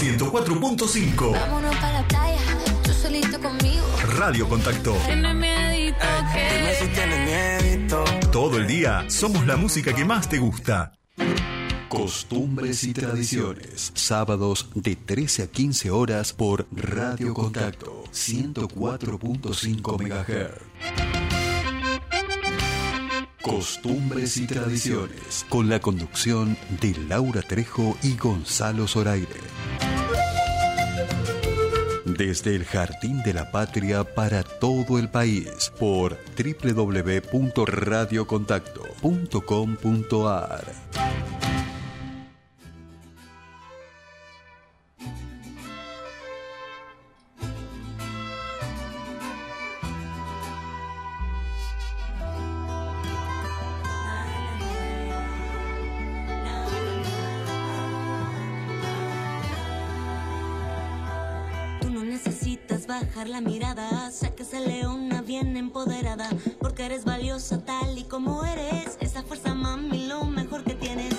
104.5. Vámonos para la playa, tú solito conmigo. Radio Contacto. Tienes miedito Dime si que... tienes miedito. Todo el día somos la música que más te gusta. Costumbres y tradiciones. Sábados de 13 a 15 horas por Radio Contacto 104.5 MHz. Costumbres y tradiciones. Con la conducción de Laura Trejo y Gonzalo Zoraire. Desde el Jardín de la Patria para todo el país por www.radiocontacto.com.ar. la mirada, sé que esa leona bien empoderada, porque eres valiosa tal y como eres, esa fuerza mami lo mejor que tienes.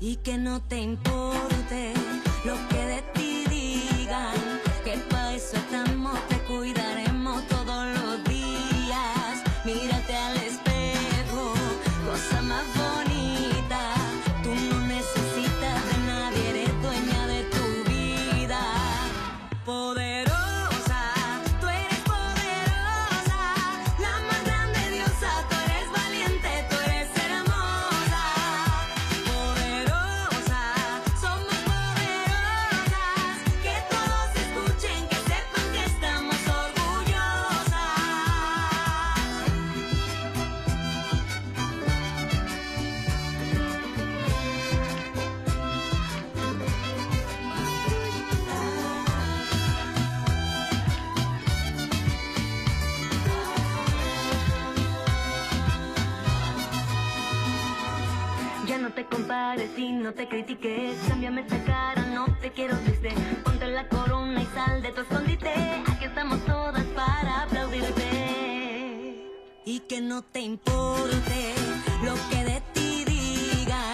Y que no te importe lo que de y no te critiques. Cámbiame esa cara, no te quiero triste. Ponte la corona y sal de tu escondite. Aquí estamos todas para aplaudirte. Y que no te importe lo que de ti digan.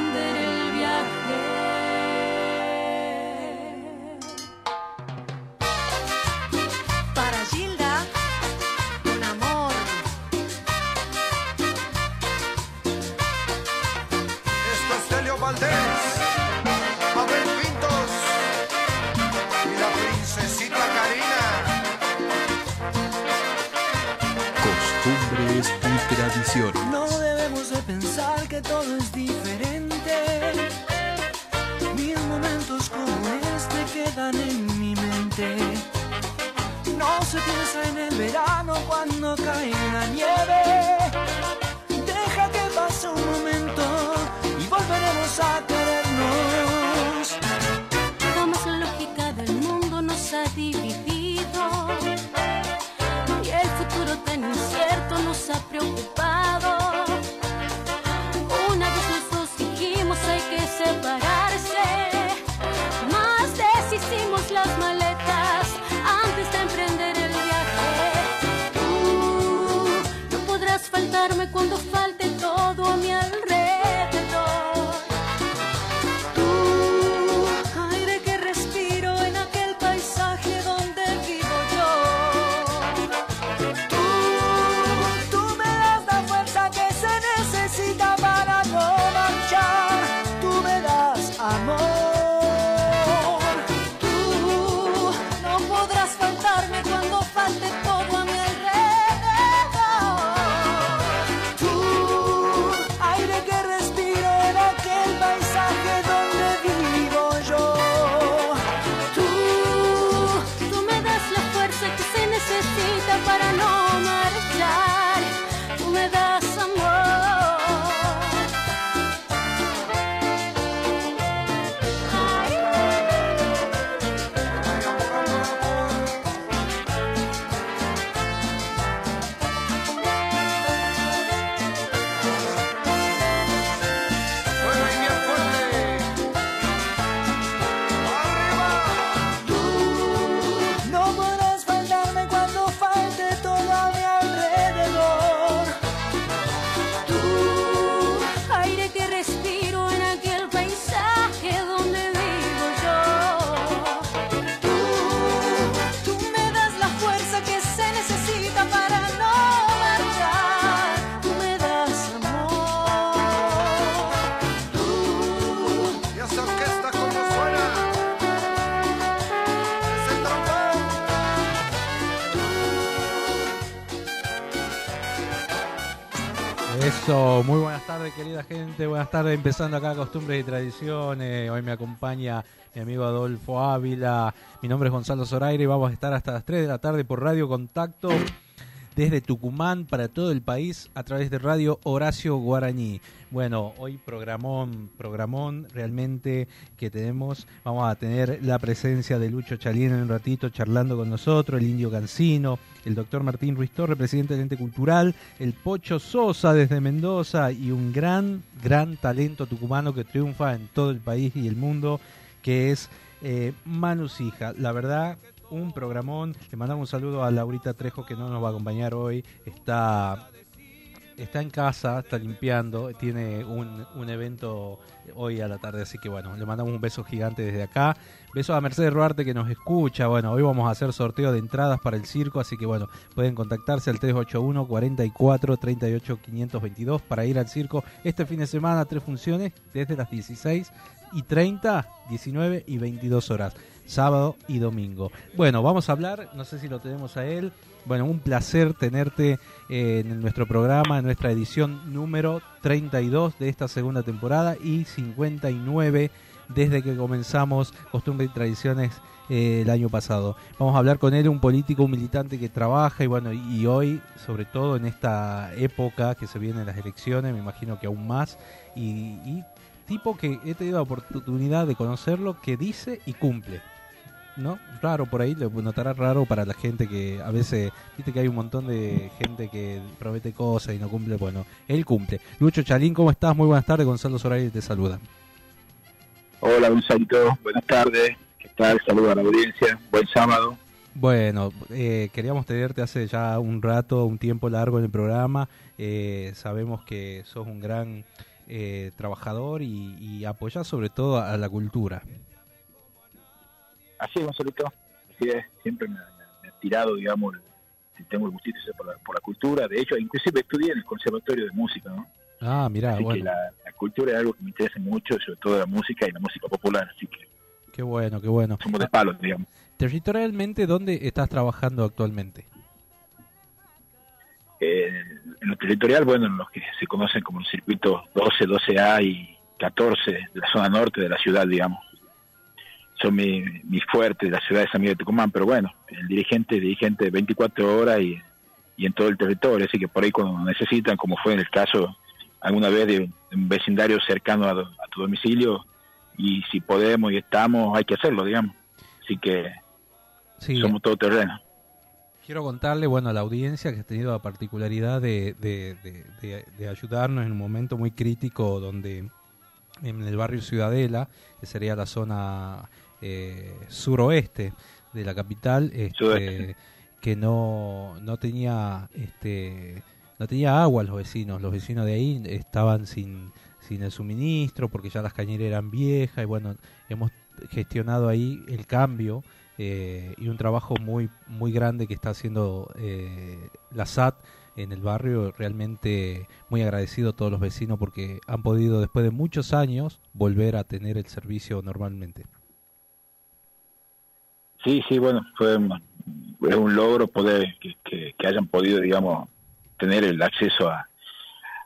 Eso, muy buenas tardes querida gente, buenas tardes, empezando acá Costumbres y Tradiciones, hoy me acompaña mi amigo Adolfo Ávila, mi nombre es Gonzalo Zoraire vamos a estar hasta las 3 de la tarde por Radio Contacto desde Tucumán para todo el país a través de Radio Horacio Guaraní. Bueno, hoy programón, programón realmente que tenemos. Vamos a tener la presencia de Lucho Chalín en un ratito charlando con nosotros, el Indio Cancino, el doctor Martín Ruiz Torre, presidente del ente cultural, el Pocho Sosa desde Mendoza y un gran, gran talento tucumano que triunfa en todo el país y el mundo, que es eh, Manu. La verdad, un programón. Le mandamos un saludo a Laurita Trejo que no nos va a acompañar hoy. Está está en casa, está limpiando, tiene un, un evento hoy a la tarde, así que bueno, le mandamos un beso gigante desde acá. Besos a Mercedes Ruarte que nos escucha. Bueno, hoy vamos a hacer sorteo de entradas para el circo, así que bueno, pueden contactarse al 381 44 38 522 para ir al circo este fin de semana, tres funciones desde las 16 y 30, 19 y 22 horas, sábado y domingo. Bueno, vamos a hablar, no sé si lo tenemos a él. Bueno, un placer tenerte eh, en nuestro programa, en nuestra edición número 32 de esta segunda temporada y 59 desde que comenzamos Costumbre y Tradiciones eh, el año pasado. Vamos a hablar con él, un político, un militante que trabaja y bueno, y hoy, sobre todo en esta época que se vienen las elecciones, me imagino que aún más, y, y tipo que he tenido la oportunidad de conocerlo, que dice y cumple. ¿no? Raro por ahí, lo notará raro para la gente que a veces, viste que hay un montón de gente que promete cosas y no cumple, bueno, él cumple. Lucho Chalín, ¿cómo estás? Muy buenas tardes, Gonzalo Soraya te saluda. Hola Gonzalito, buenas tardes, ¿qué tal? Saludos a la audiencia, buen sábado. Bueno, eh, queríamos tenerte hace ya un rato, un tiempo largo en el programa. Eh, sabemos que sos un gran eh, trabajador y, y apoyás sobre todo a la cultura. Así es, Gonzalito, así es, siempre me, me ha tirado, digamos, el- tengo el gustito por la, por la cultura. De hecho, inclusive estudié en el Conservatorio de Música, ¿no? Ah, que bueno, la, la cultura es algo que me interesa mucho, sobre todo la música y la música popular, así que qué bueno, qué bueno. somos de palos, digamos. Territorialmente, ¿dónde estás trabajando actualmente? Eh, en lo territorial, bueno, en los que se conocen como el circuito 12, 12A y 14 de la zona norte de la ciudad, digamos. Son mi, mi fuerte de la ciudad de San Miguel de Tucumán, pero bueno, el dirigente, dirigente 24 horas y, y en todo el territorio, así que por ahí cuando necesitan, como fue en el caso alguna vez de, de un vecindario cercano a, tu domicilio, y si podemos y estamos, hay que hacerlo, digamos. Así que Sí, somos todo terreno. Quiero contarle, bueno, a la audiencia que has tenido la particularidad de, de- de- de- de ayudarnos en un momento muy crítico donde en el barrio Ciudadela, que sería la zona eh, suroeste de la capital, este, que no, no tenía este no tenía agua los vecinos, los vecinos de ahí estaban sin, sin el suministro porque ya las cañeras eran viejas y bueno, hemos gestionado ahí el cambio eh, y un trabajo muy muy grande que está haciendo eh, la SAT en el barrio, realmente muy agradecido a todos los vecinos porque han podido después de muchos años volver a tener el servicio normalmente. Sí, sí, bueno, fue un, logro poder que, que- que hayan podido, digamos, tener el acceso a,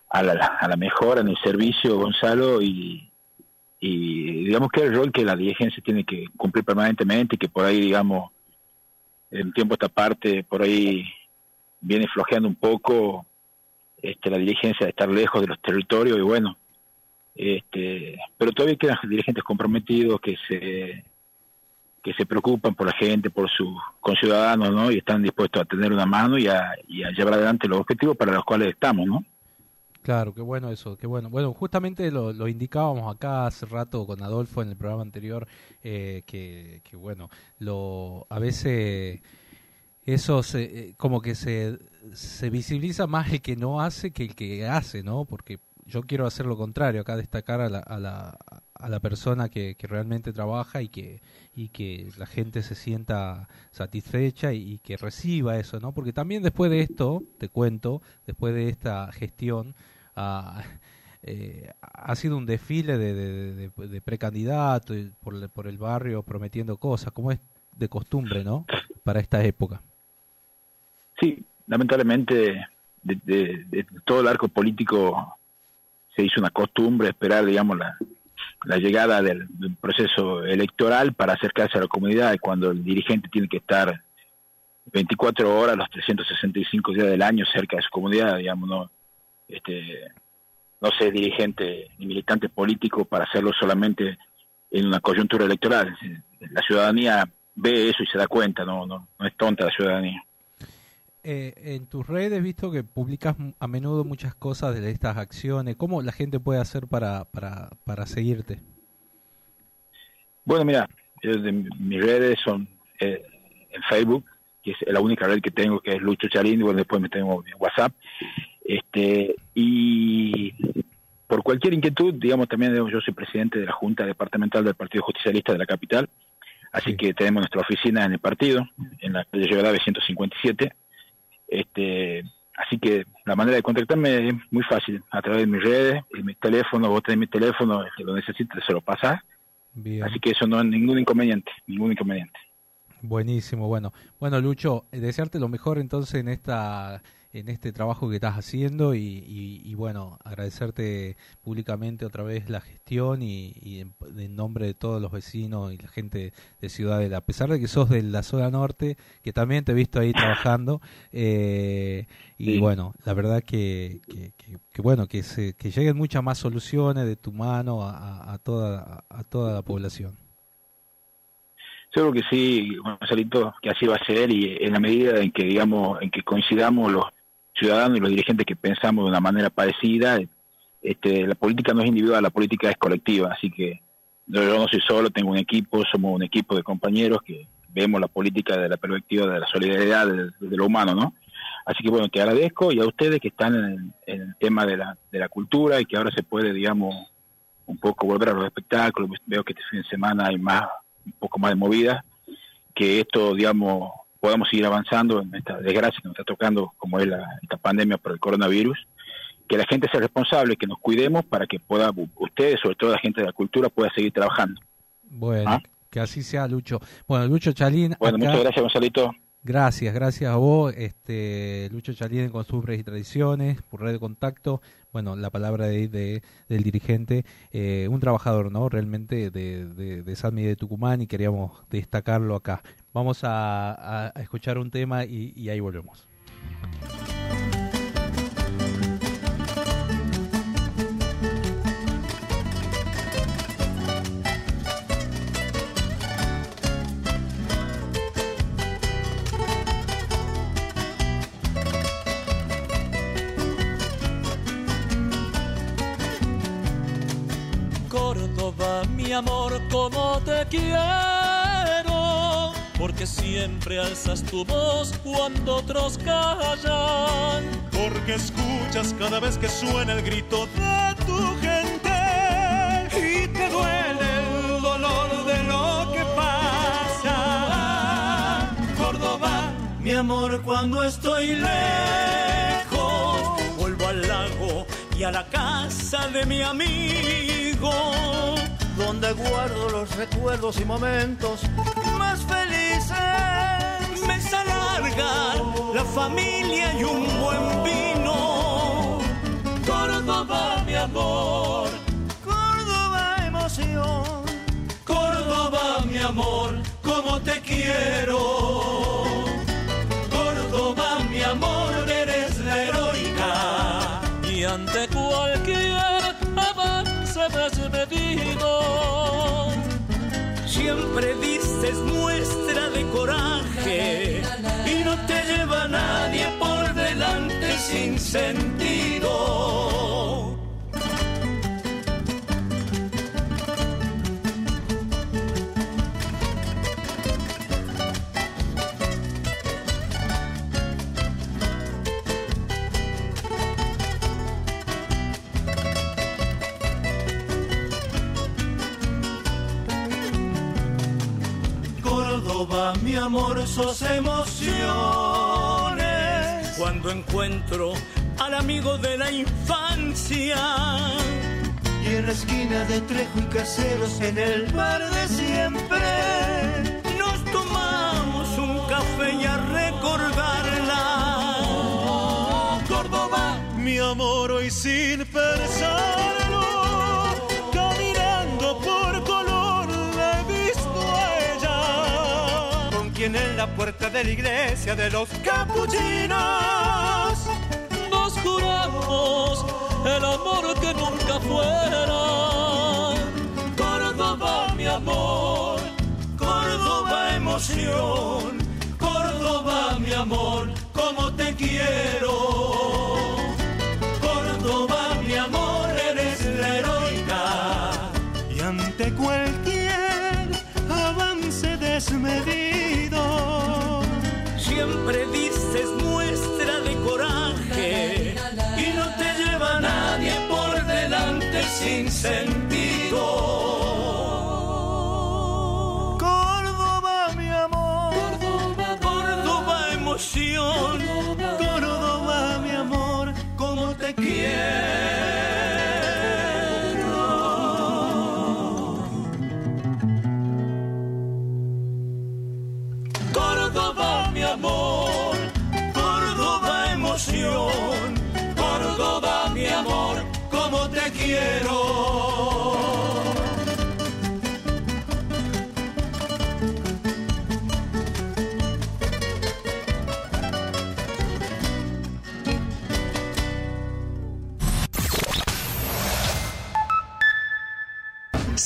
a, la, a la mejora en el servicio, Gonzalo, y, y digamos que es el rol que la dirigencia tiene que cumplir permanentemente y que por ahí, digamos, en tiempo esta parte, por ahí viene flojeando un poco este, la dirigencia de estar lejos de los territorios y bueno, este, pero todavía quedan dirigentes comprometidos que se que se preocupan por la gente, por sus conciudadanos, ¿no? Y están dispuestos a tener una mano y a, y a llevar adelante los objetivos para los cuales estamos, ¿no? Claro, qué bueno eso, qué bueno. Bueno, justamente lo, indicábamos acá hace rato con Adolfo en el programa anterior, eh, que, que bueno, lo a veces eso se, eh, como que se, se visibiliza más el que no hace que el que hace, ¿no? Porque yo quiero hacer lo contrario, acá destacar a la, a la, a la persona que, que realmente trabaja y que, y que la gente se sienta satisfecha y, y que reciba eso, ¿no? Porque también después de esto, te cuento, después de esta gestión, eh, ha sido un desfile de, de, precandidatos por, el- barrio prometiendo cosas, como es de costumbre, ¿no? Para esta época. Sí, lamentablemente de, todo el arco político se hizo una costumbre esperar, digamos, la, la llegada del, proceso electoral para acercarse a la comunidad cuando el dirigente tiene que estar 24 horas, los 365 días del año cerca de su comunidad, digamos, no, este, no ser dirigente ni militante político para hacerlo solamente en una coyuntura electoral. La ciudadanía ve eso y se da cuenta, no, no, no es tonta la ciudadanía. Eh, en tus redes he visto que publicas a menudo muchas cosas de estas acciones. ¿Cómo la gente puede hacer para, para, para seguirte? Bueno, mira, mis redes son eh, en Facebook, que es la única red que tengo, que es Lucho Charín, y bueno, después me tengo en WhatsApp. Este, y por cualquier inquietud, digamos, también yo soy presidente de la Junta Departamental del Partido Justicialista de la capital, así Sí. que tenemos nuestra oficina en el partido, en la calle Rivadavia 157. Este, así que la manera de contactarme es muy fácil, a través de mis redes, y mi teléfono, vos tenés mi teléfono, el que lo necesites se lo pasás. Bien. Así que eso no es ningún inconveniente, ningún inconveniente. Buenísimo, bueno. Bueno, Lucho, eh, desearte lo mejor entonces en esta en este trabajo que estás haciendo y, y- y, bueno, agradecerte públicamente otra vez la gestión y, y en, en nombre de todos los vecinos y la gente de Ciudadela. A pesar de que sos de la zona norte, que también te he visto ahí trabajando, eh, y Sí. bueno, la verdad que, que, que- que bueno, que, se, que lleguen muchas más soluciones de tu mano a, a- toda, a toda la población. Seguro que sí, Gonzalito, que así va a ser y en la medida en que, digamos, en que coincidamos los ciudadanos y los dirigentes que pensamos de una manera parecida, este, la política no es individual, la política es colectiva, así que yo no soy solo, tengo un equipo, somos un equipo de compañeros que vemos la política de la perspectiva de la solidaridad de, lo humano, ¿no? Así que bueno, te agradezco y a ustedes que están en el, en el tema de la, de la cultura y que ahora se puede, digamos, un poco volver a los espectáculos. Veo que este fin de semana hay más, un poco más de movida, que esto, digamos, podamos seguir avanzando en esta desgracia que nos está tocando, como es la, esta pandemia por el coronavirus. Que la gente sea responsable, que nos cuidemos para que pueda, ustedes, sobre todo la gente de la cultura, pueda seguir trabajando. Bueno, ¿Ah? que así sea, Lucho. Bueno, Lucho Chalín. Bueno, acá- muchas gracias, Gonzalito. Gracias, gracias a vos, este Lucho Chalín, Costumbres y Tradiciones, por Red de Contacto. Bueno, la palabra de, de- del dirigente, eh, un trabajador, ¿no? Realmente de, de, de Salmi de Tucumán y queríamos destacarlo acá. Vamos a, escuchar un tema y, ahí volvemos. Córdoba, mi amor, como te quiero, porque siempre alzas tu voz cuando otros callan. Porque escuchas cada vez que suena el grito de tu gente y te duele el dolor de lo que pasa. Córdoba, Mi amor, cuando estoy lejos, vuelvo al lago y a la casa de mi amigo, donde guardo los recuerdos y momentos felices. mesa larga, la familia y un buen vino. Córdoba, mi amor, Córdoba emoción, Córdoba, mi amor, como te quiero. Córdoba, mi amor, eres la heroica. Y ante cualquier avance desmedido, siempre sin sentido. Córdoba, mi amor, sos emociones. Cuando encuentro al amigo de la infancia, y en la esquina de Trejo y Caseros, en el bar de siempre. nos tomamos un café y a recordarla. Córdoba, mi amor, hoy sin pensarlo, Con quien en la puerta de la iglesia de los capuchinos nos juramos el amor que nunca fuera. Córdoba, mi amor, Córdoba, emoción. Córdoba, mi amor, como te quiero. Córdoba, mi amor, eres la heroica. y ante cualquier avance desmedido. Siempre dices muestra de coraje y no te lleva nadie por delante sin sentido.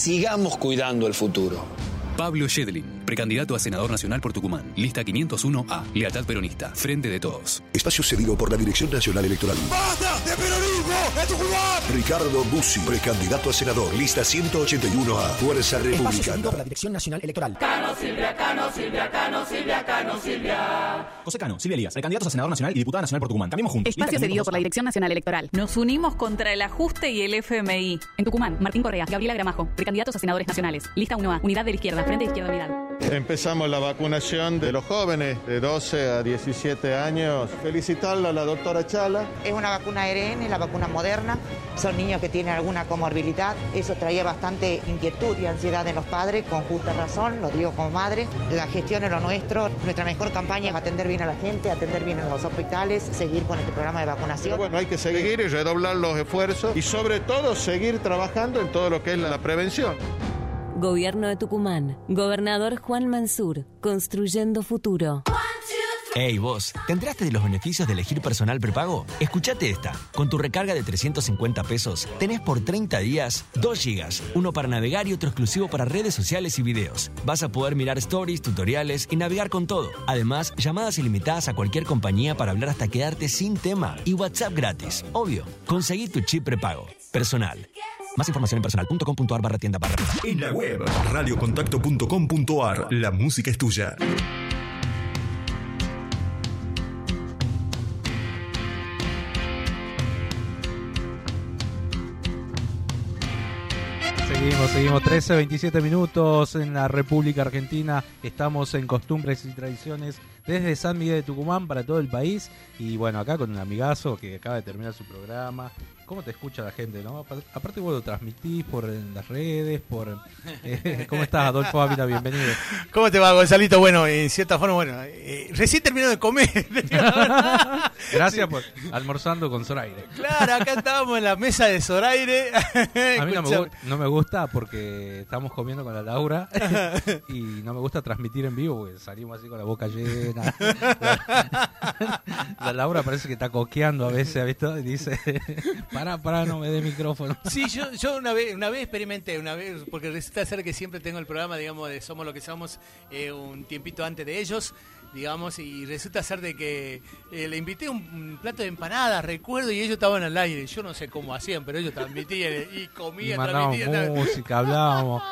Sigamos cuidando el futuro. Pablo Shedlin, precandidato a senador nacional por Tucumán. Lista 501A. Lealtad peronista. Frente de todos. Espacio cedido por la Dirección Nacional Electoral. ¡Basta de peronismo! Ricardo Bussi, precandidato a senador. Lista 181A. Fuerza Espacio Republicana. cedido por la Dirección Nacional Electoral. Cano, Silvia, Cano, Silvia, Cano, Silvia, Cano, Silvia. José Cano, Silvia Elías, precandidatos a senador nacional y diputada nacional por Tucumán. Cambiemos juntos. Espacio cedido por la Dirección Nacional Electoral. Nos unimos contra el ajuste y el FMI. En Tucumán, Martín Correa, Gabriela Gramajo, precandidatos a senadores nacionales. Lista 1A, Unidad de la Izquierda, Frente de Izquierda Unidad. Empezamos la vacunación de los jóvenes de 12 a 17 años. Felicitarla a la doctora Chala. Es una vacuna ARN, la vacuna moderna. Son niños que tienen alguna comorbilidad. Eso traía bastante inquietud y ansiedad en los padres, con justa razón, lo digo como madre. La gestión es lo nuestro. Nuestra mejor campaña es atender bien a la gente, atender bien en los hospitales, seguir con este programa de vacunación. Bueno, hay que seguir y redoblar los esfuerzos y sobre todo seguir trabajando en todo lo que es la prevención. Gobierno de Tucumán. Gobernador Juan Mansur. Construyendo futuro. Hey vos, ¿te de los beneficios de elegir personal prepago? Escuchate esta. Con tu recarga de 350 pesos, tenés por 30 días 2 gigas, uno para navegar y otro exclusivo para redes sociales y videos. Vas a poder mirar stories, tutoriales y navegar con todo. Además, llamadas ilimitadas a cualquier compañía para hablar hasta quedarte sin tema y WhatsApp gratis. Obvio, conseguí tu chip prepago. Personal. Más información en personal.com.ar barra tienda barra. En la web, radiocontacto.com.ar. La música es tuya. Seguimos, seguimos 13, 27 minutos en la República Argentina. Estamos en costumbres y tradiciones desde San Miguel de Tucumán para todo el país. Y bueno, acá con un amigazo que acaba de terminar su programa. ¿Cómo te escucha la gente, no? Apa- Aparte vos lo transmitís por las redes, por... eh, ¿Cómo estás, Adolfo Ávila? Bienvenido. ¿Cómo te va, Gonzalito? Bueno, en cierta forma, bueno, eh, recién termino de comer. Gracias por almorzando con Zoraire. claro, acá estábamos en la mesa de Zoraire. A mí no me, no gusta porque estamos comiendo con la Laura y no me gusta transmitir en vivo porque salimos así con la boca llena. La, la Laura parece que está coqueando a veces, ¿viste? Y dice, para, para, no me dé micrófono. Sí, yo, yo una vez una vez experimenté, una vez, porque resulta ser que siempre tengo el programa, digamos, de Somos lo que somos, eh, un tiempito antes de ellos, digamos, y resulta ser de que eh, le invité un, un plato de empanadas, recuerdo, y ellos estaban al aire. Yo no sé cómo hacían, pero ellos transmitían y Y comían, mandábamos transmitían. música, hablábamos.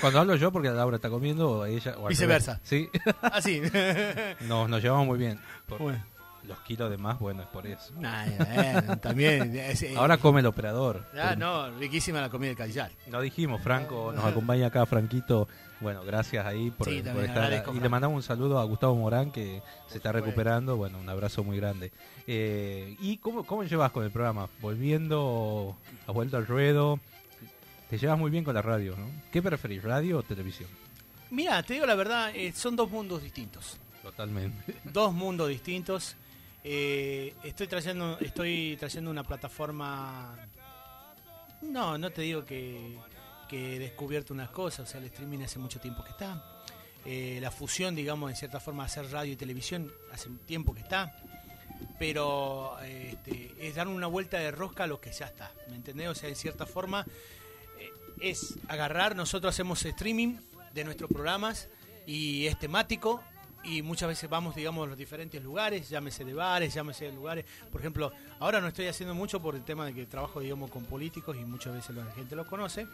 Cuando hablo yo, porque la Laura está comiendo, ella. o Viceversa. revés. Sí. Ah, sí. Nos, nos llevamos muy bien. Por Bueno. Los kilos de más, bueno, es por eso. Bueno, también. es, eh, Ahora come el operador. Ah, no, riquísima la comida de Callar. No dijimos, Franco, nos acompaña acá Franquito. Bueno, gracias ahí por, Sí, por estar. agradezco, Y le mandamos un saludo a Gustavo Morán que se está recuperando. Bueno, un abrazo muy grande. Eh, ¿Y cómo, cómo llevas con el programa? ¿Volviendo? ¿Has vuelto al ruedo? Te llevas muy bien con la radio, ¿no? ¿Qué preferís, radio o televisión? Mira, te digo la verdad, eh, son dos mundos distintos. Totalmente. Dos mundos distintos. Eh, estoy trayendo, estoy trayendo una plataforma. No, no te digo que, que he descubierto unas cosas. O sea, el streaming hace mucho tiempo que está. Eh, la fusión, digamos, en cierta forma, hacer radio y televisión hace tiempo que está. Pero este, es dar una vuelta de rosca a lo que ya está. ¿Me entendés? O sea, en cierta forma eh, es agarrar, nosotros hacemos streaming de nuestros programas y es temático y muchas veces vamos, digamos, a los diferentes lugares, llámese de bares, llámese de lugares. Por ejemplo, ahora no estoy haciendo mucho por el tema de que trabajo, digamos, con políticos y muchas veces la gente lo conoce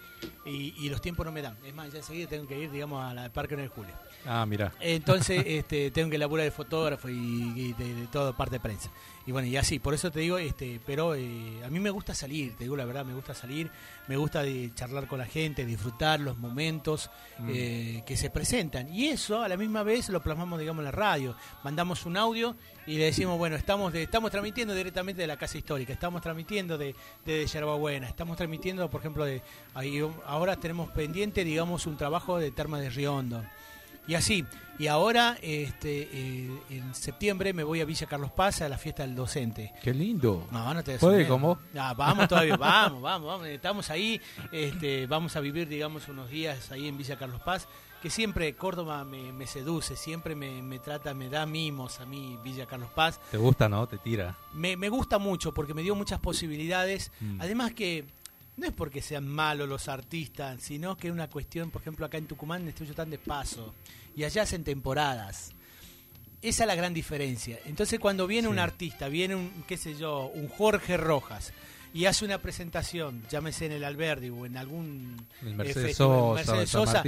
y, los tiempos no me dan. Es más, ya enseguida tengo que ir, digamos, al Parque 9 de Julio. Ah, mira. Entonces, este, tengo que laburar de fotógrafo y, y de, de toda parte de prensa. Y bueno, y así, por eso te digo, este, pero eh, a mí me gusta salir, te digo la verdad, me gusta salir, me gusta de charlar con la gente, disfrutar los momentos Mm. eh, que se presentan. Y eso a la misma vez lo plasmamos, digamos, en la radio. Mandamos un audio y le decimos, bueno, estamos de, estamos transmitiendo directamente de la Casa Histórica, estamos transmitiendo de, de Yerbabuena, estamos transmitiendo, por ejemplo, de ahí, ahora tenemos pendiente, digamos, un trabajo de Terma de Riondo. Y así, y ahora este, eh, en septiembre me voy a Villa Carlos Paz a la fiesta del docente. Qué lindo. No, no te ¿Puede vos? Ah, vamos todavía, vamos, vamos, vamos. Estamos ahí, este, vamos a vivir, digamos, unos días ahí en Villa Carlos Paz, que siempre Córdoba me, me seduce, siempre me, me trata, me da mimos a mí Villa Carlos Paz. ¿Te gusta, no? Te tira. Me, me gusta mucho porque me dio muchas posibilidades. Mm. Además que no es porque sean malos los artistas, sino que es una cuestión, por ejemplo, acá en Tucumán estoy yo tan de paso y allá hacen temporadas. Esa es la gran diferencia. Entonces cuando viene un artista, viene un, qué sé yo, un Jorge Rojas y hace una presentación, llámese en el Alberdi o en algún El eh, Mercedes Sosa, Mercedes el Sosa,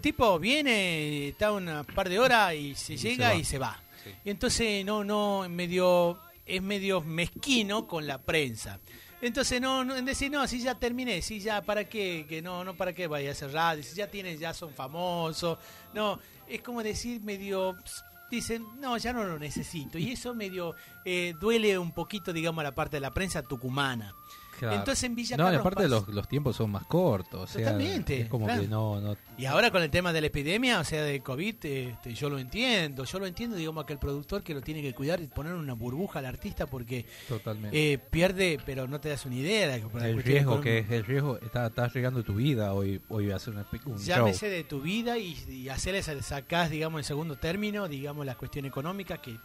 tipo viene, está una par de horas y se llega va. y se va. Y entonces no, no, medio, es medio mezquino con la prensa. Entonces no, no en decir no, si ya terminé, si ya para qué, que no, no para qué vaya a hacer radio, si ya tienen, ya son famosos, no, es como decir medio dicen, no, ya no lo necesito. Y eso medio eh, duele un poquito, digamos, a la parte de la prensa tucumana. Claro. Entonces en Villa No, Carlos aparte Paz- los, los tiempos son más cortos. O sea, Totalmente, Es como claro. que no, no. Y ahora con el tema de la epidemia, o sea, de COVID, este, yo lo entiendo. Yo lo entiendo, digamos, que el productor que lo tiene que cuidar y poner una burbuja al artista porque Totalmente. eh, pierde, pero no te das una idea. de que el riesgo que es el riesgo está estás arriesgando tu vida hoy hoy a hacer un, espe- un show. Llámese de tu vida y, y hacerle sacás, digamos, en segundo término, digamos, la cuestión económica que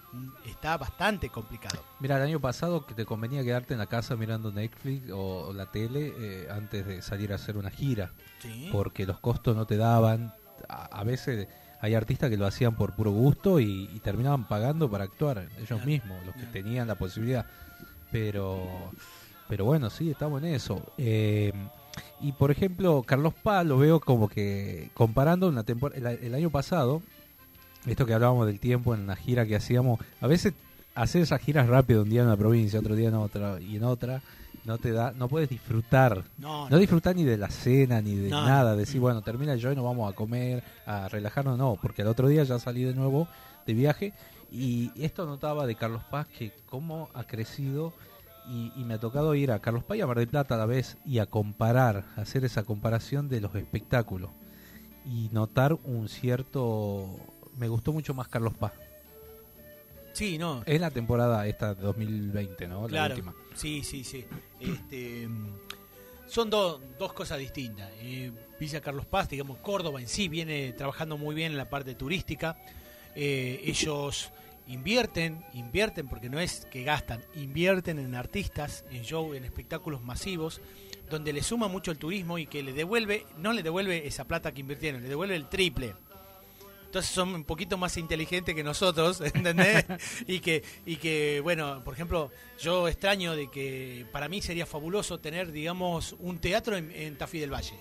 está bastante complicado. Mira, el año pasado que te convenía quedarte en la casa mirando Netflix o, o la tele eh, antes de salir a hacer una gira, Sí. porque los costos no te daban. A, a veces hay artistas que lo hacían por puro gusto y, y terminaban pagando para actuar ellos mismos, los que tenían la posibilidad. Pero, pero bueno, sí, estamos en eso. Eh, y por ejemplo, Carlos Paz lo veo como que comparando una temporada, el, el año pasado, esto que hablábamos del tiempo en la gira que hacíamos, a veces hacer esas giras rápido un día en una provincia, otro día en otra y en otra, no te da, no puedes disfrutar, No, no, disfrutar ni de la cena ni de No. nada, decir bueno termina el y nos vamos a comer, a relajarnos, no, porque el otro día ya salí de nuevo de viaje y esto notaba de Carlos Paz que cómo ha crecido y, y me ha tocado ir a Carlos Paz y a Mar del Plata a la vez y a comparar, hacer esa comparación de los espectáculos y notar un cierto, me gustó mucho más Carlos Paz. Sí, no. En la temporada esta de 2020, ¿no? La última. Sí, sí, sí. Este, son do- dos cosas distintas. Eh, Villa Carlos Paz, digamos, Córdoba en sí viene trabajando muy bien en la parte turística. Eh, ellos invierten, invierten, porque no es que gastan, invierten en artistas, en show, en espectáculos masivos, donde le suma mucho el turismo y que le devuelve, no le devuelve esa plata que invirtieron, le devuelve el triple. Entonces son un poquito más inteligentes que nosotros, ¿entendés? y que, y que, bueno, por ejemplo, yo extraño de que para mí sería fabuloso tener, digamos, un teatro en, en Tafí del Valle.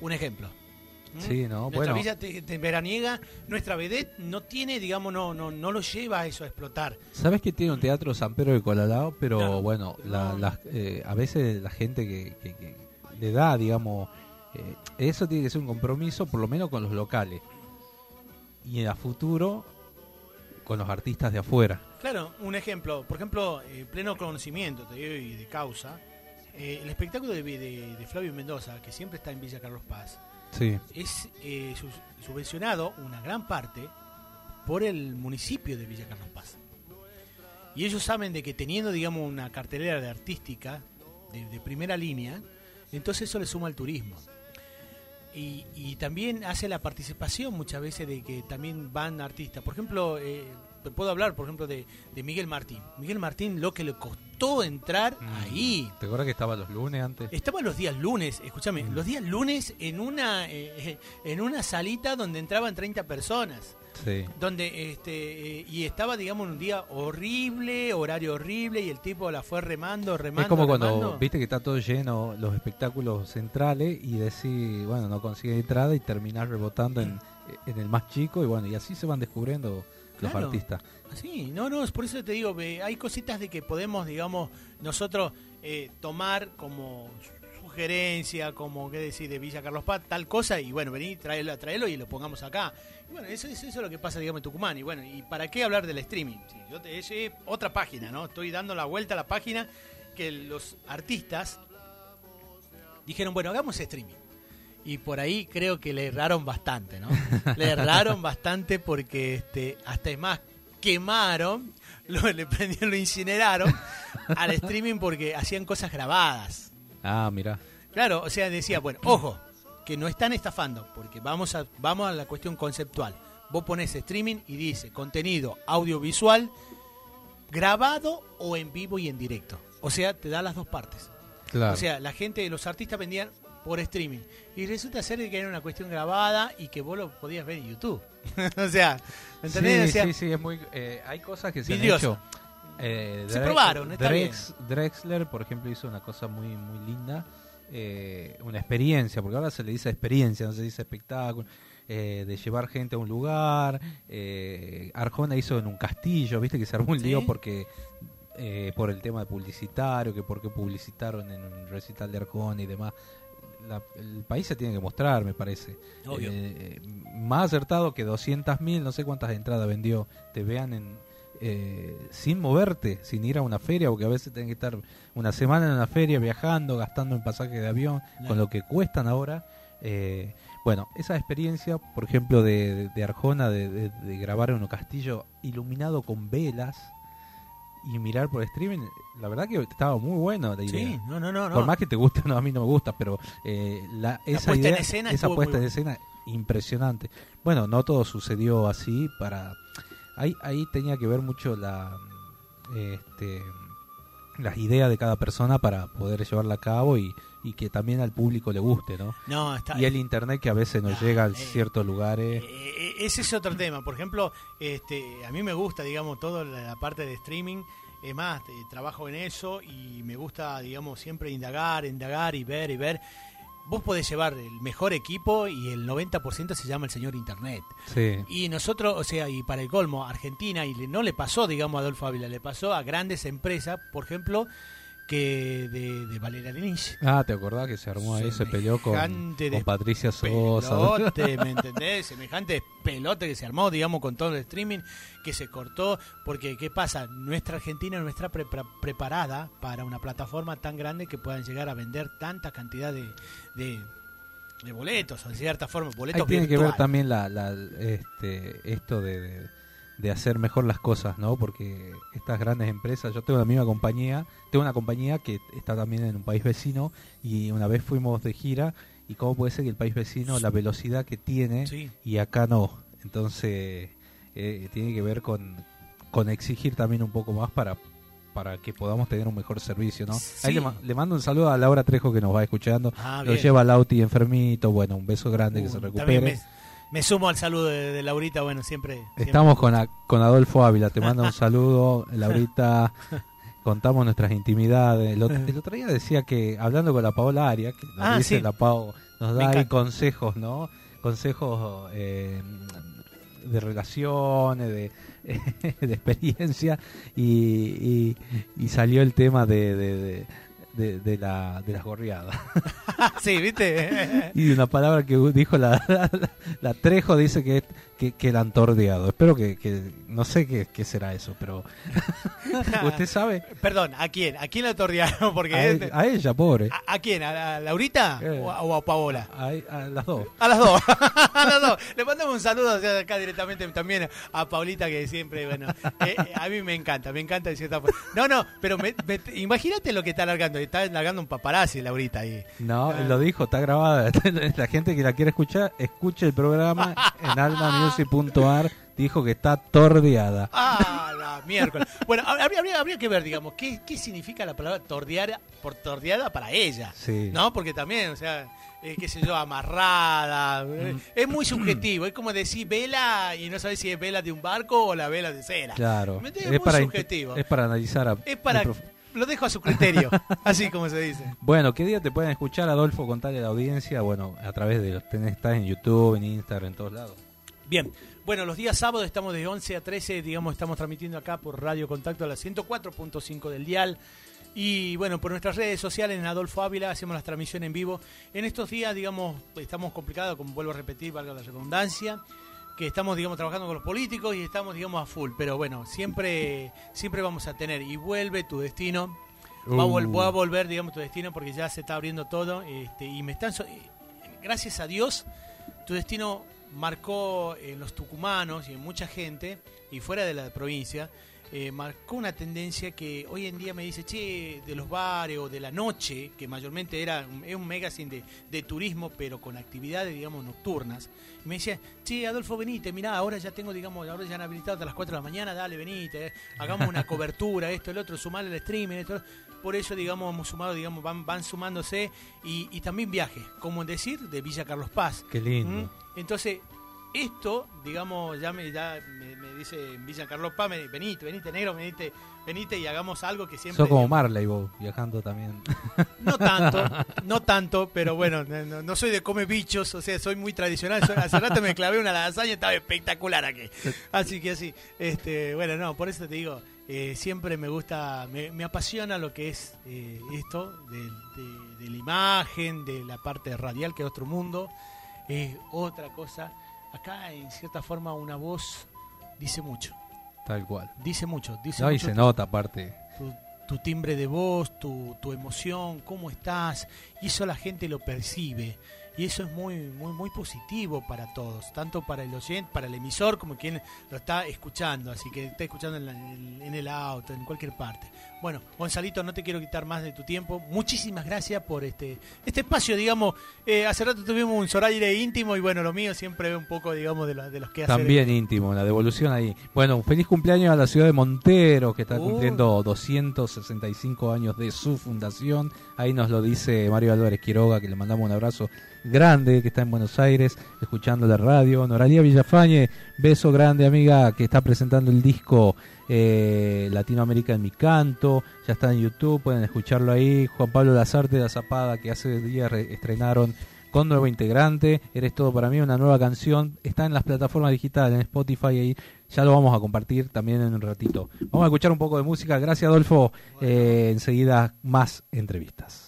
Un ejemplo. ¿Mm? Sí, no, Nuestra bueno. villa te- te- veraniega, nuestra vedette no tiene, digamos, no, no, no lo lleva a eso a explotar. Sabes que tiene un teatro San Pedro de Colalao, pero bueno, la, la- eh, a veces la gente que, que- que le da, digamos, eh, eso tiene que ser un compromiso, por lo menos con los locales. Y a futuro, con los artistas de afuera. Claro, un ejemplo, por ejemplo, eh, pleno conocimiento, te digo, y de causa, eh, el espectáculo de, de- de Flavio Mendoza, que siempre está en Villa Carlos Paz, Sí. es eh, su- subvencionado una gran parte por el municipio de Villa Carlos Paz. Y ellos saben de que teniendo, digamos, una cartelera de artística de, de primera línea, entonces eso le suma al turismo. Y, también hace la participación muchas veces de que también van artistas. Por ejemplo, eh, puedo hablar, por ejemplo, de, de Miguel Martín. Miguel Martín, lo que le costó entrar ahí. ¿Te acuerdas que estaba los lunes antes? Estaba los días lunes, escúchame, Mm. los días lunes en una eh, en una salita donde entraban 30 personas. Sí. Donde este eh, y estaba digamos en un día horrible, horario horrible y el tipo la fue remando, remando. es como cuando viste que está todo lleno los espectáculos centrales y decís, bueno, no consigue entrada y terminás rebotando en, en el más chico y bueno, y así se van descubriendo los Claro. artistas. Sí, no, no, es por eso te digo, hay cositas de que podemos, digamos, nosotros eh, tomar como sugerencia, como qué decir, de Villa Carlos Paz, tal cosa, y bueno, vení, traelo, traelo y lo pongamos acá. Y bueno, eso, eso, eso es lo que pasa, digamos, en Tucumán. Y bueno, ¿y para qué hablar del streaming? Sí, yo te, es otra página, ¿no? Estoy dando la vuelta a la página que los artistas dijeron, bueno, hagamos streaming. Y por ahí creo que le erraron bastante, ¿no? le erraron bastante porque este, hasta es más, quemaron, lo, le prendieron, lo incineraron al streaming porque hacían cosas grabadas. Ah, mira. Claro, o sea, decía, bueno, ojo, que no están estafando, porque vamos a, vamos a la cuestión conceptual. Vos pones streaming y dice contenido audiovisual grabado o en vivo y en directo. O sea, te da las dos partes. Claro. O sea, la gente, los artistas vendían por streaming. Y resulta ser que era una cuestión grabada y que vos lo podías ver en YouTube. o sea, ¿me ¿entendés? Sí, O sea, sí, sí, es muy, eh, hay cosas que se han hecho. Eh, Se Drex- probaron, está Drex- Drexler, por ejemplo, hizo una cosa muy, muy linda. eh, una experiencia, porque ahora se le dice experiencia, no se dice espectáculo. eh, de llevar gente a un lugar. eh, Arjona hizo en un castillo, viste que se armó un lío Sí. porque eh, por el tema de publicitario, que por qué publicitaron en un recital de Arjona y demás. La- el país se tiene que mostrar, me parece. Obvio. Eh, más acertado que 200.000, no sé cuántas entradas vendió, te vean en, eh, sin moverte, sin ir a una feria, porque a veces tienen que estar una semana en una feria viajando, gastando en pasaje de avión, Claro. con lo que cuestan ahora. Eh, bueno, esa experiencia, por ejemplo, de, de- Arjona, de, de- de grabar en un castillo iluminado con velas y mirar por streaming, la verdad que estaba muy bueno la idea. Sí, no, no, no, Por más que te guste, no, a mí no me gusta, pero eh, la, esa puesta en idea, escena esa puesta en escena impresionante. Bueno, no todo sucedió así para ahí ahí tenía que ver mucho la este las ideas de cada persona para poder llevarla a cabo y, y que también al público le guste, ¿no? No, está- y el internet que a veces nos llega a ciertos lugares. Eh, ese es otro tema. Por ejemplo, este, a mí me gusta, digamos, toda la, parte de streaming. Es más, eh, trabajo en eso y me gusta, digamos, siempre indagar, indagar y ver y ver. Vos podés llevar el mejor equipo y el 90% se llama el señor Internet. Sí. Y nosotros, o sea, y para el colmo, Argentina, y le- no le pasó, digamos, a Adolfo Ávila, le pasó a grandes empresas, por ejemplo, que de, de Valeria Lynch. Ah, ¿te acordás que se armó ahí, se peleó con, con Patricia Sosa? pelote, ¿me entendés? Semejante pelote que se armó, digamos, con todo el streaming, que se cortó, porque ¿qué pasa? Nuestra Argentina no está pre- pre- preparada para una plataforma tan grande que puedan llegar a vender tanta cantidad de, de, de boletos, o de cierta forma, boletos Ahí tiene que ver también la, la- este, esto de, de- de hacer mejor las cosas, ¿no? Porque estas grandes empresas, yo tengo la misma compañía, tengo una compañía que está también en un país vecino y una vez fuimos de gira y cómo puede ser que el país vecino la velocidad que tiene Sí. y acá no. Entonces eh, tiene que ver con, con exigir también un poco más para para que podamos tener un mejor servicio, ¿no? Ahí Sí. le, ma- le mando un saludo a Laura Trejo que nos va escuchando. Ah, Lo bien. lleva Lauti enfermito, bueno, un beso grande que se También recupere. Me, sumo al saludo de, de Laurita, bueno, siempre... siempre- Estamos con, a- con Adolfo Ávila, te mando un saludo, Laurita. Contamos nuestras intimidades. El otro, el otro día decía que, hablando con la Paola Aria, que nos Ah, dice sí. la Pau, nos da ahí consejos, ¿no? Consejos eh, de relaciones, de, de experiencia, y, y- y salió el tema de, de, de- de- de la, de las gorriadas. sí, ¿viste? Y una palabra que dijo la, la, la Trejo dice que, que, que la han tordeado. Espero que, que no sé qué, qué será eso, pero usted sabe. Perdón, ¿a quién? ¿A quién la tordearon? Porque A, es- ella- a ella, pobre. ¿A, a quién? ¿A, la- Laurita Eh. o, a, o a Paola? A, las dos. A las dos. a las dos. Le mandamos un saludo acá directamente también a Paulita que siempre, bueno, eh, eh, a mí me encanta, me encanta de cierta forma. No, no, pero me- me- imagínate lo que está largando. Está largando un paparazzi Laurita ahí. No, Ah. lo dijo, está grabada. La gente que la quiere escuchar, escuche el programa en Dijo que está tordeada. Ah, la miércoles. Bueno, habría, habría- habría que ver, digamos, qué, qué significa la palabra tordear por tordeada para ella. Sí. ¿No? Porque también, o sea, eh, qué sé yo, amarrada. eh, es muy subjetivo. Es como decir vela y no sabes si es vela de un barco o la vela de cera. Claro. ¿Me Es muy para, subjetivo. es para analizar. A, Es para. Lo dejo a su criterio. así como se dice. Bueno, ¿qué día te pueden escuchar, Adolfo? Contarle a la audiencia. Bueno, a través de los tenés, estás en YouTube, en Instagram, en todos lados. Bien, bueno, los días sábados estamos de 11 a 13, digamos, estamos transmitiendo acá por Radio Contacto a la 104.5 del dial. Y bueno, por nuestras redes sociales en Adolfo Ávila hacemos las transmisiones en vivo. En estos días, digamos, estamos complicados, como vuelvo a repetir, valga la redundancia, que estamos, digamos, trabajando con los políticos y estamos, digamos, a full. Pero bueno, siempre, siempre vamos a tener. Y vuelve tu destino. Va, a vol- Uh. va a volver, digamos, tu destino porque ya se está abriendo todo. Este, y me están. so- gracias a Dios, tu destino marcó en los tucumanos y en mucha gente, y fuera de la provincia, eh, marcó una tendencia que hoy en día me dice, che, de los bares o de la noche, que mayormente era un- es un magazine de, de turismo, pero con actividades, digamos, nocturnas. Y me decía, che, Adolfo, venite, mirá, ahora ya tengo, digamos, ahora ya han habilitado hasta las 4 de la mañana, dale, venite, eh, hagamos una cobertura, esto, el otro, sumarle el streaming, esto. Por eso, digamos, hemos sumado, digamos, van, van sumándose y, y también viajes, como decir, de Villa Carlos Paz. Qué lindo. ¿Mm? Entonces, esto, digamos, ya me, ya me, me dice en Villa Carlos Paz, me, venite, venite negro, venite, venite y hagamos algo que siempre... Sos como Marley vos, viajando también. No tanto, no tanto, pero bueno, no, no- no soy de come bichos, o sea, soy muy tradicional. Soy- hace rato me clavé una lasaña, estaba espectacular aquí. Así que así, este, bueno, no, por eso te digo, eh, siempre me gusta, me, me apasiona lo que es eh, esto, de, de- de la imagen, de la parte radial, que es otro mundo, es otra cosa. Acá, en cierta forma, una voz dice mucho. Tal cual. Dice mucho, dice No, y mucho se tu- nota aparte. tu, tu timbre de voz, tu, tu emoción, cómo estás, y eso la gente lo percibe. Y eso es muy, muy, muy positivo para todos, tanto para el oyente, para el emisor, como quien lo está escuchando, así que está escuchando en, la- en- el auto, en cualquier parte. Bueno, Gonzalito, no te quiero quitar más de tu tiempo. Muchísimas gracias por este este espacio, digamos. eh, hace rato tuvimos un soraire íntimo y bueno, lo mío siempre un poco, digamos, de, lo- de los que hacen. También íntimo, la devolución ahí. Bueno, un feliz cumpleaños a la ciudad de Montero, que está Uh. cumpliendo 265 años de su fundación. Ahí nos lo dice Mario Álvarez Quiroga, que le mandamos un abrazo grande, que está en Buenos Aires, escuchando la radio. Noralía Villafañe, beso grande, amiga, que está presentando el disco eh, Latinoamérica en mi canto. Ya está en YouTube, pueden escucharlo ahí. Juan Pablo Lazarte de la Zapada, que hace días re- estrenaron con nuevo integrante. Eres todo para mí, una nueva canción. Está en las plataformas digitales, en Spotify ahí. Ya lo vamos a compartir también en un ratito. Vamos a escuchar un poco de música. Gracias, Adolfo. Eh, enseguida más entrevistas.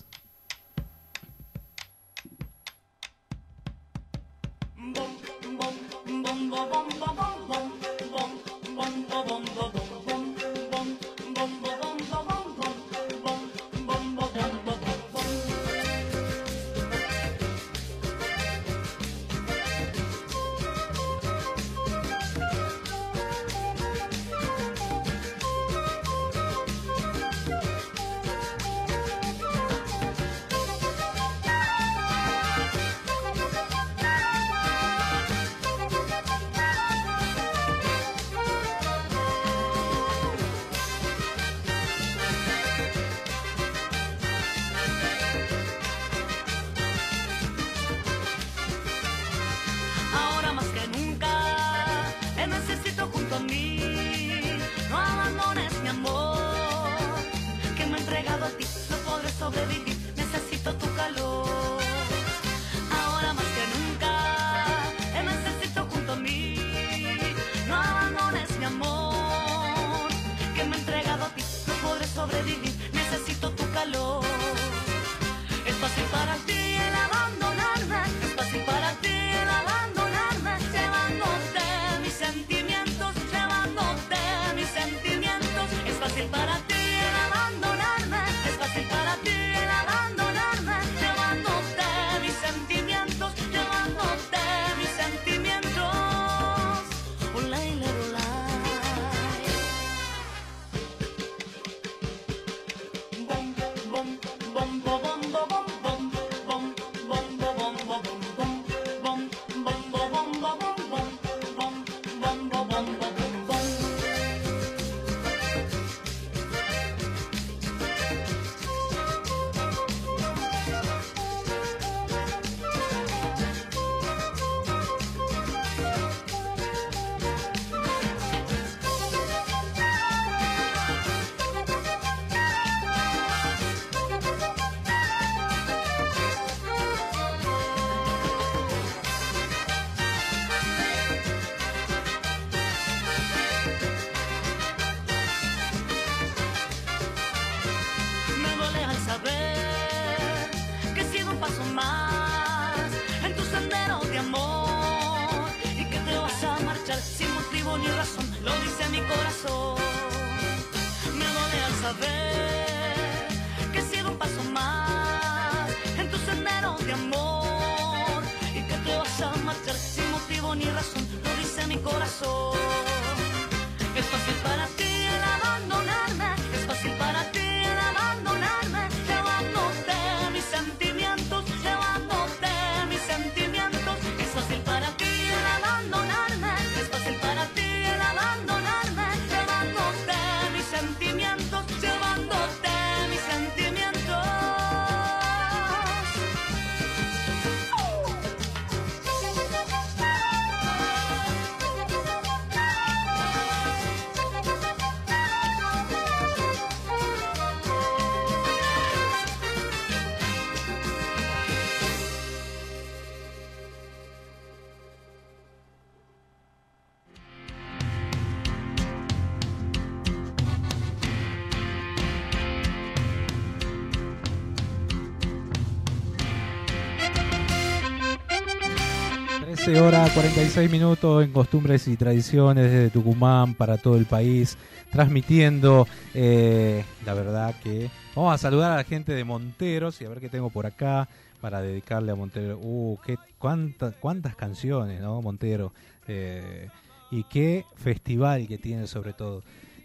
13 horas 46 minutos en costumbres y tradiciones desde Tucumán para todo el país, transmitiendo, eh, la verdad que vamos a saludar a la gente de Monteros y a ver qué tengo por acá para dedicarle a Montero. Uh, qué, cuántas, cuántas canciones, ¿no? Montero. Eh, y qué festival que tiene sobre todo.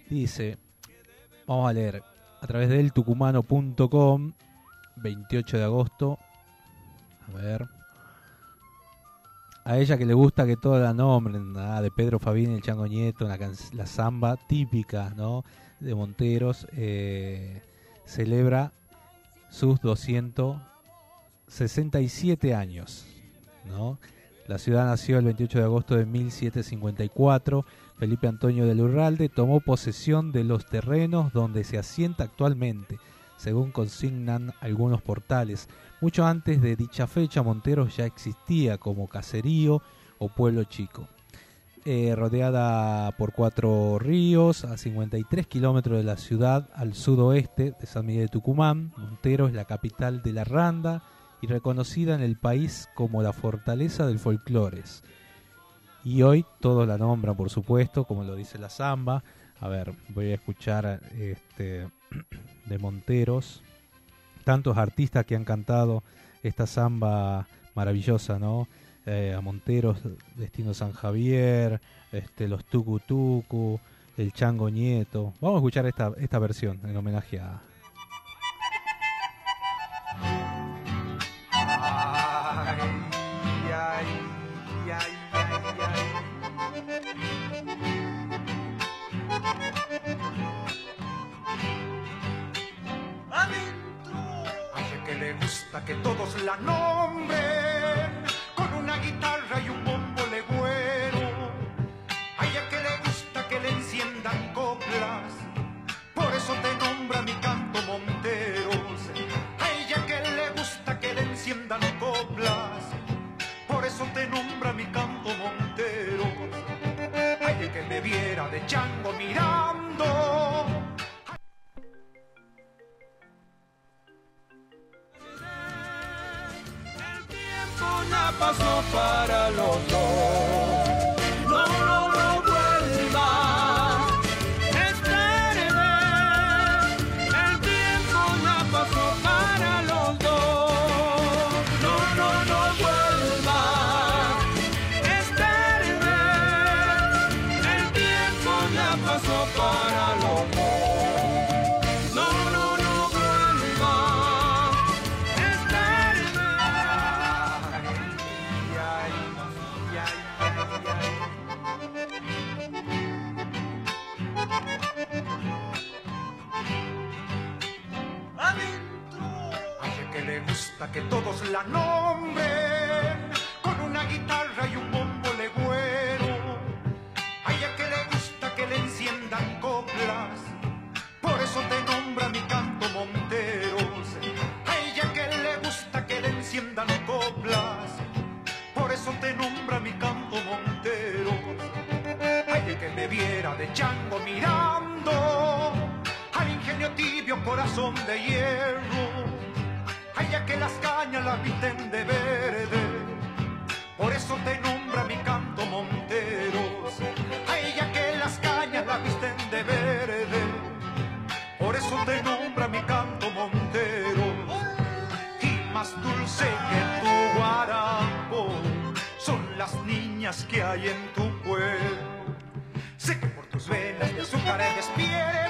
Dice, vamos a leer, a través del tucumano.com, 28 de agosto. A ver. A ella que le gusta que toda la nombren, ah, de Pedro Fabini, el Chango Nieto, la, la samba típica ¿no? de Monteros, eh, celebra sus 267 años. ¿no? La ciudad nació el 28 de agosto de 1754. Felipe Antonio de Lurralde tomó posesión de los terrenos donde se asienta actualmente, según consignan algunos portales. Mucho antes de dicha fecha, Monteros ya existía como caserío o pueblo chico. Eh, rodeada por cuatro ríos, a 53 kilómetros de la ciudad al sudoeste de San Miguel de Tucumán, Monteros es la capital de la Randa y reconocida en el país como la fortaleza del folclores. Y hoy todos la nombran, por supuesto, como lo dice la samba. A ver, voy a escuchar este, de Monteros tantos artistas que han cantado esta samba maravillosa, ¿no? Eh, a Monteros, Destino San Javier, este, los Tucu Tucu, el Chango Nieto. Vamos a escuchar esta, esta versión en homenaje a, que todos la nombren con una guitarra y un bombo legüero. A ella que le gusta que le enciendan coplas, por eso te nombra mi canto Monteros. A ella que le gusta que le enciendan coplas, por eso te nombra mi canto Monteros. A ella que me viera de chango mirando pasó para los dos. Que todos la nombren con una guitarra y un bombo legüero. A ella que le gusta que le enciendan coplas, por eso te nombra mi canto Monteros. A ella que le gusta que le enciendan coplas, por eso te nombra mi canto Monteros. A ella que me viera de chango mirando al ingenio tibio corazón de hierro. A ella que las cañas las visten de verde, por eso te nombra mi canto Monteros. A ella que las cañas las visten de verde, por eso te nombra mi canto Monteros. Y más dulce que tu guarapo son las niñas que hay en tu pueblo. Sé que por tus venas de azúcar despiertas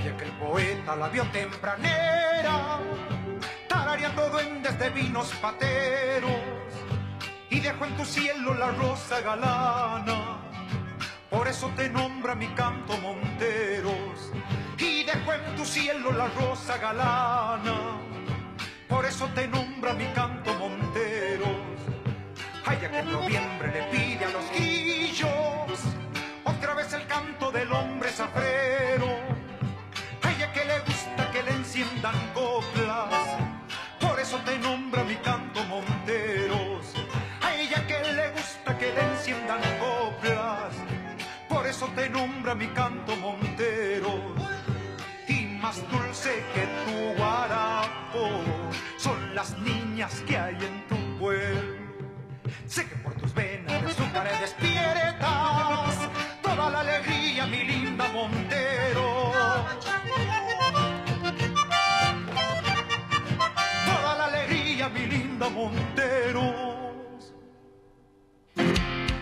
Ay, aquel poeta la vio tempranera, tarareando duendes de vinos pateros, y dejó en tu cielo la rosa galana. Por eso te nombra mi canto Monteros, y dejó en tu cielo la rosa galana. Por eso te nombra mi canto Monteros. Ay, Vaya que en noviembre le pide a los guillos otra vez el canto del hombre zafrero. Enciendan coplas, por eso te nombra mi canto Monteros. A ella que le gusta que le enciendan coplas, por eso te nombra mi canto Monteros. Y más dulce que tu guarapo son las niñas que hay en tu pueblo. Sé que por tus venas de azúcar despiertas toda la alegría, mi linda Montero.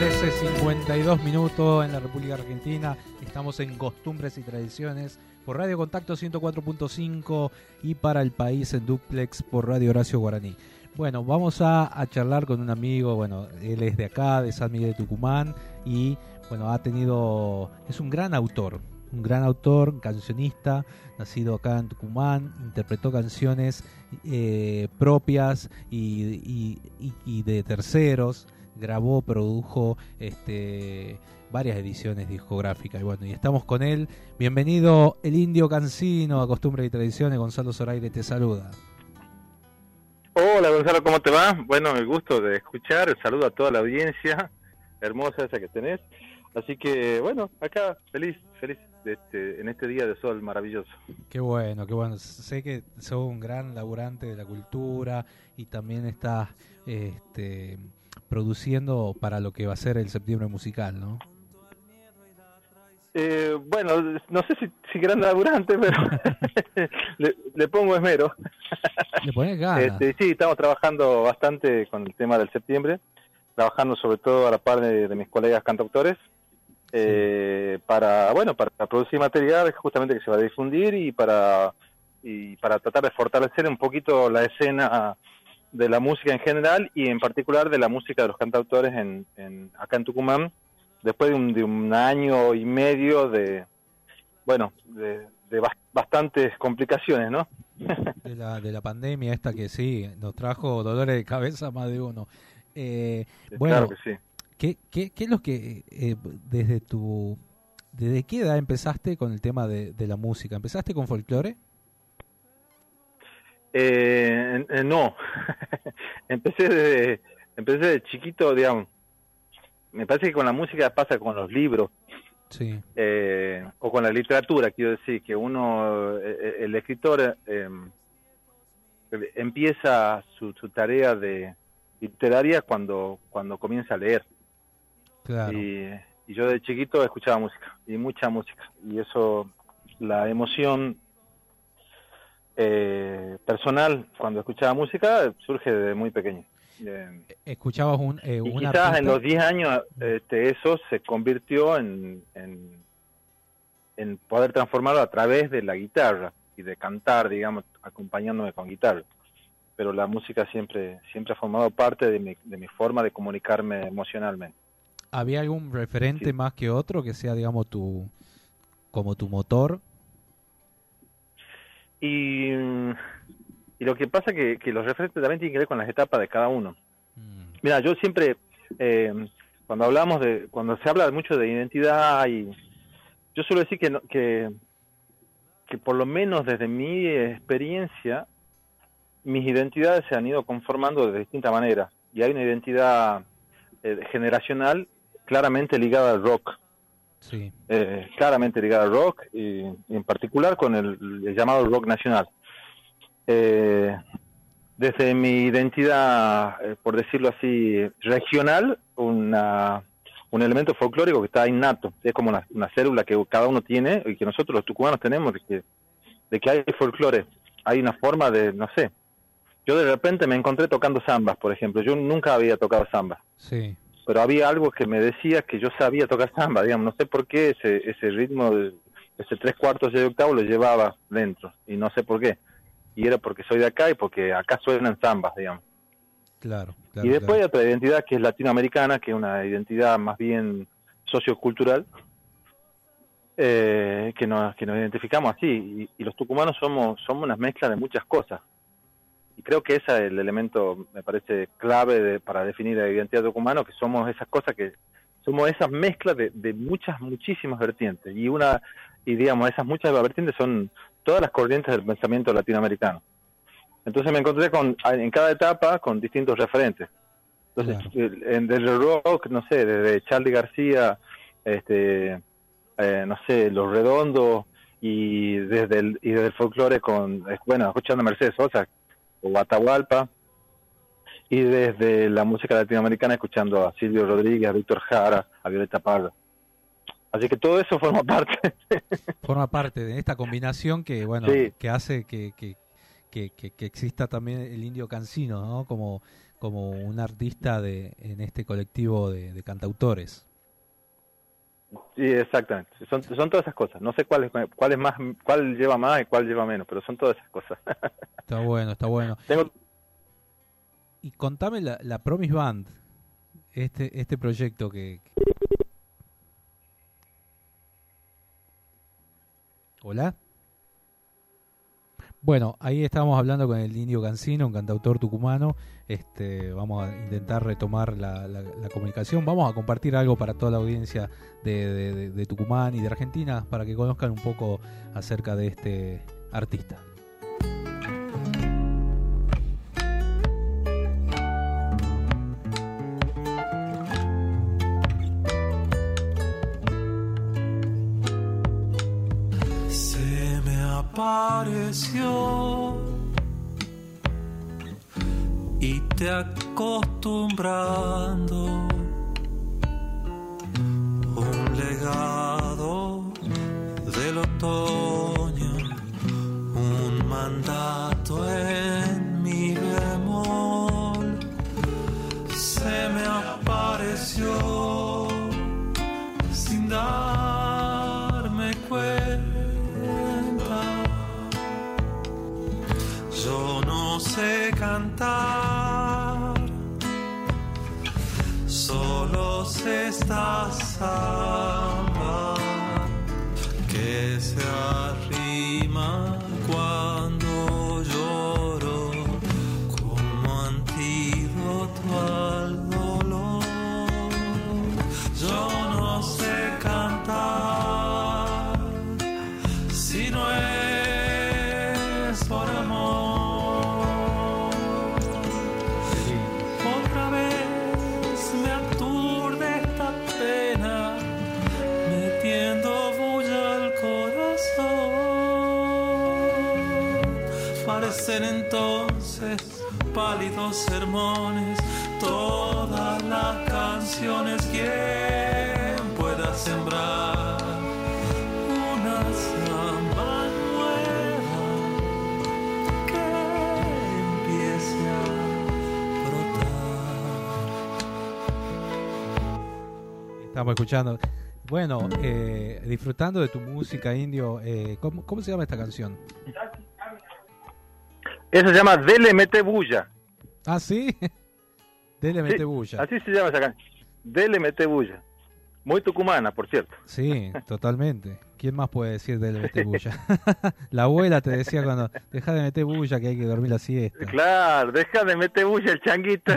13.52 minutos en la República Argentina. Estamos en Costumbres y Tradiciones por Radio Contacto 104.5 y para el país en duplex por Radio Horacio Guaraní. Bueno, vamos a, charlar con un amigo, bueno, él es de acá, de San Miguel de Tucumán y bueno, ha tenido, es un gran autor, un gran autor, cancionista, nacido acá en Tucumán, interpretó canciones eh, propias y de terceros, grabó, produjo este, varias ediciones discográficas. Y bueno, y estamos con él. Bienvenido el indio cancino a Costumbre y Tradiciones. Gonzalo Zoraire te saluda. Hola Gonzalo, ¿cómo te va? Bueno, el gusto de escuchar, el saludo a toda la audiencia hermosa esa que tenés. Así que bueno, acá feliz, feliz este, en este día de sol maravilloso. Qué bueno, qué bueno. Sé que sos un gran laburante de la cultura y también estás este, produciendo para lo que va a ser el septiembre musical, ¿no? Eh, bueno, no sé si, si gran laburante, pero le, le pongo esmero. Le pones ganas. Este, sí, estamos trabajando bastante con el tema del septiembre, trabajando sobre todo a la par de, de mis colegas cantautores, eh, para, bueno, para producir material justamente que se va a difundir y para, y para tratar de fortalecer un poquito la escena de la música en general y en particular de la música de los cantautores en, en- acá en Tucumán, después de un, de un año y medio de, bueno, de, de bas- bastantes complicaciones, ¿no? de la, de la pandemia esta que sí, nos trajo dolores de cabeza más de uno. Eh, bueno, Claro que sí. ¿qué, qué, qué es lo que eh, desde tu... ¿Desde qué edad empezaste con el tema de, de la música? ¿Empezaste con folclore? Eh, eh, no, empecé de, empecé de chiquito, digamos. Me parece que con la música pasa con los libros Sí. eh, o con la literatura, quiero decir, que uno, eh, eh, el escritor eh, empieza su, su tarea de literaria cuando, cuando comienza a leer. Claro. Y, y yo de chiquito escuchaba música, y mucha música. Y eso, la emoción eh, personal cuando escuchaba música surge desde muy pequeño. Eh, ¿Escuchabas un, eh, y quizás en los 10 años este, eso se convirtió en, en, en poder transformarlo a través de la guitarra y de cantar, digamos, acompañándome con guitarra. Pero la música siempre siempre ha formado parte de mi, de mi forma de comunicarme emocionalmente. ¿Había algún referente más que otro que sea, digamos, tu como tu motor? Y, mm, y lo que pasa que, que los referentes también tienen que ver con las etapas de cada uno. Mira, yo siempre, eh, cuando hablamos de, cuando se habla mucho de identidad y yo suelo decir que, no- que, que por lo menos desde mi experiencia, mis identidades se han ido conformando de distintas maneras. Y hay una identidad eh, generacional claramente ligada al rock. Sí. eh, claramente ligada al rock y, y en particular con el, el llamado rock nacional. Eh, desde mi identidad, eh, por decirlo así, regional, una, un elemento folclórico que está innato, es como una, una célula que cada uno tiene y que nosotros los tucumanos tenemos, de que, de que hay folclore hay una forma de, no sé, yo de repente me encontré tocando zambas, por ejemplo, yo nunca había tocado zambas, Sí. Pero había algo que me decía que yo sabía tocar samba, digamos, no sé por qué ese, ese ritmo, de, ese tres cuartos de octavo lo llevaba dentro, y no sé por qué, y era porque soy de acá y porque acá suenan zambas, digamos. Claro. claro y después claro. hay otra identidad que es latinoamericana, que es una identidad más bien sociocultural, eh, que, nos, que nos identificamos así. Y, y los tucumanos somos, somos una mezcla de muchas cosas. Y creo que ese es el elemento, me parece, clave de- para definir la identidad tucumana, que somos esas cosas que somos esas mezclas de, de muchas, muchísimas vertientes. Y una, y digamos, esas muchas vertientes son todas las corrientes del pensamiento latinoamericano. Entonces me encontré con, en cada etapa con distintos referentes. Entonces, el- en, desde rock, no sé, desde Charlie García, este, eh, no sé, Los Redondos, y desde el, y desde el folclore con, eh, bueno, escuchando a Mercedes Sosa o Atahualpa, y desde la música latinoamericana escuchando a Silvio Rodríguez, a Víctor Jara, a Violeta Pardo. Así que todo eso forma parte. Forma parte de esta combinación que, bueno, Sí. que hace que, que, que, que- que exista también el indio cancino, ¿no? Como, como un artista de, en este colectivo de, de cantautores. Sí, exactamente. Son, son todas esas cosas. No sé cuál es, cuál es más, cuál lleva más y cuál lleva menos, pero son todas esas cosas. Está bueno, está bueno. Tengo- Y contame la, la Promise Band, este, este proyecto que... que- Hola. Bueno, ahí estábamos hablando con el Indio Cancino, un cantautor tucumano. Este, vamos a intentar retomar la, la- la comunicación. Vamos a compartir algo para toda la audiencia de, de- Tucumán y de Argentina para que conozcan un poco acerca de este artista. Me apareció y te acostumbrando un legado del otoño, cantar, solo sé esta Estamos escuchando. Bueno, eh, disfrutando de tu música indio, eh, ¿cómo, cómo se llama esta canción? Eso se llama Dele Mete Bulla. Ah, sí. Dele Sí, mete bulla. Así se llama esa canción. Dele Mete Bulla. Muy tucumana, por cierto. Sí, totalmente. ¿Quién más puede decir dele mete bulla? la abuela te decía cuando deja de meter bulla que hay que dormir la siesta. Claro, deja de meter bulla el changuito.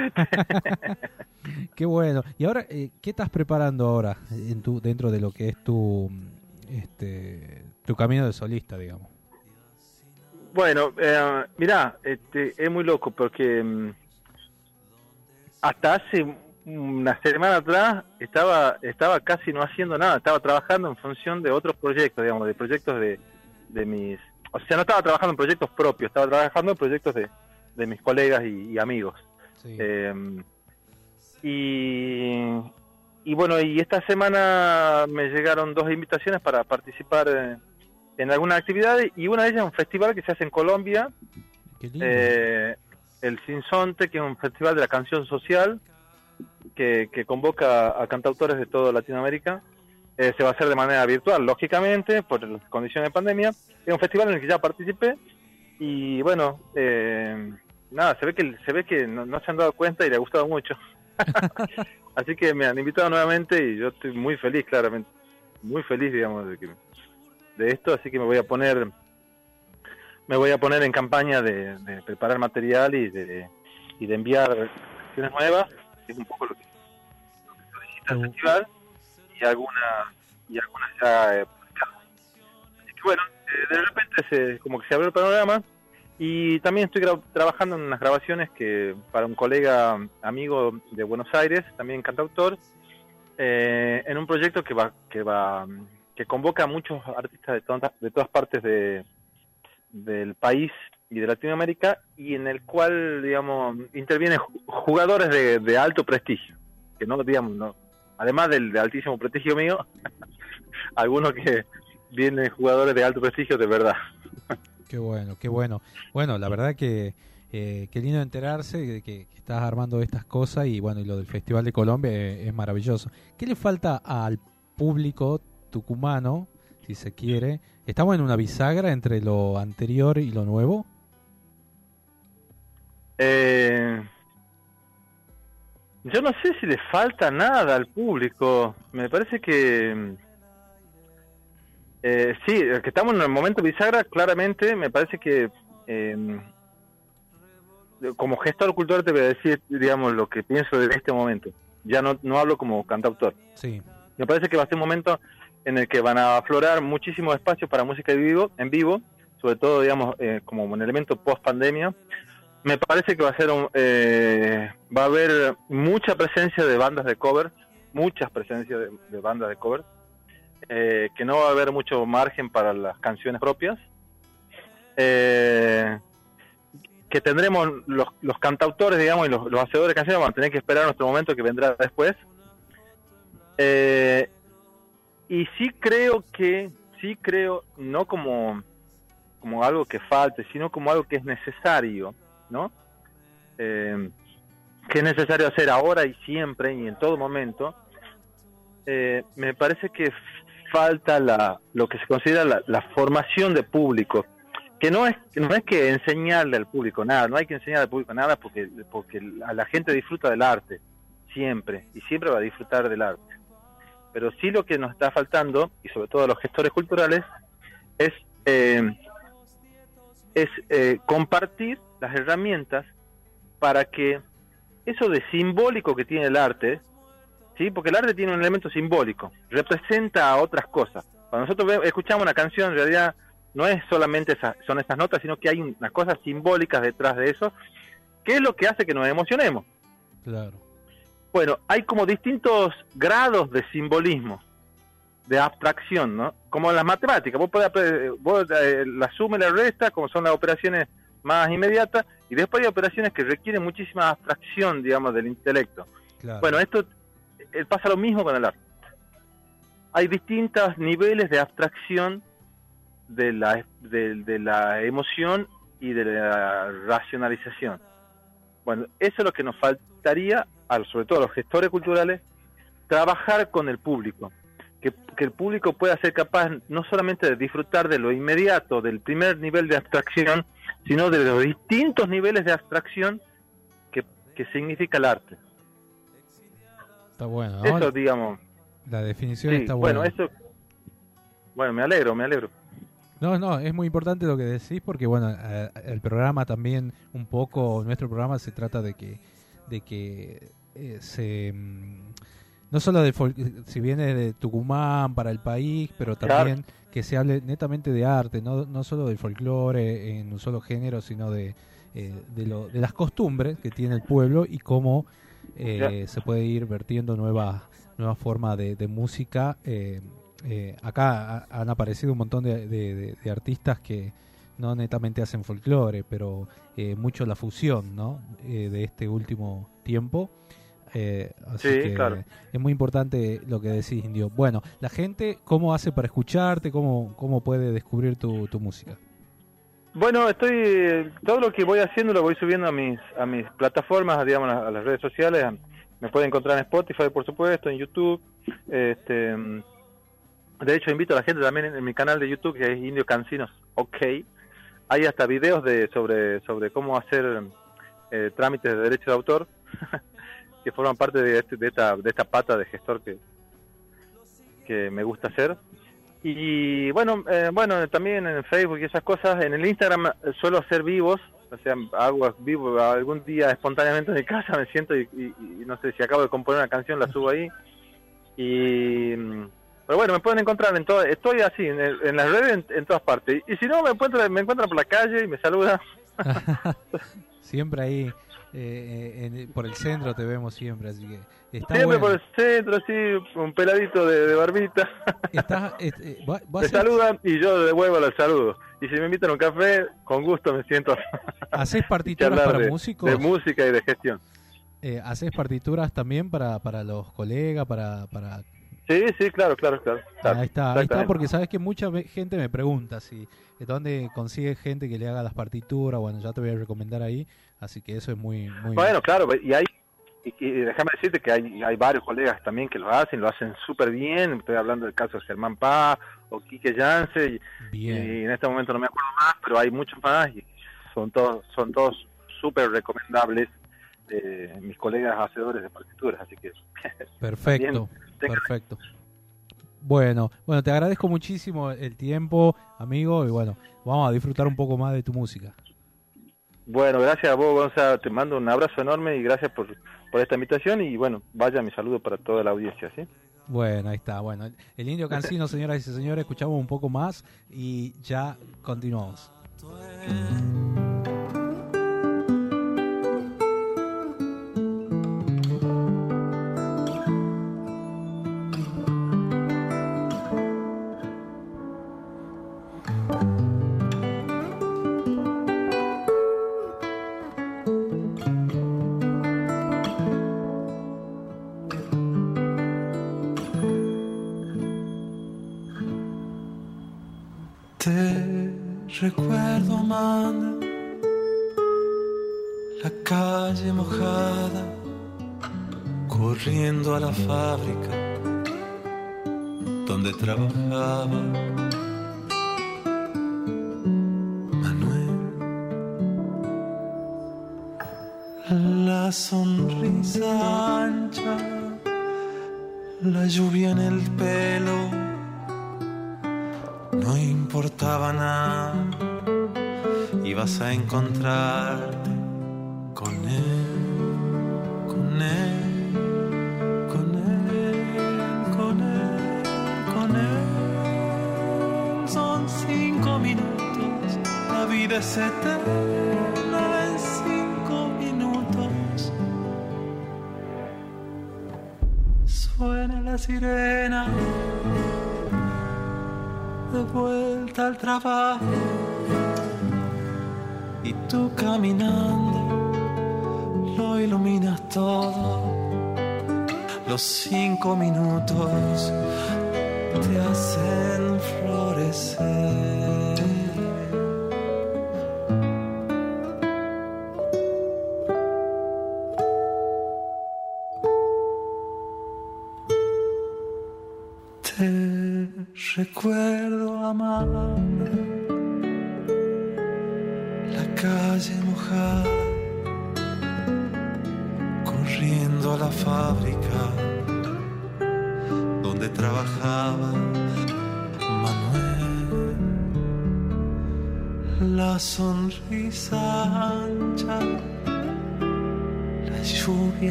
Qué bueno. Y ahora, eh, ¿qué estás preparando ahora en tu, dentro de lo que es tu, este, tu camino de solista, digamos? Bueno, eh, mirá, este, es muy loco porque mm, hasta hace una semana atrás estaba estaba casi no haciendo nada, estaba trabajando en función de otros proyectos, digamos, de proyectos de, de mis... O sea, no estaba trabajando en proyectos propios, estaba trabajando en proyectos de, de mis colegas y, y amigos. Eh, y, y bueno, y esta semana me llegaron dos invitaciones para participar eh, en algunas actividades y una de ellas es un festival que se hace en Colombia, eh, el Sinsonte, que es un festival de la canción social que, que convoca a cantautores de toda Latinoamérica. Eh, se va a hacer de manera virtual, lógicamente, por las condiciones de pandemia. Es un festival en el que ya participé y bueno, eh, nada, se ve que se ve que no, se han dado cuenta y le ha gustado mucho. Así que me han invitado nuevamente y yo estoy muy feliz, claramente, muy feliz, digamos, de, que, de esto. Así que me voy a poner, me voy a poner en campaña de, preparar material y de, y de enviar canciones nuevas, es un poco lo que, solicita el festival y algunas y algunas ya eh, Así que bueno, eh, de repente se, como que se abrió el panorama y también estoy trabajando en unas grabaciones que para un colega amigo de Buenos Aires, también cantautor, eh, en un proyecto que va que va que convoca a muchos artistas de, todas, de todas partes de, del país y de Latinoamérica y en el cual digamos intervienen jugadores de, de alto prestigio que no digamos no además del de altísimo prestigio mío algunos que vienen jugadores de alto prestigio de verdad Qué bueno, qué bueno. Bueno, la verdad que eh, qué lindo enterarse de que, estás armando estas cosas y bueno, y lo del Festival de Colombia es, maravilloso. ¿Qué le falta al público tucumano, si se quiere? ¿Estamos en una bisagra entre lo anterior y lo nuevo? Eh, yo no sé si le falta nada al público. Me parece que eh, sí, que estamos en el momento bisagra, claramente me parece que eh, como gestor cultural te voy a decir, digamos, lo que pienso de este momento. Ya no, no hablo como cantautor. Sí. Me parece que va a ser un momento en el que van a aflorar muchísimos espacios para música en vivo, en vivo sobre todo, digamos, eh, como un elemento post pandemia. Me parece que va a ser un, eh, va a haber mucha presencia de bandas de covers, muchas presencias de, bandas de covers eh, que no va a haber mucho margen para las canciones propias, eh, que tendremos los, los, cantautores, digamos, y los, hacedores de canciones van a tener que esperar nuestro momento que vendrá después. Eh, y sí creo que, sí creo, no como, como algo que falte, sino como algo que es necesario, ¿no? que es necesario hacer ahora y siempre y en todo momento, me parece que falta la, lo que se considera la, formación de público, que no es, no es que enseñarle al público nada, no hay que enseñarle al público nada porque, porque a la gente disfruta del arte, siempre, y siempre va a disfrutar del arte. Pero sí lo que nos está faltando, y sobre todo a los gestores culturales, es, eh, es eh, compartir las herramientas para que eso de simbólico que tiene el arte, ¿sí? Porque el arte tiene un elemento simbólico, representa a otras cosas. Cuando nosotros escuchamos una canción, en realidad no es solamente esa, son esas notas, sino que hay unas cosas simbólicas detrás de eso, que es lo que hace que nos emocionemos. Claro. Bueno, hay como distintos grados de simbolismo, de abstracción, ¿no? Como en las matemáticas, vos podés vos, eh, la suma y la resta, como son las operaciones más inmediatas, y después hay operaciones que requieren muchísima abstracción, digamos, del intelecto. Bueno, esto eh, pasa lo mismo con el arte. Hay distintos niveles de abstracción de la, de, la emoción y de la racionalización. Bueno, eso es lo que nos faltaría, sobre todo a los gestores culturales, trabajar con el público. Que, que, el público pueda ser capaz no solamente de disfrutar de lo inmediato, del primer nivel de abstracción, sino de los distintos niveles de abstracción que, que significa el arte. Está bueno. Eso, digamos. La definición está buena. Bueno, eso. Bueno, me alegro, me alegro. No, no, es muy importante lo que decís porque, bueno, el programa también, un poco, nuestro programa se trata de que, de que eh, se. Mm, no solo de si viene de Tucumán para el país, pero también que se hable netamente de arte, no, no solo del folclore en un solo género, sino de, eh, de, lo, de las costumbres que tiene el pueblo y cómo eh, se puede ir vertiendo nuevas nueva formas de, música. Eh, eh, acá han aparecido un montón de, artistas que no netamente hacen folclore, pero mucho la fusión ¿no? de este último tiempo. Eh, así Sí, que claro. Es muy importante lo que decís, Indio. Bueno, la gente, ¿cómo hace para escucharte? ¿Cómo, cómo puede descubrir tu, tu música? Bueno, estoy todo lo que voy haciendo lo voy subiendo a mis a mis plataformas, digamos, a las redes sociales. Me pueden encontrar en Spotify, por supuesto, en YouTube. Este, de hecho, invito a la gente también en, mi canal de YouTube, que es Indio Cancinos OK. Hay hasta videos de sobre sobre cómo hacer eh, trámites de derecho de autor, que forman parte de, este- de esta de esta pata de gestor que que me gusta hacer. Y bueno, eh, bueno, también en Facebook y esas cosas. En el Instagram suelo hacer vivos, o sea, hago vivo algún día espontáneamente en mi casa, me siento y, y- y no sé si acabo de componer una canción, la subo ahí. Y pero bueno, me pueden encontrar en todo, estoy así en, el- en las redes en, en todas partes. Y si no me encuentran, me encuentran por la calle y me saludan. Siempre ahí, eh, en- por el centro te vemos siempre, así que está Siempre por el centro, así, un peladito de, de barbita. Estás, este, me hacés- saludan y yo devuelvo el saludo. Y si me invitan a un café, con gusto me siento ¿Haces partituras para de, músicos? de música y de gestión. Eh, ¿Haces partituras también para, para los colegas, para, para Sí, sí, claro, claro, claro. claro, Ahí está, ahí está, porque sabes que mucha gente me pregunta si de dónde consigue gente que le haga las partituras. Bueno, ya te voy a recomendar ahí, así que eso es muy, muy. Bueno, claro, y hay y, y déjame decirte que hay, hay varios colegas también que lo hacen, lo hacen súper bien. Estoy hablando del caso de Germán Paz o Quique Yance, y, y en este momento no me acuerdo más, pero hay muchos más y son todos son todos súper recomendables eh, mis colegas hacedores de partituras, así que Perfecto, perfecto. Bueno, bueno, te agradezco muchísimo el tiempo, amigo, y bueno, vamos a disfrutar un poco más de tu música. Bueno, gracias a vos, Gonzalo. Te mando un abrazo enorme y gracias por, por esta invitación. Y bueno, vaya mi saludo para toda la audiencia, ¿sí? Bueno, ahí está. Bueno, el indio cansino, señoras y señores, escuchamos un poco más y ya continuamos.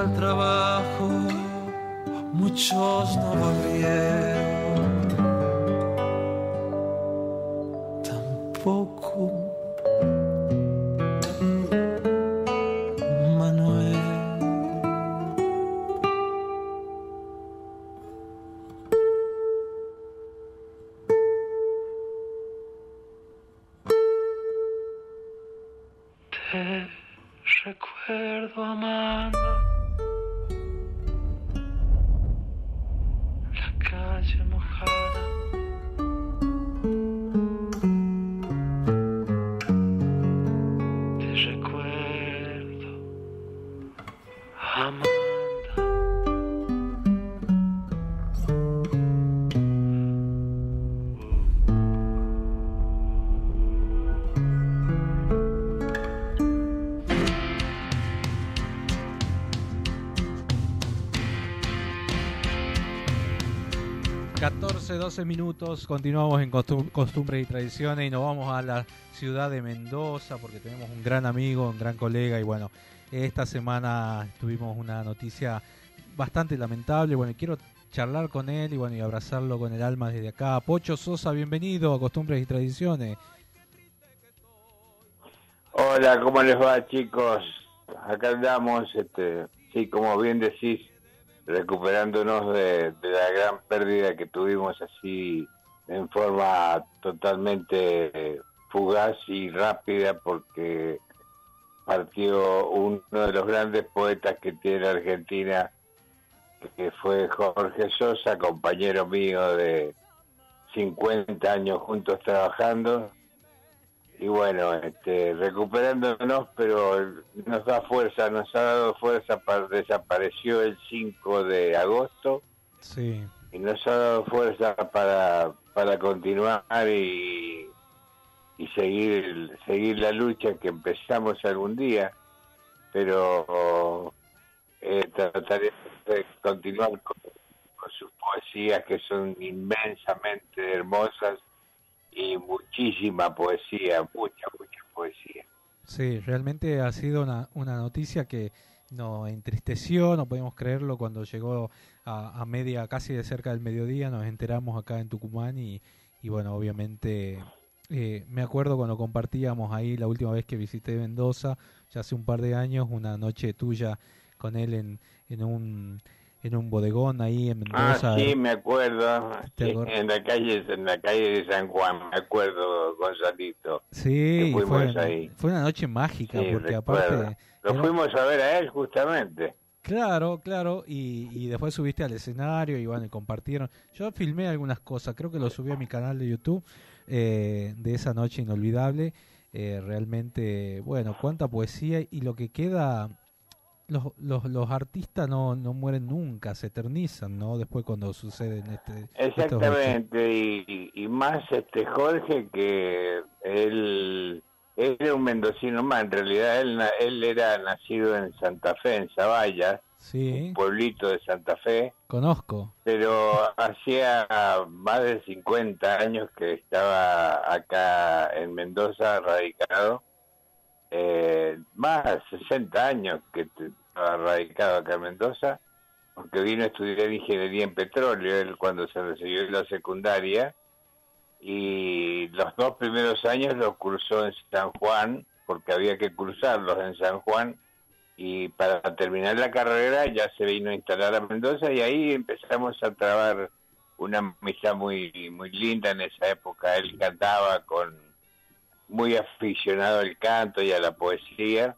Al trabajo. Muchos no volvieron. 12 minutos, continuamos en costum- costumbres y tradiciones y nos vamos a la ciudad de Mendoza porque tenemos un gran amigo, un gran colega y bueno, esta semana tuvimos una noticia bastante lamentable, bueno, quiero charlar con él y bueno, y abrazarlo con el alma desde acá. Pocho Sosa, bienvenido a Costumbres y Tradiciones. Hola, ¿cómo les va, chicos? Acá andamos, este, sí, como bien decís, recuperándonos de, la gran pérdida que tuvimos así en forma totalmente fugaz y rápida porque partió uno de los grandes poetas que tiene Argentina, que fue Jorge Sosa, compañero mío de 50 años juntos trabajando y bueno, este, recuperándonos, pero nos da fuerza, nos ha dado fuerza, para, desapareció el 5 de agosto. Sí. y nos ha dado fuerza para, para continuar y, y seguir, seguir la lucha que empezamos algún día, pero eh, trataré de continuar con, con sus poesías que son inmensamente hermosas y muchísima poesía, mucha, mucha poesía. Sí, realmente ha sido una, una noticia que nos entristeció, no podemos creerlo cuando llegó a, a media, casi de cerca del mediodía, nos enteramos acá en Tucumán y, y bueno, obviamente eh, me acuerdo cuando compartíamos ahí la última vez que visité Mendoza, ya hace un par de años, una noche tuya con él en, en un en un bodegón ahí en Mendoza. Ah, sí, me acuerdo. ¿Te Sí, acor- en la calle, en la calle de San Juan, me acuerdo, Gonzalito. Sí, fue, ahí. fue una noche mágica Sí, porque recuerdo. aparte... Lo era- fuimos a ver a él justamente. Claro, claro, y, y después subiste al escenario y bueno, y compartieron. Yo filmé algunas cosas, creo que lo subí a mi canal de YouTube eh, de esa noche inolvidable. Eh, realmente, bueno, cuánta poesía y lo que queda, los, los, los artistas no, no mueren nunca, se eternizan, ¿no? Después cuando suceden este. Exactamente, y, y más este Jorge que él, él era un mendocino más, en realidad él, él era nacido en Santa Fe, en Zavalla, Sí, un pueblito de Santa Fe, conozco. pero hacía más de 50 años que estaba acá en Mendoza radicado, eh, más de 60 años que te- radicado acá en Mendoza, porque vino a estudiar ingeniería en petróleo él cuando se recibió en la secundaria, y los dos primeros años los cursó en San Juan, porque había que cursarlos en San Juan, y para terminar la carrera ya se vino a instalar a Mendoza y ahí empezamos a trabar una amistad muy muy linda en esa época. Él cantaba con muy aficionado al canto y a la poesía.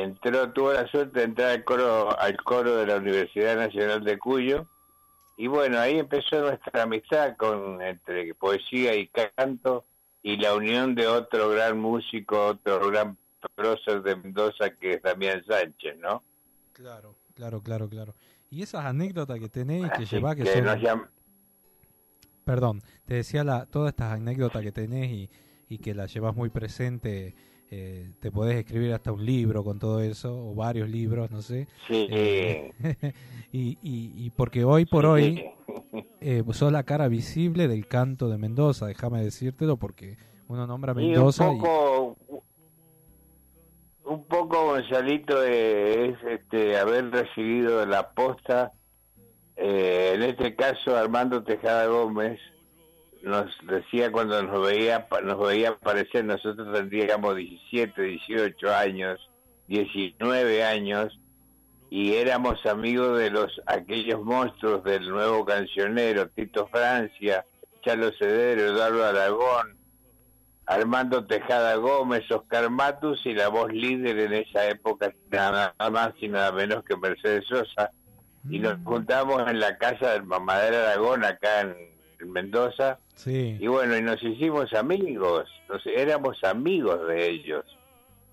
Entró, tuvo la suerte de entrar al coro, al coro de la Universidad Nacional de Cuyo y bueno, ahí empezó nuestra amistad con entre poesía y canto y la unión de otro gran músico, otro gran prócer de Mendoza que es Damián Sánchez, ¿no? Claro, claro, claro, claro. Y esas anécdotas que tenéis, que llevás, que, que son... nos llam- Perdón, te decía la, todas estas anécdotas que tenés y, y que las llevas muy presente eh, te podés escribir hasta un libro con todo eso, o varios libros, no sé. Sí. Eh, y, y, y, porque hoy por hoy eh, sos la cara visible del canto de Mendoza, déjame decírtelo, porque uno nombra Mendoza y un poco, un poco Gonzalito es este haber recibido la posta eh, en este caso Armando Tejada Gómez nos decía cuando nos veía nos veía aparecer nosotros tendríamos 17 18 años 19 años y éramos amigos de los aquellos monstruos del nuevo cancionero Tito Francia Chalo Cedero Eduardo Aragón Armando Tejada Gómez Oscar Matus y la voz líder en esa época nada más y nada menos que Mercedes Sosa. Y nos juntamos en la casa del Mamadera Aragón acá en en Mendoza. Sí. Y bueno, y nos hicimos amigos, nos, éramos amigos de ellos.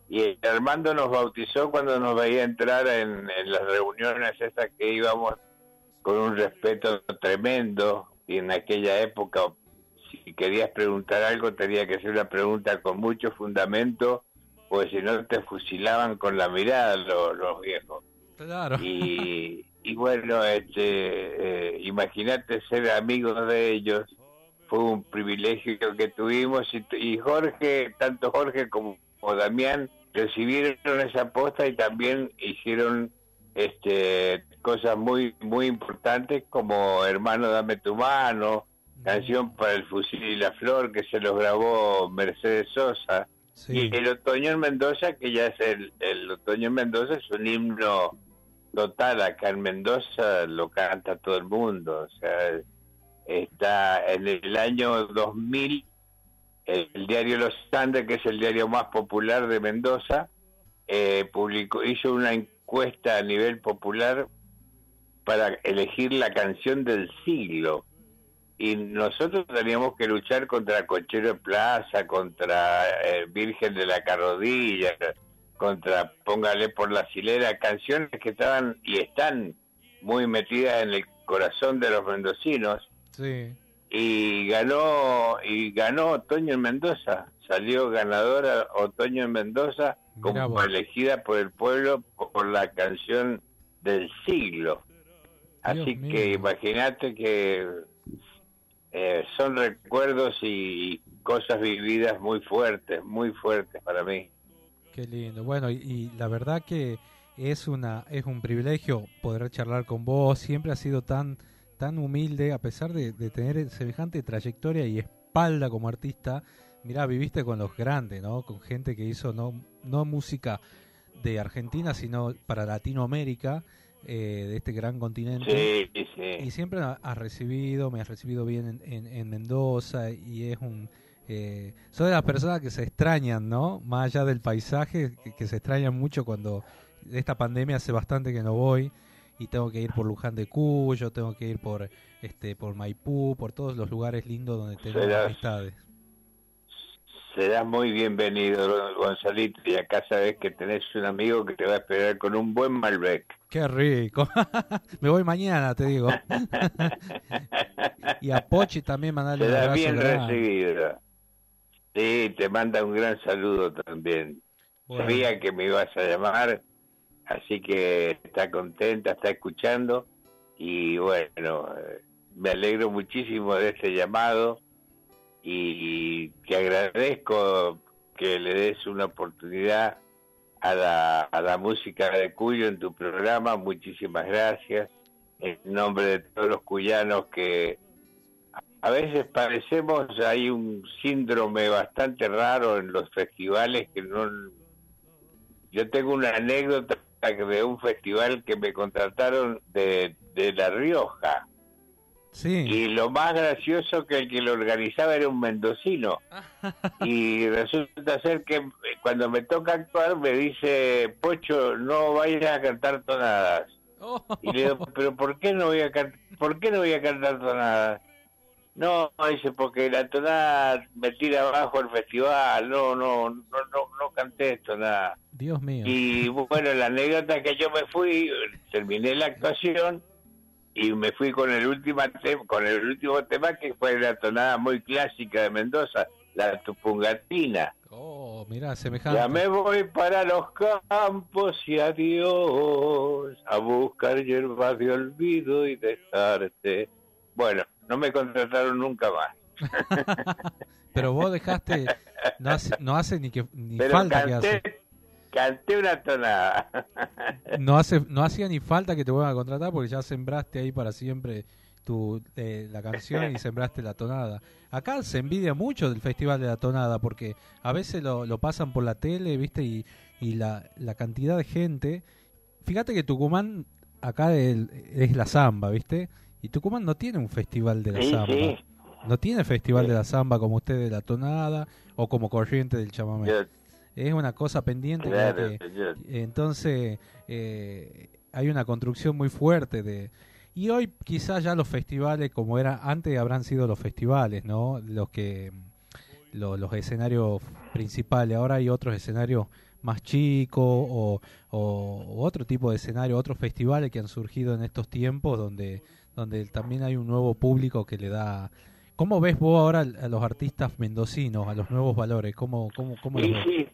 Y Armando nos bautizó cuando nos veía entrar en, en las reuniones esas que íbamos con un respeto tremendo. Y en aquella época, si querías preguntar algo, tenía que ser una pregunta con mucho fundamento, pues si no te fusilaban con la mirada los, los viejos. Claro. Y, y bueno, este, eh, imagínate ser amigos de ellos, fue un privilegio que tuvimos y, y Jorge, tanto Jorge como, como, Damián recibieron esa posta y también hicieron este cosas muy muy importantes como Hermano Dame tu mano, canción para el fusil y la flor que se los grabó Mercedes Sosa. Sí. Y el otoño en Mendoza, que ya es el, el otoño en Mendoza, es un himno total, acá en Mendoza lo canta todo el mundo, o sea, está en el año 2000, el, el diario Los Andes, que es el diario más popular de Mendoza, eh, publicó, hizo una encuesta a nivel popular para elegir la canción del siglo. Y nosotros teníamos que luchar contra Cochero de Plaza, contra eh, Virgen de la Carrodilla, contra Póngale por la Silera, canciones que estaban y están muy metidas en el corazón de los mendocinos. Sí. Y ganó y ganó Otoño en Mendoza, salió ganadora Otoño en Mendoza como elegida por el pueblo por la canción del siglo. Así Dios que imagínate que eh, son recuerdos y cosas vividas muy fuertes, muy fuertes para mí. Qué lindo. Bueno, y, y, la verdad que es una es un privilegio poder charlar con vos. Siempre has sido tan tan humilde a pesar de, de tener semejante trayectoria y espalda como artista. Mirá, viviste con los grandes, ¿no? Con gente que hizo no no música de Argentina, sino para Latinoamérica, eh, de este gran continente. Sí, sí. Y siempre has recibido, me has recibido bien en, en, en Mendoza y es un eh, son de las personas que se extrañan, ¿no? Más allá del paisaje, que, que, se extrañan mucho cuando esta pandemia hace bastante que no voy y tengo que ir por Luján de Cuyo, tengo que ir por este por Maipú, por todos los lugares lindos donde tengo Serás, amistades. Serás muy bienvenido, Gonzalito, y acá sabes que tenés un amigo que te va a esperar con un buen Malbec. Qué rico. Me voy mañana, te digo. y a Pochi también mandarle un abrazo bien grande. recibido. Sí, te manda un gran saludo también. Bueno. Sabía que me ibas a llamar, así que está contenta, está escuchando y bueno, eh, me alegro muchísimo de este llamado y te agradezco que le des una oportunidad a la, a la música de Cuyo en tu programa. Muchísimas gracias. En nombre de todos los cuyanos que a veces parecemos, hay un síndrome bastante raro en los festivales que no... Yo tengo una anécdota de un festival que me contrataron de, de La Rioja. Sí. Y lo más gracioso que el que lo organizaba era un mendocino. y resulta ser que cuando me toca actuar me dice, Pocho, no vayas a cantar tonadas. Y le digo, pero ¿por qué no voy a, ¿por qué no voy a cantar tonadas? No, dice, porque la tonada me tira abajo el festival, no, no, no, no, no canté esto, nada. Dios mío. Y bueno, la anécdota que yo me fui, terminé la actuación y me fui con el último tema, con el último tema que fue la tonada muy clásica de Mendoza, la tupungatina. Oh, mira, semejante. Ya me voy para los campos y adiós, a buscar hierbas de olvido y dejarte. Bueno, no me contrataron nunca más. Pero vos dejaste, no hace, no hace ni que ni Pero falta que hace. canté una tonada. No hace, no hacía ni falta que te vuelvan a contratar porque ya sembraste ahí para siempre tu eh, la canción y sembraste la tonada. Acá se envidia mucho del Festival de la Tonada porque a veces lo, lo pasan por la tele, ¿viste? Y, y la, la cantidad de gente. Fíjate que Tucumán acá el- es la samba, ¿viste? Y Tucumán no tiene un festival de la Sí, samba. sí. No tiene festival de la samba como usted de la tonada o como corriente del chamamé. Es una cosa pendiente. Claro, que- entonces eh, hay una construcción muy fuerte de y hoy quizás ya los festivales como era antes habrán sido los festivales no los que lo- los escenarios principales ahora hay otros escenarios más chicos o, o- o otro tipo de escenario otros festivales que han surgido en estos tiempos donde donde también hay un nuevo público que le da ¿Cómo ves vos ahora a los artistas mendocinos, a los nuevos valores? ¿Cómo, cómo, cómo los Sí, ves? sí.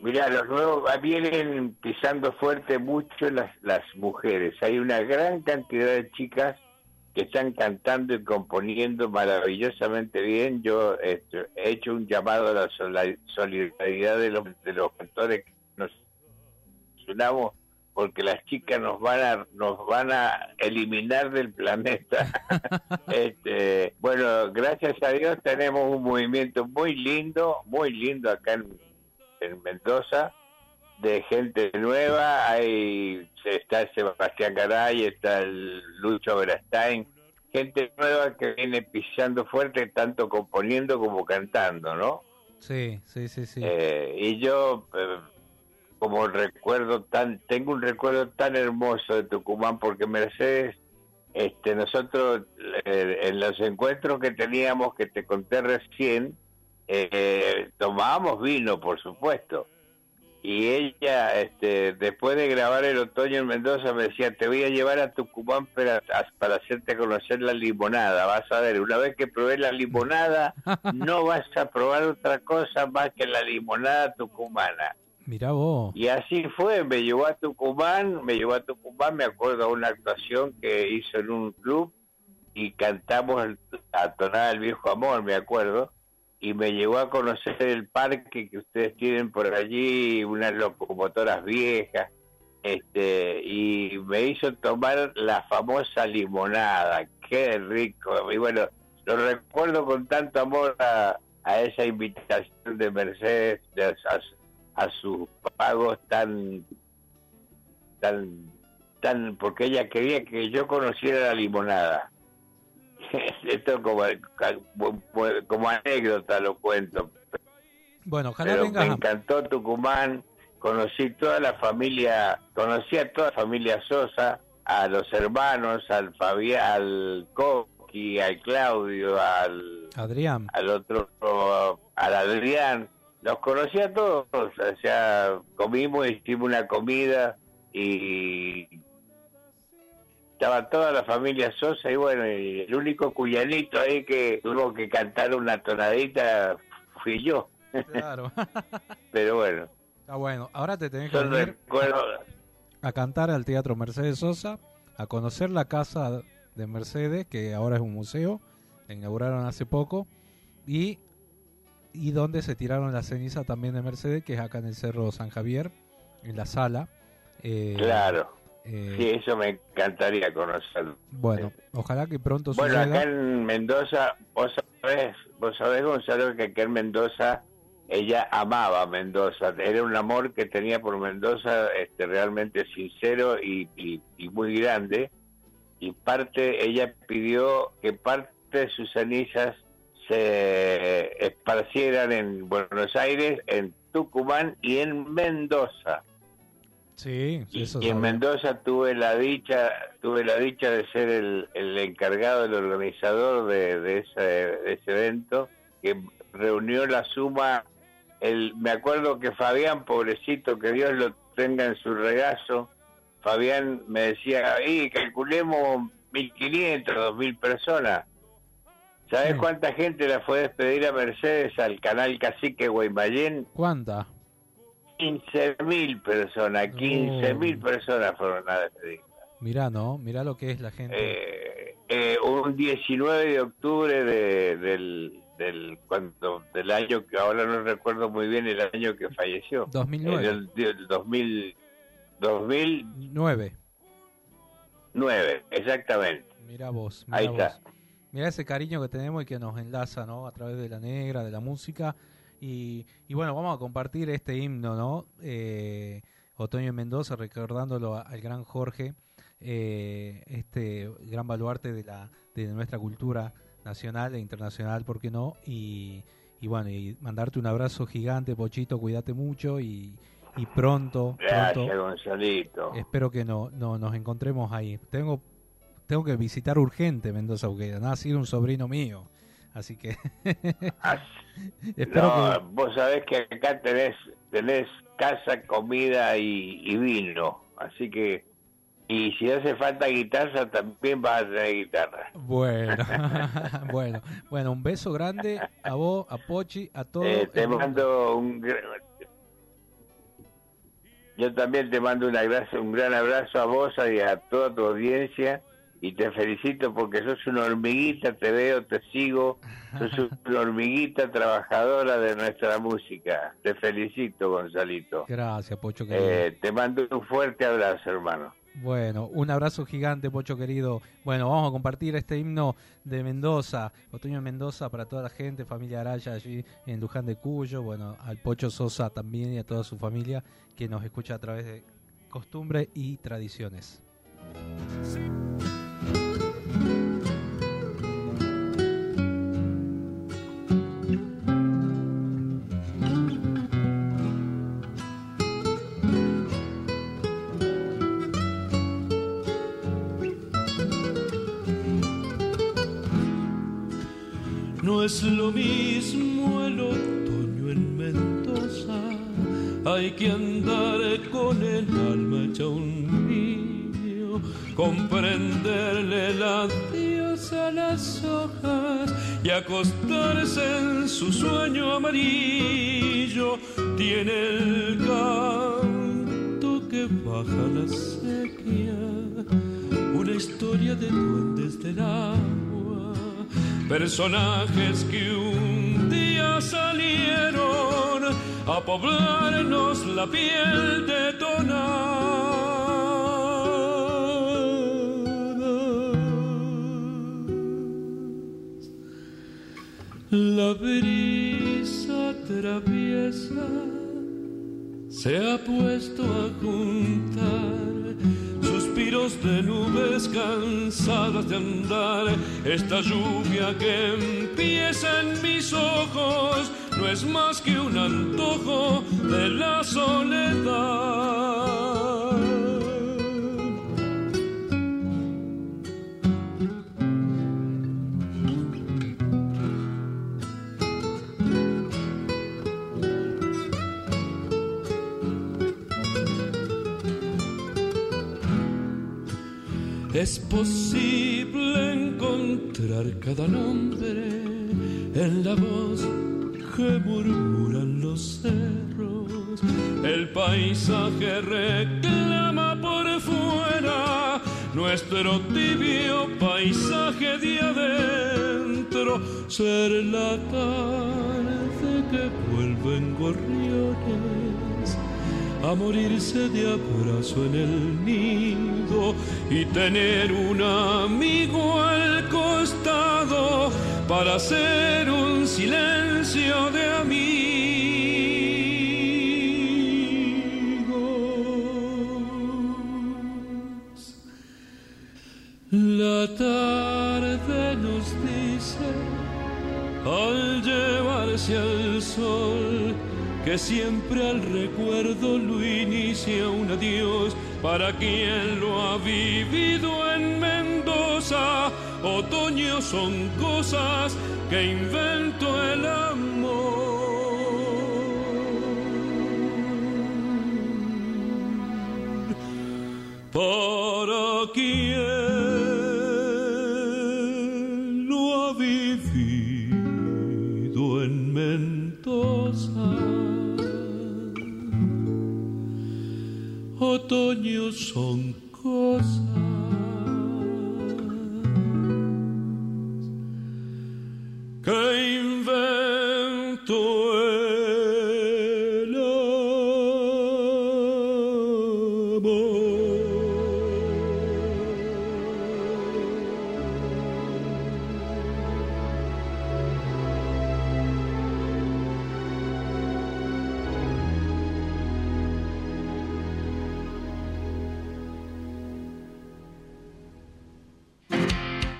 Mira, los nuevos ah, vienen pisando fuerte mucho las, las mujeres. Hay una gran cantidad de chicas que están cantando y componiendo maravillosamente bien. Yo este, he hecho un llamado a la solidaridad de los, de los cantores que nos unamos porque las chicas nos van a nos van a eliminar del planeta. este, bueno, gracias a Dios tenemos un movimiento muy lindo, muy lindo acá en, en Mendoza de gente nueva, hay está Sebastián Garay, está el Lucho Verastain, gente nueva que viene pisando fuerte tanto componiendo como cantando, ¿no? Sí, sí, sí, sí. Eh, y yo eh, como recuerdo tan tengo un recuerdo tan hermoso de Tucumán porque Mercedes este nosotros eh, en los encuentros que teníamos que te conté recién eh, tomábamos vino por supuesto. Y ella este después de grabar el otoño en Mendoza me decía te voy a llevar a Tucumán para, para hacerte conocer la limonada vas a ver. Una vez que probé la limonada no vas a probar otra cosa más que la limonada tucumana Mirá vos. y así fue, me llevó a Tucumán, me llevó a Tucumán, me acuerdo de una actuación que hizo en un club y cantamos el- la tonada del viejo amor, me acuerdo, y me llevó a conocer el parque que ustedes tienen por allí, unas locomotoras viejas, este, y me hizo tomar la famosa limonada, qué rico, y bueno, lo recuerdo con tanto amor a, a esa invitación de Mercedes, de, a, a sus pagos tan tan tan porque ella quería que yo conociera la limonada. Esto como como anécdota lo cuento. Bueno, ojalá pero me encantó Tucumán. Conocí toda la familia conocí a toda la familia Sosa a los hermanos al Fabián al Coqui al Claudio al Adrián. al otro, al Adrián, los conocí a todos, o sea, comimos, hicimos una comida y estaba toda la familia Sosa y bueno, y el único cuyanito ahí que tuvo que cantar una tonadita fui yo. Claro. Pero bueno, Está bueno. Ahora te tenés que venir recuerdos. a cantar al Teatro Mercedes Sosa, a conocer la casa de Mercedes, que ahora es un museo, la inauguraron hace poco, y, y donde se tiraron la ceniza también de Mercedes, que es acá en el Cerro San Javier, en la sala. Eh, Claro. eh, Sí, eso me encantaría conocerlo. Bueno, ojalá que pronto Bueno, suceda. acá en Mendoza, vos sabés, vos sabés, Gonzalo, que acá en Mendoza ella amaba a Mendoza, era un amor que tenía por Mendoza este, realmente sincero y, y- y muy grande, y parte, ella pidió que parte de sus cenizas se esparcieran en Buenos Aires, en Tucumán y en Mendoza. Sí, sí, eso Y en sabía. Mendoza tuve la dicha, tuve la dicha de ser el, el encargado, el organizador de, de ese, de ese evento, que reunió la suma, el, me acuerdo que Fabián, pobrecito, que Dios lo tenga en su regazo, Fabián me decía, y calculemos 1.500, 2.000 personas. ¿Sabes Sí. cuánta gente la fue a despedir a Mercedes al canal Cacique Guaymallén? ¿Cuánta? 15 mil personas, 15 mil personas fueron a despedir. Mirá, ¿no? Mirá lo que es la gente. Eh, eh, un 19 de octubre de- del, del, cuando, del año que ahora no recuerdo muy bien el año que falleció. 2009. En el, del 2000, 2009, 9. exactamente. Mirá vos. Mirá Ahí vos. está. Mirá ese cariño que tenemos y que nos enlaza, ¿no? A través de la negra, de la música. Y, y bueno, vamos a compartir este himno, ¿no? Eh, Otoño en Mendoza, recordándolo a- al gran Jorge, eh, este gran baluarte de, la, de nuestra cultura nacional e internacional, ¿por qué no? Y, y bueno, y mandarte un abrazo gigante, Pochito, cuídate mucho y, y pronto, Gracias, pronto Gonzalito. espero que no, no nos encontremos ahí. Tengo tengo que visitar urgente Mendoza, porque ha sido un sobrino mío. Así que espero No, que vos sabés que acá tenés, tenés casa, comida y, y vino. Así que, y si hace falta guitarra, también vas a tener guitarra. bueno, bueno, bueno, un beso grande a vos, a Pochi, a todos. Eh, te mando un yo también te mando un abrazo, un gran abrazo a vos y a toda tu audiencia y te felicito porque sos una hormiguita, te veo, te sigo, sos una hormiguita trabajadora de nuestra música. Te felicito, Gonzalito. Gracias, Pocho querido. Eh, te mando un fuerte abrazo, hermano. Bueno, un abrazo gigante, Pocho querido. Bueno, vamos a compartir este himno de Mendoza, Otoño en Mendoza, para toda la gente, familia Araya allí en Luján de Cuyo. Bueno, al Pocho Sosa también y a toda su familia que nos escucha a través de costumbre y tradiciones. Es lo mismo el otoño en Mendoza, hay que andar con el alma hecha un niño, comprenderle el adiós a las hojas y acostarse en su sueño amarillo. Tiene el canto que baja la sequía, una historia de duendes del agua personajes que un día salieron a poblarnos la piel detonada. La brisa traviesa se ha puesto a juntar de nubes cansadas de andar. Esta lluvia que empieza en mis ojos no es más que un antojo de la soledad. Es posible encontrar cada nombre en la voz que murmuran los cerros. El paisaje reclama por fuera nuestro tibio paisaje de adentro. Ser la tarde que vuelven gorriones a morirse de abrazo en el nido y tener un amigo al costado para hacer un silencio de amigos. La tarde nos dice al llevarse al sol que siempre al recuerdo lo inicia un adiós para quien lo ha vivido en Mendoza. Otoño son cosas que inventó el amor. Para quien otoño son cosas que invento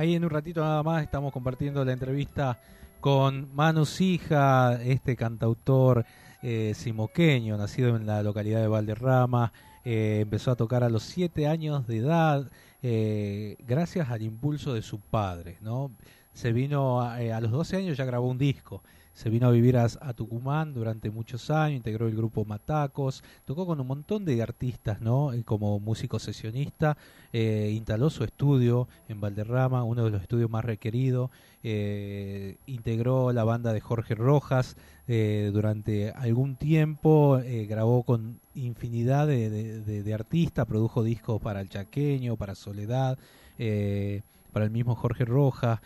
ahí en un ratito nada más estamos compartiendo la entrevista con Manu Sija, este cantautor eh, simoqueño, nacido en la localidad de Valderrama. Eh, empezó a tocar a los siete años de edad, eh, gracias al impulso de su padre, ¿no? Se vino a, a los 12 años ya grabó un disco. Se vino a vivir a, Tucumán durante muchos años, integró el grupo Matacos, tocó con un montón de artistas, ¿no? Como músico sesionista, eh, instaló su estudio en Valderrama, uno de los estudios más requeridos, eh, integró la banda de Jorge Rojas eh, durante algún tiempo, grabó con infinidad de, artistas, produjo discos para El Chaqueño, para Soledad, para el mismo Jorge Rojas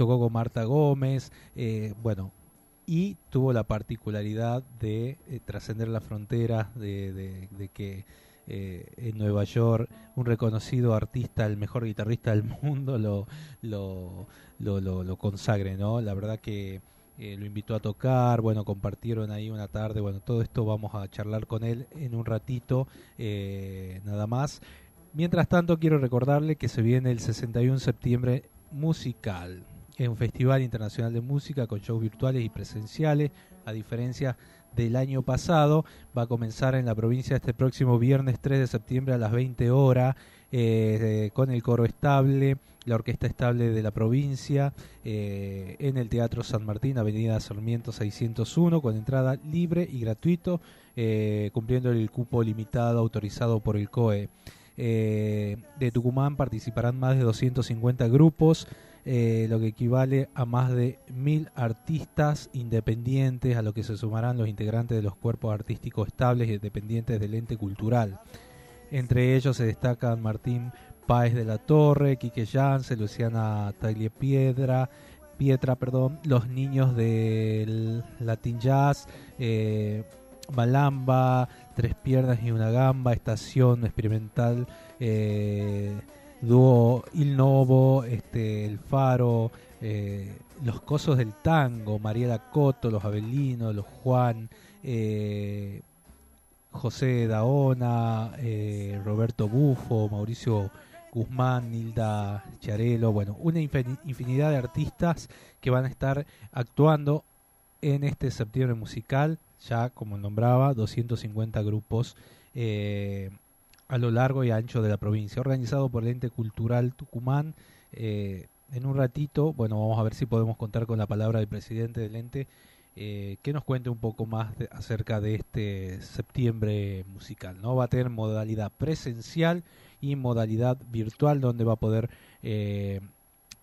tocó con Marta Gómez, eh, bueno, y tuvo la particularidad de eh, trascender las fronteras, de, de, de que eh, en Nueva York un reconocido artista, el mejor guitarrista del mundo, lo, consagre, ¿no? La verdad que lo invitó a tocar, bueno, compartieron ahí una tarde, bueno, todo esto vamos a charlar con él en un ratito, nada más. Mientras tanto, quiero recordarle que se viene el 61 de septiembre musical, es un festival internacional de música con shows virtuales y presenciales, a diferencia del año pasado. Va a comenzar en la provincia este próximo viernes 3 de septiembre a las 20 horas. eh, con el coro estable, la orquesta estable de la provincia, eh, en el Teatro San Martín, Avenida Sarmiento 601, con entrada libre y gratuito, eh, cumpliendo el cupo limitado autorizado por el COE. de Tucumán participarán más de 250 grupos, lo que equivale a más de mil artistas independientes, a lo que se sumarán los integrantes de los cuerpos artísticos estables y dependientes del ente cultural. Entre ellos se destacan Martín Páez de la Torre, Quique Yance, Luciana Taglie Piedra, Pietra, perdón, los niños del Latin Jazz, eh, Malamba, Tres Piernas y una Gamba, Estación Experimental, eh, Dúo Il Novo, este, El Faro, eh, Los Cosos del Tango, Mariela Coto, Los Avelinos, Los Juan, eh, José Daona, eh, Roberto Bufo, Mauricio Guzmán, Nilda Chiarello, bueno, una infinidad de artistas que van a estar actuando en este septiembre musical, ya como nombraba, 250 grupos a lo largo y ancho de la provincia, organizado por el ente cultural Tucumán. Eh, en un ratito, bueno, vamos a ver si podemos contar con la palabra del presidente del ente eh, que nos cuente un poco más acerca de este septiembre musical. ¿no? Va a tener modalidad presencial y modalidad virtual donde va a poder eh,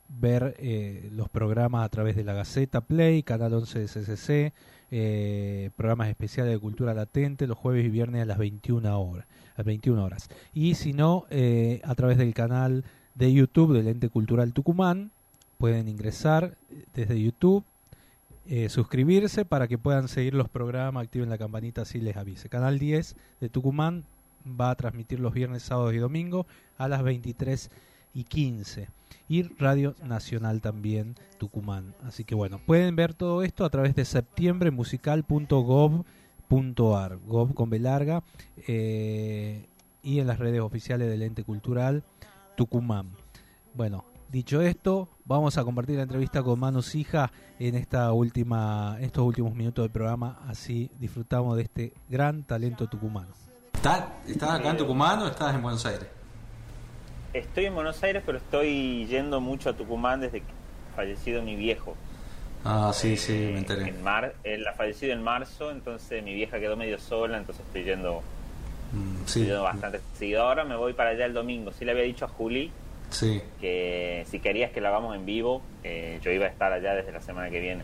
ver eh, los programas a través de la Gaceta Play, Canal 11 de CCC, eh, programas especiales de cultura latente los jueves y viernes a las 21 horas. A las 21 horas. Y si no, a través del canal de YouTube del Ente Cultural Tucumán, pueden ingresar desde YouTube eh, suscribirse para que puedan seguir los programas, activen la campanita si les avise. Canal 10 de Tucumán va a transmitir los viernes, sábados y domingos a las 23 y 15. Y Radio Nacional también Tucumán. Así que bueno, pueden ver todo esto a través de septiembremusical.gov.ar, gov con B larga, eh, y en las redes oficiales del ente cultural Tucumán. Bueno, Dicho esto, vamos a compartir la entrevista con Manu Sija en esta última, estos últimos minutos del programa, así disfrutamos de este gran talento tucumano. ¿Estás, acá en Tucumán o estás en Buenos Aires? Estoy en Buenos Aires, pero estoy yendo mucho a Tucumán desde que fallecido mi viejo. Ah, sí, sí, me eh, enteré. En mar, él ha fallecido en marzo, entonces mi vieja quedó medio sola, entonces estoy yendo, mm, estoy yendo bastante seguido. Ahora me voy para allá el domingo. Sí le había dicho a Juli Sí. Que si querías que lo hagamos en vivo, eh, yo iba a estar allá desde la semana que viene.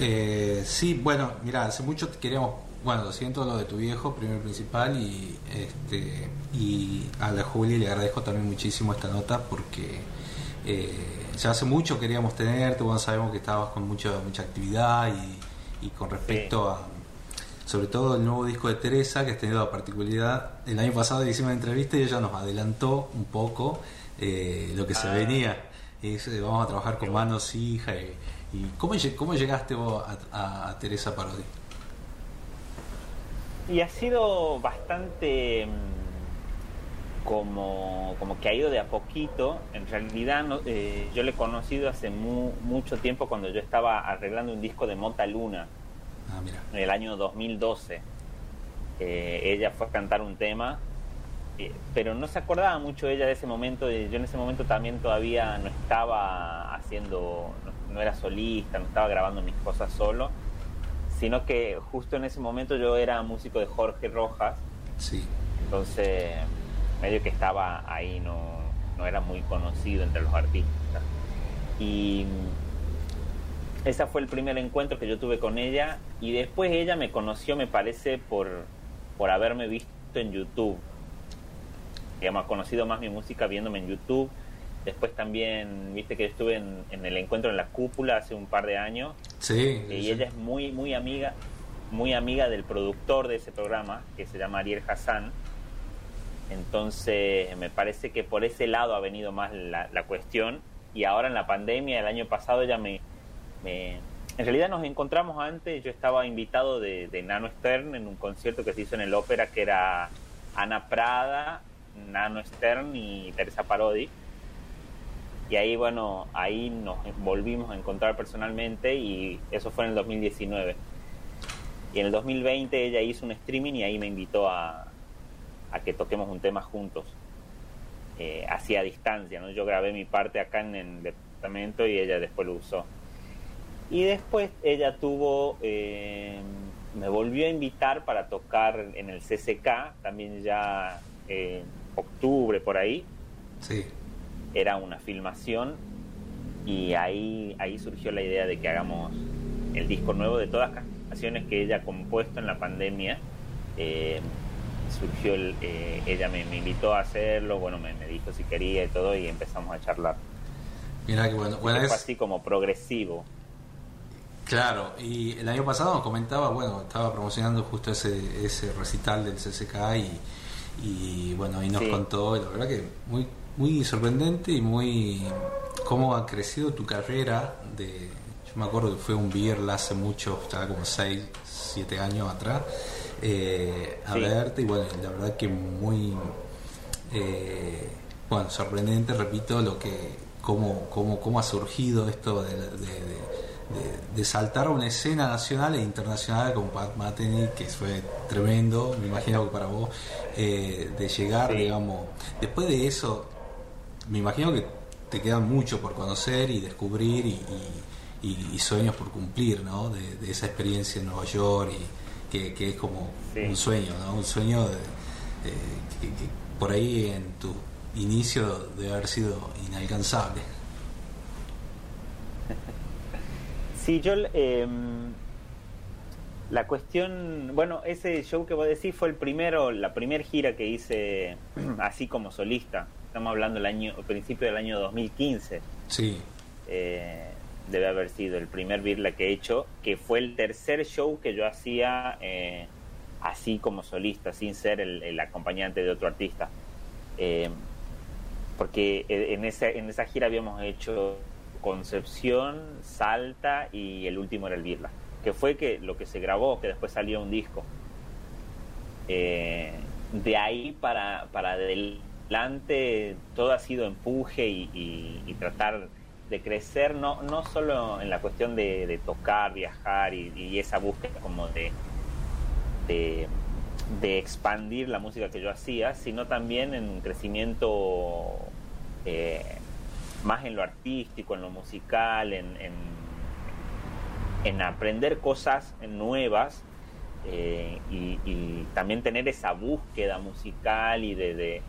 Eh, sí, bueno, mira, hace mucho queríamos, bueno, lo siento lo de tu viejo, primero principal, y este y a la Juli le agradezco también muchísimo esta nota porque eh, ya hace mucho queríamos tenerte, bueno, sabemos que estabas con mucha mucha actividad y, y con respecto a sobre todo el nuevo disco de Teresa, que ha tenido la particularidad, el año pasado le hicimos una entrevista y ella nos adelantó un poco eh, lo que se ah. venía. Y vamos a trabajar con manos hija. Y, ¿cómo, ¿Cómo llegaste vos a, Teresa Parodi? Y ha sido bastante mm, como, como que ha ido de a poquito. En realidad eh, yo le he conocido hace mucho tiempo cuando yo estaba arreglando un disco de Mota Luna Ah, en el año 2012. ella fue a cantar un tema, eh, pero no se acordaba mucho ella de ese momento. Yo en ese momento también todavía no estaba haciendo, no, era solista, no estaba grabando mis cosas solo, sino que justo en ese momento yo era músico de Jorge Rojas. Sí. Entonces, medio que estaba ahí, no, no era muy conocido entre los artistas. Y ese fue el primer encuentro que yo tuve con ella y después ella me conoció, me parece, por, por haberme visto en YouTube. Digamos, ha conocido más mi música viéndome en YouTube. Después también, viste que estuve en, el encuentro en la cúpula hace un par de años. Sí. Y ella es muy, muy amiga, muy amiga del productor de ese programa, que se llama Ariel Hassan. Entonces, me parece que por ese lado ha venido más la, la cuestión. Y ahora en la pandemia, el año pasado, ella me, en realidad nos encontramos antes, yo estaba invitado de, Nano Stern en un concierto que se hizo en el ópera que era Ana Prada, Nano Stern y Teresa Parodi. Y ahí, bueno, ahí nos volvimos a encontrar personalmente y eso fue en el 2019. Y en el 2020 ella hizo un streaming y ahí me invitó a, a que toquemos un tema juntos. eh, hacía distancia, ¿no? Yo grabé mi parte acá en el departamento y ella después lo usó. Y después ella tuvo, eh, me volvió a invitar para tocar en el CCK, también ya en octubre por ahí. Sí. Era una filmación y ahí, ahí surgió la idea de que hagamos el disco nuevo de todas las canciones que ella ha compuesto en la pandemia. Eh, surgió el, eh, ella me, me, invitó a hacerlo, bueno, me, me, dijo si quería y todo y empezamos a charlar. Mira que bueno, bueno es... así como progresivo. Claro, y el año pasado nos comentaba, bueno, estaba promocionando justo ese, ese recital del CCK y, y bueno, ahí nos sí. contó, la verdad que muy, muy sorprendente y muy cómo ha crecido tu carrera de yo me acuerdo que fue un Birla hace mucho, estaba como 6, 7 años atrás, eh, a sí. verte y bueno, la verdad que muy eh, bueno, sorprendente, repito, lo que cómo, cómo, cómo ha surgido esto de, de, de saltar a una escena nacional e internacional como Pat Mateni, que fue tremendo, me imagino que para vos, eh, de llegar, sí. digamos, después de eso, me imagino que te queda mucho por conocer y descubrir y, y, y sueños por cumplir, ¿no? De, de, esa experiencia en Nueva York y que, que es como sí. un sueño, ¿no? Un sueño de, eh, que, que por ahí en tu inicio de haber sido inalcanzable. Sí, yo eh, la cuestión, bueno, ese show que vos decís fue el primero, la primera gira que hice así como solista. Estamos hablando del año, principio del año 2015. Sí. Eh, debe haber sido el primer Birla que he hecho, que fue el tercer show que yo hacía eh, así como solista, sin ser el, acompañante de otro artista. Eh, porque en esa, en esa gira habíamos hecho Concepción, Salta y el último era el Birla, que fue que lo que se grabó, que después salió un disco. Eh, de ahí para, para adelante todo ha sido empuje y tratar de crecer, no, no solo en la cuestión de, de tocar, viajar y, esa búsqueda como de, de, expandir la música que yo hacía, sino también en un crecimiento eh, más en lo artístico, en lo musical, en, en, en aprender cosas nuevas eh, y, también tener esa búsqueda musical y de,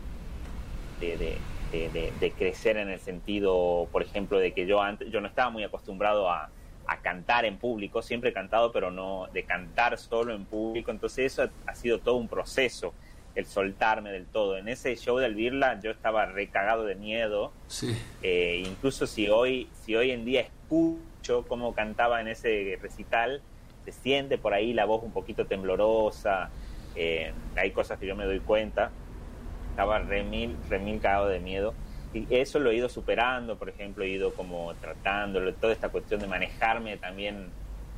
de, de, crecer en el sentido, por ejemplo, de que yo antes yo no estaba muy acostumbrado a, a, cantar en público, siempre he cantado, pero no de cantar solo en público, entonces eso ha, ha sido todo un proceso el soltarme del todo. En ese show del Birla yo estaba recagado de miedo. Sí. Eh, incluso si hoy, si hoy en día escucho cómo cantaba en ese recital, se siente por ahí la voz un poquito temblorosa. Eh, hay cosas que yo me doy cuenta. Estaba remil, remil cagado de miedo. Y eso lo he ido superando, por ejemplo, he ido como tratándolo, toda esta cuestión de manejarme también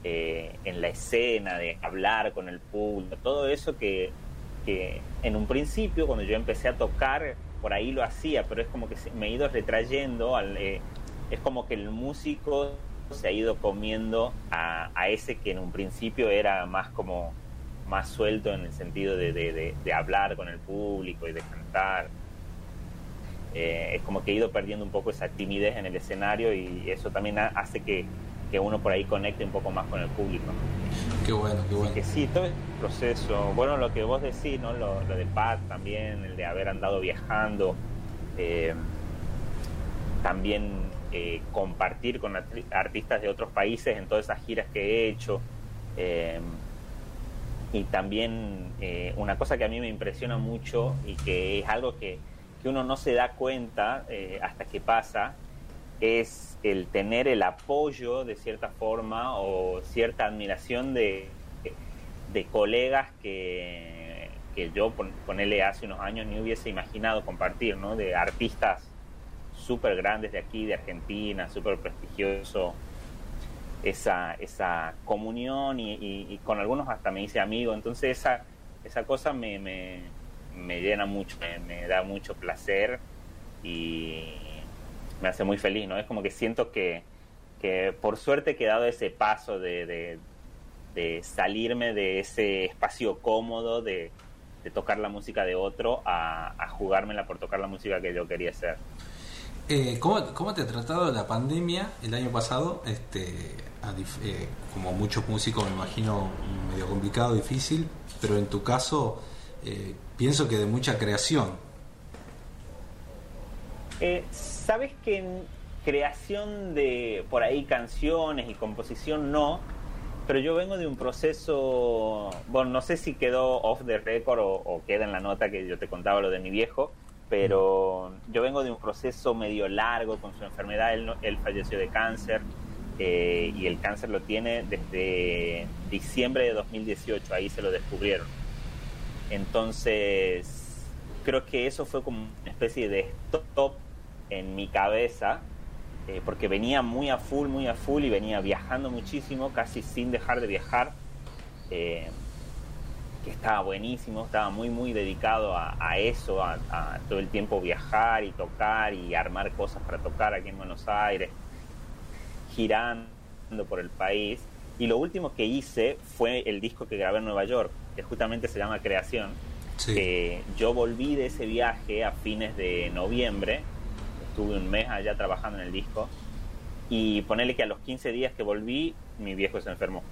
eh, en la escena, de hablar con el público, todo eso que que en un principio, cuando yo empecé a tocar, por ahí lo hacía, pero es como que me he ido retrayendo, al, eh, es como que el músico se ha ido comiendo a, a, ese que en un principio era más como más suelto en el sentido de, de, de, de hablar con el público y de cantar. Eh, es como que he ido perdiendo un poco esa timidez en el escenario y eso también hace que, que uno por ahí conecte un poco más con el público. Qué bueno, qué bueno. Que sí, todo el proceso. Bueno, lo que vos decís, ¿no? Lo, lo de Pat también, el de haber andado viajando. Eh, también eh, compartir con artistas de otros países en todas esas giras que he hecho. Eh, y también eh, una cosa que a mí me impresiona mucho y que es algo que, que uno no se da cuenta eh, hasta que pasa, es el tener el apoyo de cierta forma o cierta admiración de, de colegas que, que yo, ponele hace unos años, ni hubiese imaginado compartir, ¿no? De artistas súper grandes de aquí, de Argentina, súper prestigioso, esa, esa comunión y, con algunos hasta me hice amigo, entonces esa, esa cosa me, me, me llena mucho, me, da mucho placer y me hace muy feliz, ¿no? Es como que siento que, que por suerte he quedado ese paso de, de, salirme de ese espacio cómodo, de, de tocar la música de otro a, a jugármela por tocar la música que yo quería hacer. Eh, ¿cómo, ¿Cómo te ha tratado la pandemia el año pasado? Este, eh, como muchos músicos, me imagino medio complicado, difícil, pero en tu caso eh, pienso que de mucha creación. Eh, Sabes que en creación de por ahí canciones y composición no, pero yo vengo de un proceso, bueno, no sé si quedó off the record o queda en la nota que yo te contaba lo de mi viejo, pero yo vengo de un proceso medio largo con su enfermedad, él, falleció de cáncer eh, y el cáncer lo tiene desde diciembre de 2018, ahí se lo descubrieron. Entonces, creo que eso fue como una especie de stop en mi cabeza, eh, porque venía muy a full, muy a full y venía viajando muchísimo, casi sin dejar de viajar, eh, que estaba buenísimo, estaba muy, muy dedicado a, a eso, a, a todo el tiempo viajar y tocar y armar cosas para tocar aquí en Buenos Aires, girando por el país. Y lo último que hice fue el disco que grabé en Nueva York, que justamente se llama Creación. que yo volví de ese viaje a fines de noviembre, estuve un mes allá trabajando en el disco, y ponerle que a los 15 días que volví, mi viejo se enfermó.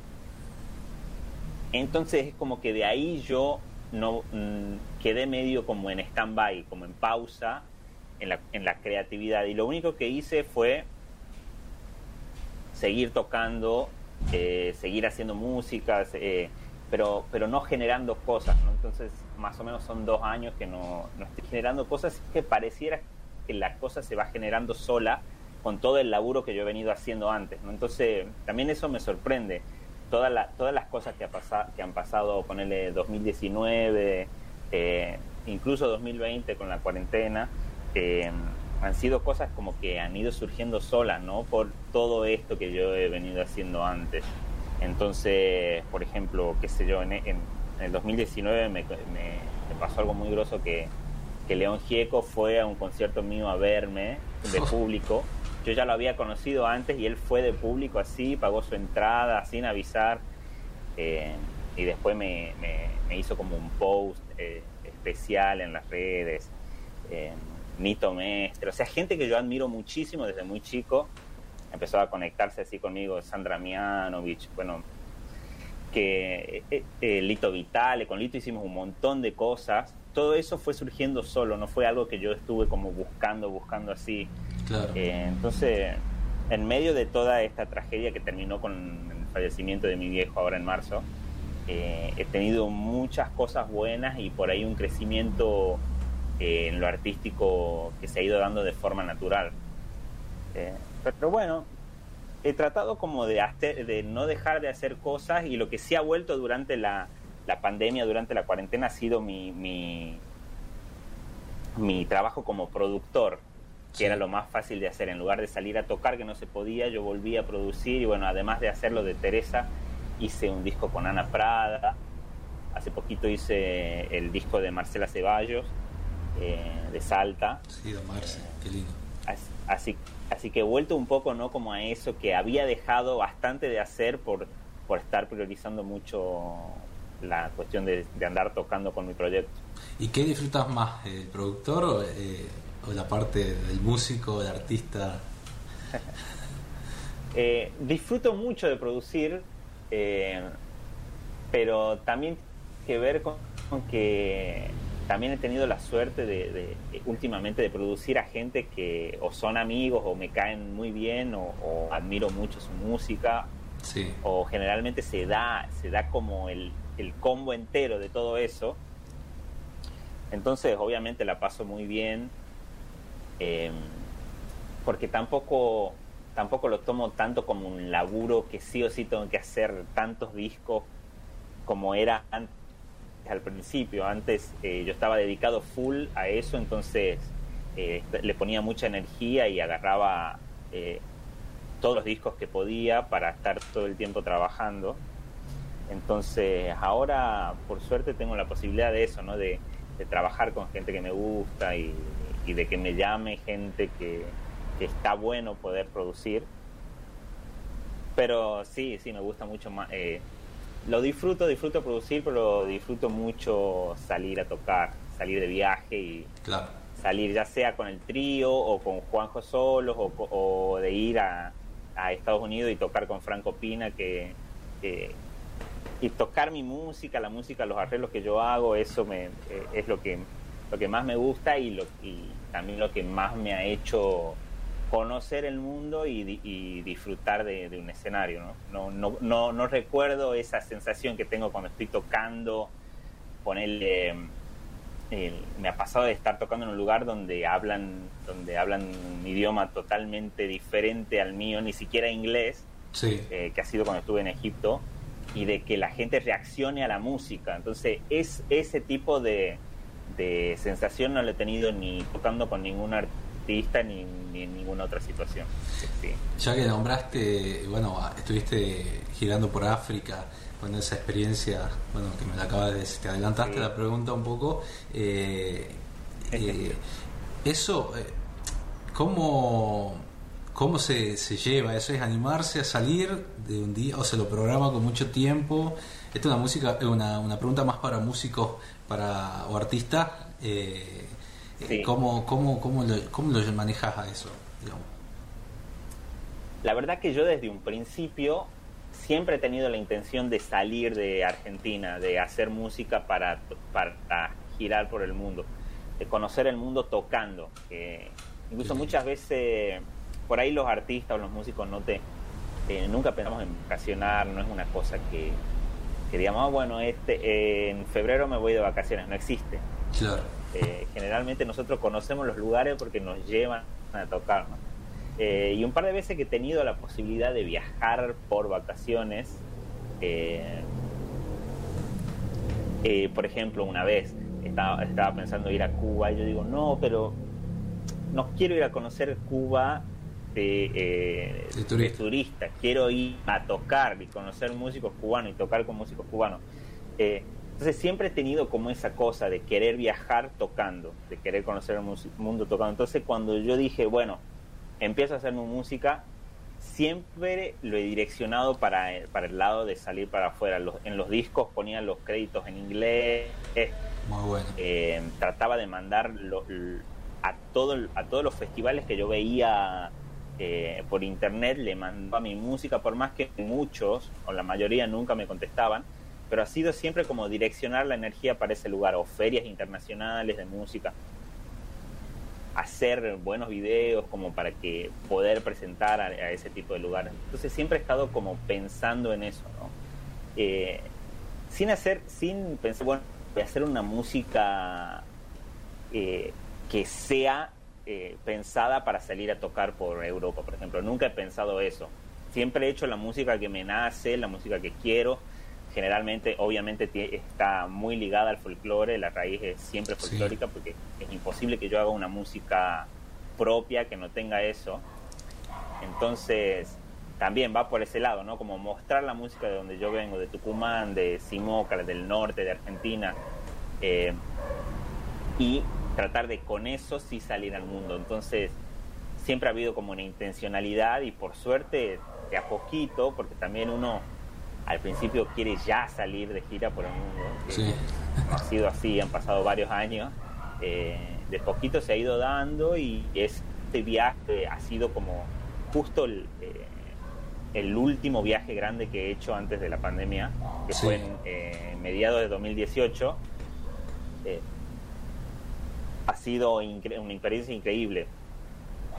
Entonces es como que de ahí yo no mm, quedé medio como en stand-by, como en pausa en la, en la creatividad. Y lo único que hice fue seguir tocando, eh, seguir haciendo música, eh, pero, pero no generando cosas. ¿no? Entonces, más o menos son dos años que no, no estoy generando cosas que pareciera que la cosa se va generando sola con todo el laburo que yo he venido haciendo antes. Entonces, también eso me sorprende. Toda la- todas las cosas que, ha pasa- que han pasado, ponerle 2019, eh, incluso 2020 con la cuarentena, eh, han sido cosas como que han ido surgiendo solas, ¿no? Por todo esto que yo he venido haciendo antes. Entonces, por ejemplo, qué sé yo, en, en- en el 2019 me, me- me pasó algo muy groso que, que León Gieco fue a un concierto mío a verme de público. Yo ya lo había conocido antes y él fue de público así, pagó su entrada sin avisar. eh, y después me, me- hizo como un post eh, especial en las redes. eh, Nito Mestre, o sea, gente que yo admiro muchísimo desde muy chico. Empezó a conectarse así conmigo, Sandra Mianovich, bueno, que eh, Lito Vitale, con Lito hicimos un montón de cosas. Todo eso fue surgiendo solo, no fue algo que yo estuve como buscando, buscando así. Claro. Eh, entonces, en medio de toda esta tragedia que terminó con el fallecimiento de mi viejo ahora en marzo, eh, he tenido muchas cosas buenas y por ahí un crecimiento eh, en lo artístico que se ha ido dando de forma natural. Pero bueno, he tratado como de, hacer- de no dejar de hacer cosas y lo que sí ha vuelto durante la, la pandemia, durante la cuarentena, ha sido mi, mi, mi trabajo como productor, que era lo más fácil de hacer. En lugar de salir a tocar, que no se podía, yo volví a producir y bueno, además de hacerlo de Teresa, hice un disco con Ana Prada. Hace poquito hice el disco de Marcela Ceballos, eh, de Salta. Sí, don Marce, qué lindo. Así, así, así que he vuelto un poco no como a eso que había dejado bastante de hacer por, por estar priorizando mucho la cuestión de, de andar tocando con mi proyecto. ¿Y qué disfrutas más, el productor o, eh, o la parte del músico, del artista? Eh, disfruto mucho de producir, eh, pero también que ver con, con que también he tenido la suerte de, de, últimamente de producir a gente que o son amigos o me caen muy bien o, o admiro mucho su música Sí. o generalmente se da se da como el, el combo entero de todo eso entonces obviamente la paso muy bien eh, porque tampoco tampoco lo tomo tanto como un laburo que sí o sí tengo que hacer tantos discos como era antes al principio antes eh, yo estaba dedicado full a eso entonces eh, le ponía mucha energía y agarraba eh, todos los discos que podía para estar todo el tiempo trabajando. Entonces ahora por suerte tengo la posibilidad de eso, ¿no? De, de trabajar con gente que me gusta y, y de que me llame gente que, que, está bueno poder producir. Pero sí, sí, me gusta mucho más, eh, lo disfruto, disfruto producir, pero disfruto mucho salir a tocar, salir de viaje y salir ya sea con el trío o con Juanjo Solos o, o de ir a, a, Estados Unidos y tocar con Franco Pina que, que, y tocar mi música, la música, los arreglos que yo hago, eso me, eh, es lo que, lo que más me gusta y, lo, y también lo que más me ha hecho conocer el mundo y, y disfrutar de, de, un escenario. ¿no? No, no, no, no recuerdo esa sensación que tengo cuando estoy tocando, ponerle... Eh, me ha pasado de estar tocando en un lugar donde hablan donde hablan un idioma totalmente diferente al mío, ni siquiera inglés, sí. eh, que ha sido cuando estuve en Egipto, y de que la gente reaccione a la música. Entonces, es ese tipo de, de sensación no lo he tenido ni tocando con ningún artista ni, ni en ninguna otra situación. Sí. Ya que nombraste, bueno, estuviste girando por África, bueno, esa experiencia, bueno, que me la acabas de decir, te adelantaste sí. la pregunta un poco. Eh, eh, eso, eh, ¿cómo, cómo se, se, lleva? ¿Eso es animarse a salir de un día o se lo programa con mucho tiempo? Esta es una música, una, una pregunta más para músicos para, o artistas. Eh, sí. ¿cómo, cómo, cómo, lo, ¿Cómo lo manejas a eso? Digamos? La verdad que yo desde un principio siempre he tenido la intención de salir de Argentina, de hacer música para, para girar por el mundo, de conocer el mundo tocando. Eh, incluso muchas veces por ahí los artistas o los músicos no te eh, nunca pensamos en vacacionar, no es una cosa que, que digamos, oh, bueno, este eh, en febrero me voy de vacaciones, no existe. Claro. Eh, generalmente nosotros conocemos los lugares porque nos llevan a tocar. ¿no? Eh, y un par de veces que he tenido la posibilidad de viajar por vacaciones, por ejemplo, una vez estaba, estaba, pensando ir a Cuba y yo digo, no, pero no quiero ir a conocer Cuba de, de, turista. de turista. quiero ir a tocar y conocer músicos cubanos y tocar con músicos cubanos. entonces siempre he tenido como esa cosa de querer viajar tocando, de querer conocer el mundo tocando. Entonces cuando yo dije, bueno, empiezo a hacer mi música, siempre lo he direccionado para, para el lado de salir para afuera. Los, en los discos ponía los créditos en inglés. Muy bueno. Eh, trataba de mandar lo, a, todo, a todos los festivales que yo veía eh, por internet, le mandaba mi música, por más que muchos, o la mayoría, nunca me contestaban. Pero ha sido siempre como direccionar la energía para ese lugar, o ferias internacionales de música hacer buenos videos como para que poder presentar a, ese tipo de lugares. Entonces siempre he estado como pensando en eso, ¿no? Eh, sin hacer, sin pensar, bueno, voy a hacer una música eh, que sea eh, pensada para salir a tocar por Europa, por ejemplo. Nunca he pensado eso. Siempre he hecho la música que me nace, la música que quiero. Generalmente, obviamente, está muy ligada al folclore, la raíz es siempre folclórica sí. porque es imposible que yo haga una música propia que no tenga eso. Entonces, también va por ese lado, ¿no? Como mostrar la música de donde yo vengo, de Tucumán, de Simoca, del norte, de Argentina, eh, y tratar de con eso sí salir al mundo. Entonces, siempre ha habido como una intencionalidad y por suerte, de a poquito, porque también uno al principio quiere ya salir de gira por el mundo. Sí. No ha sido así, han pasado varios años. Eh, de poquito se ha ido dando y este viaje ha sido como justo el, eh, el último viaje grande que he hecho antes de la pandemia, que sí. fue en eh, mediados de 2018. Ha sido una experiencia increíble.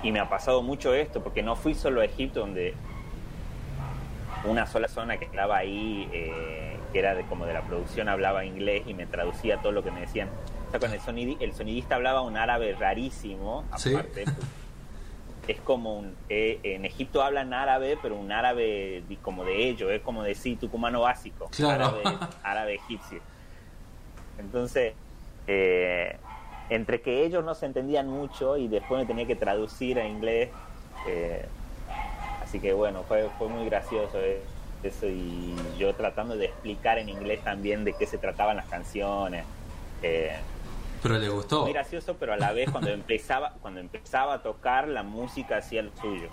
Y me ha pasado mucho esto, porque no fui solo a Egipto, donde una sola zona que estaba ahí, eh, que era de, como de la producción, hablaba inglés y me traducía todo lo que me decían. O sea, con el, sonid el sonidista hablaba un árabe rarísimo, aparte. ¿Sí? Es como un. Eh, en Egipto hablan árabe, pero un árabe como de ellos, es como decir tucumano básico. Claro. Árabe, árabe egipcio. Entonces, eh, entre que ellos no se entendían mucho y después me tenía que traducir a inglés. Eh, Así que bueno, fue, fue muy gracioso eso y yo tratando de explicar en inglés también de qué se trataban las canciones. Eh, pero le gustó. Muy gracioso, pero a la vez cuando empezaba, cuando empezaba a tocar la música hacía lo suyo.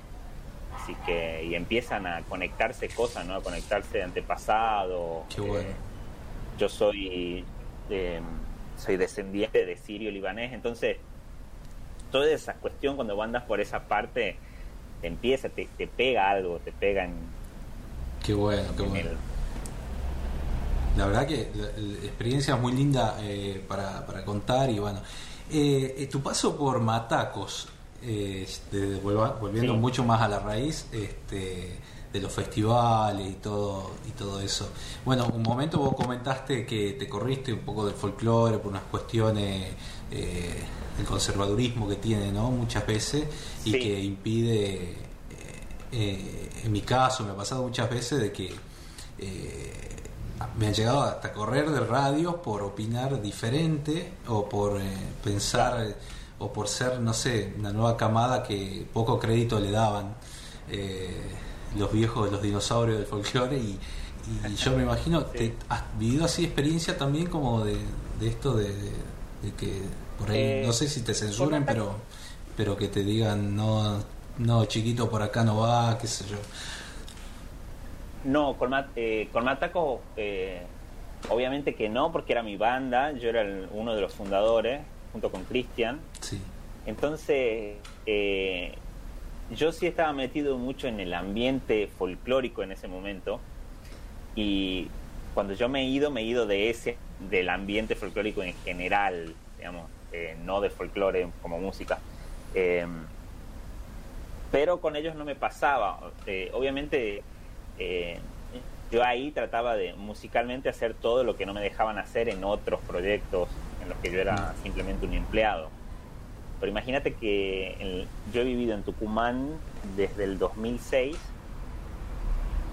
Así que, y empiezan a conectarse cosas, ¿no? A conectarse de antepasado. Qué bueno. Eh, yo soy, soy descendiente de sirio libanés, entonces toda esa cuestión cuando andas por esa parte te empieza, te, te pega algo, te pega en, Qué bueno, qué en bueno. el- La verdad que la, la experiencia es muy linda eh, para, para contar y bueno. Eh, eh, tu paso por Matacos, este, volviendo Sí. mucho más a la raíz este, de los festivales y todo y todo eso. Bueno, un momento vos comentaste que te corriste un poco del folclore por unas cuestiones eh, del conservadurismo que tiene, ¿no? Muchas veces y Sí. que impide, eh, eh, en mi caso me ha pasado muchas veces de que me han llegado hasta correr de radio por opinar diferente o por pensar o por ser, no sé, una nueva camada que poco crédito le daban eh, los viejos, los dinosaurios del folclore y, y yo me imagino, te, ¿has vivido así experiencia también como de, de esto de, de que por ahí, Eh, no sé si te censuren, pero, pero que te digan, no, no, chiquito, por acá no va, qué sé yo. No, con, Mat- eh, con Mataco, eh, obviamente que no, porque era mi banda, yo era el- uno de los fundadores, junto con Cristian. Sí. Entonces, eh, yo sí estaba metido mucho en el ambiente folclórico en ese momento. Y cuando yo me he ido, me he ido de ese, del ambiente folclórico en general, digamos, eh, no de folclore como música. Eh, pero con ellos no me pasaba. Eh, obviamente, yo ahí trataba de musicalmente hacer todo lo que no me dejaban hacer en otros proyectos en los que yo era simplemente un empleado. Pero imagínate que el- yo he vivido en Tucumán desde el 2006,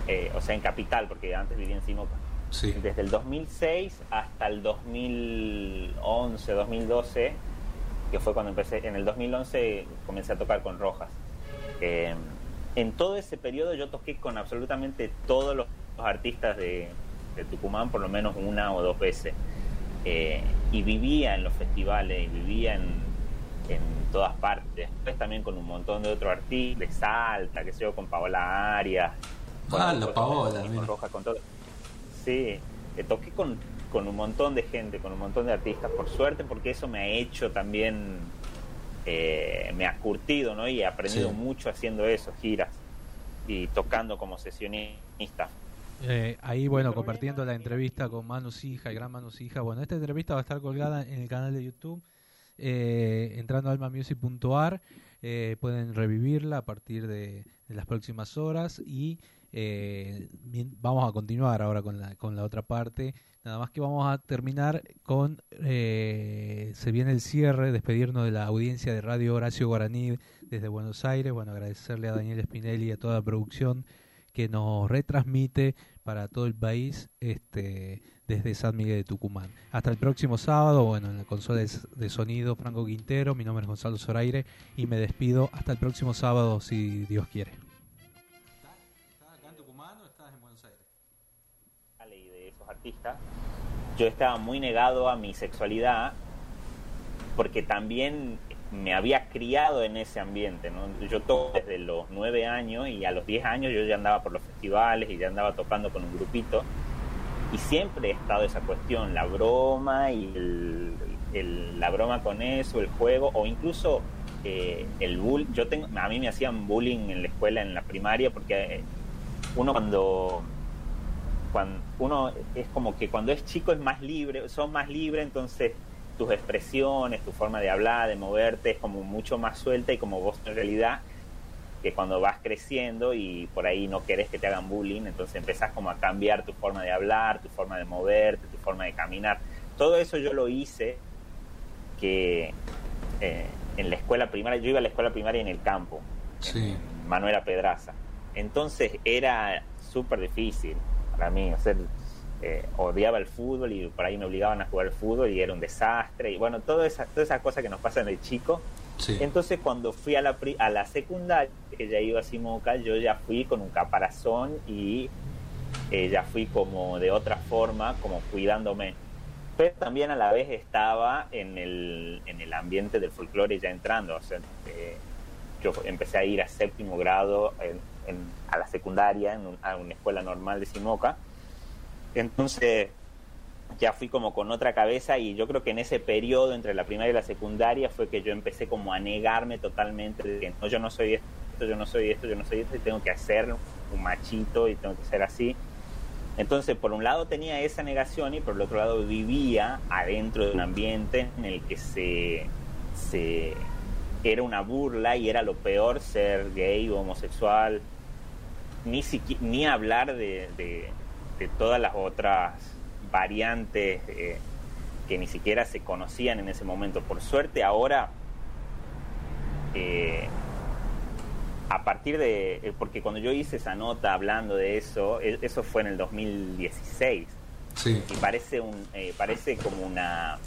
eh, o sea, en Capital, porque antes vivía en Simoca. Sí. Desde el 2006 hasta el 2011, 2012, que fue cuando empecé, en el 2011 comencé a tocar con Rojas. Eh, en todo ese periodo yo toqué con absolutamente todos los, los artistas de, de Tucumán, por lo menos una o dos veces. Eh, y vivía en los festivales, y vivía en, en todas partes. Después también con un montón de otros artistas, de Salta, que sé yo, con Paola Arias. con Ah, la Paola, con mira. Rojas, con todo. Sí, eh, toqué con, con un montón de gente, con un montón de artistas, por suerte, porque eso me ha hecho también, eh, me ha curtido, ¿no? Y he aprendido Sí. mucho haciendo eso, giras y tocando como sesionista. Eh, ahí, bueno, compartiendo la entrevista con Manu Sija, el gran Manu Sija. Bueno, esta entrevista va a estar colgada en el canal de YouTube. Eh, entrando a almamusic.ar eh, pueden revivirla a partir de, las próximas horas y eh, vamos a continuar ahora con la, con la otra parte. Nada más que vamos a terminar con, eh, se viene el cierre, despedirnos de la audiencia de Radio Horacio Guaraní desde Buenos Aires. Bueno, agradecerle a Daniel Spinelli y a toda la producción que nos retransmite para todo el país este desde San Miguel de Tucumán. Hasta el próximo sábado, bueno, en la consola de, sonido Franco Quintero, mi nombre es Gonzalo Zoraire y me despido hasta el próximo sábado si Dios quiere. ¿Estás acá en Tucumán o estás en Buenos Aires? De esos artistas, yo estaba muy negado a mi sexualidad porque también me había criado en ese ambiente, ¿no? Yo toco desde los nueve años y a los 10 años yo ya andaba por los festivales y ya andaba tocando con un grupito y siempre he estado esa cuestión, la broma y el, la broma con eso, el juego o incluso eh, el bull. Yo tengo, a mí me hacían bullying en la escuela, en la primaria, porque eh, uno cuando cuando uno es como que cuando es chico es más libre, son más libre, entonces tus expresiones, tu forma de hablar, de moverte es como mucho más suelta y como vos en realidad que cuando vas creciendo y por ahí no querés que te hagan bullying, entonces empezás como a cambiar tu forma de hablar, tu forma de moverte, tu forma de caminar. Todo eso yo lo hice que eh, en la escuela primaria, yo iba a la escuela primaria en el campo, Sí. Manuela Pedraza. Entonces era súper difícil para mí. O sea, eh, odiaba el fútbol y por ahí me obligaban a jugar al fútbol y era un desastre. Y bueno, todas esas todas esas cosas que nos pasan de chico. Sí. Entonces cuando fui a la, pri- a la secundaria, que ya iba a Simoca, yo ya fui con un caparazón y eh, ya fui como de otra forma, como cuidándome. Pero también a la vez estaba en el, en el ambiente del folclore ya entrando. O sea, eh, yo empecé a ir a séptimo grado en, en- a la secundaria, en un- a una escuela normal de Simoca. Entonces ya fui como con otra cabeza y yo creo que en ese periodo entre la primaria y la secundaria fue que yo empecé como a negarme totalmente de que no, yo no soy esto, yo no soy esto, yo no soy esto y tengo que hacer un machito y tengo que ser así. Entonces, por un lado tenía esa negación y por el otro lado vivía adentro de un ambiente en el que se, se era una burla y era lo peor ser gay o homosexual, ni, siqui- ni hablar de- de todas las otras variantes eh, que ni siquiera se conocían en ese momento. Por suerte ahora, eh, a partir de, eh, porque cuando yo hice esa nota hablando de eso, e- eso fue en el 2016. Sí. Y parece, un, eh, parece como una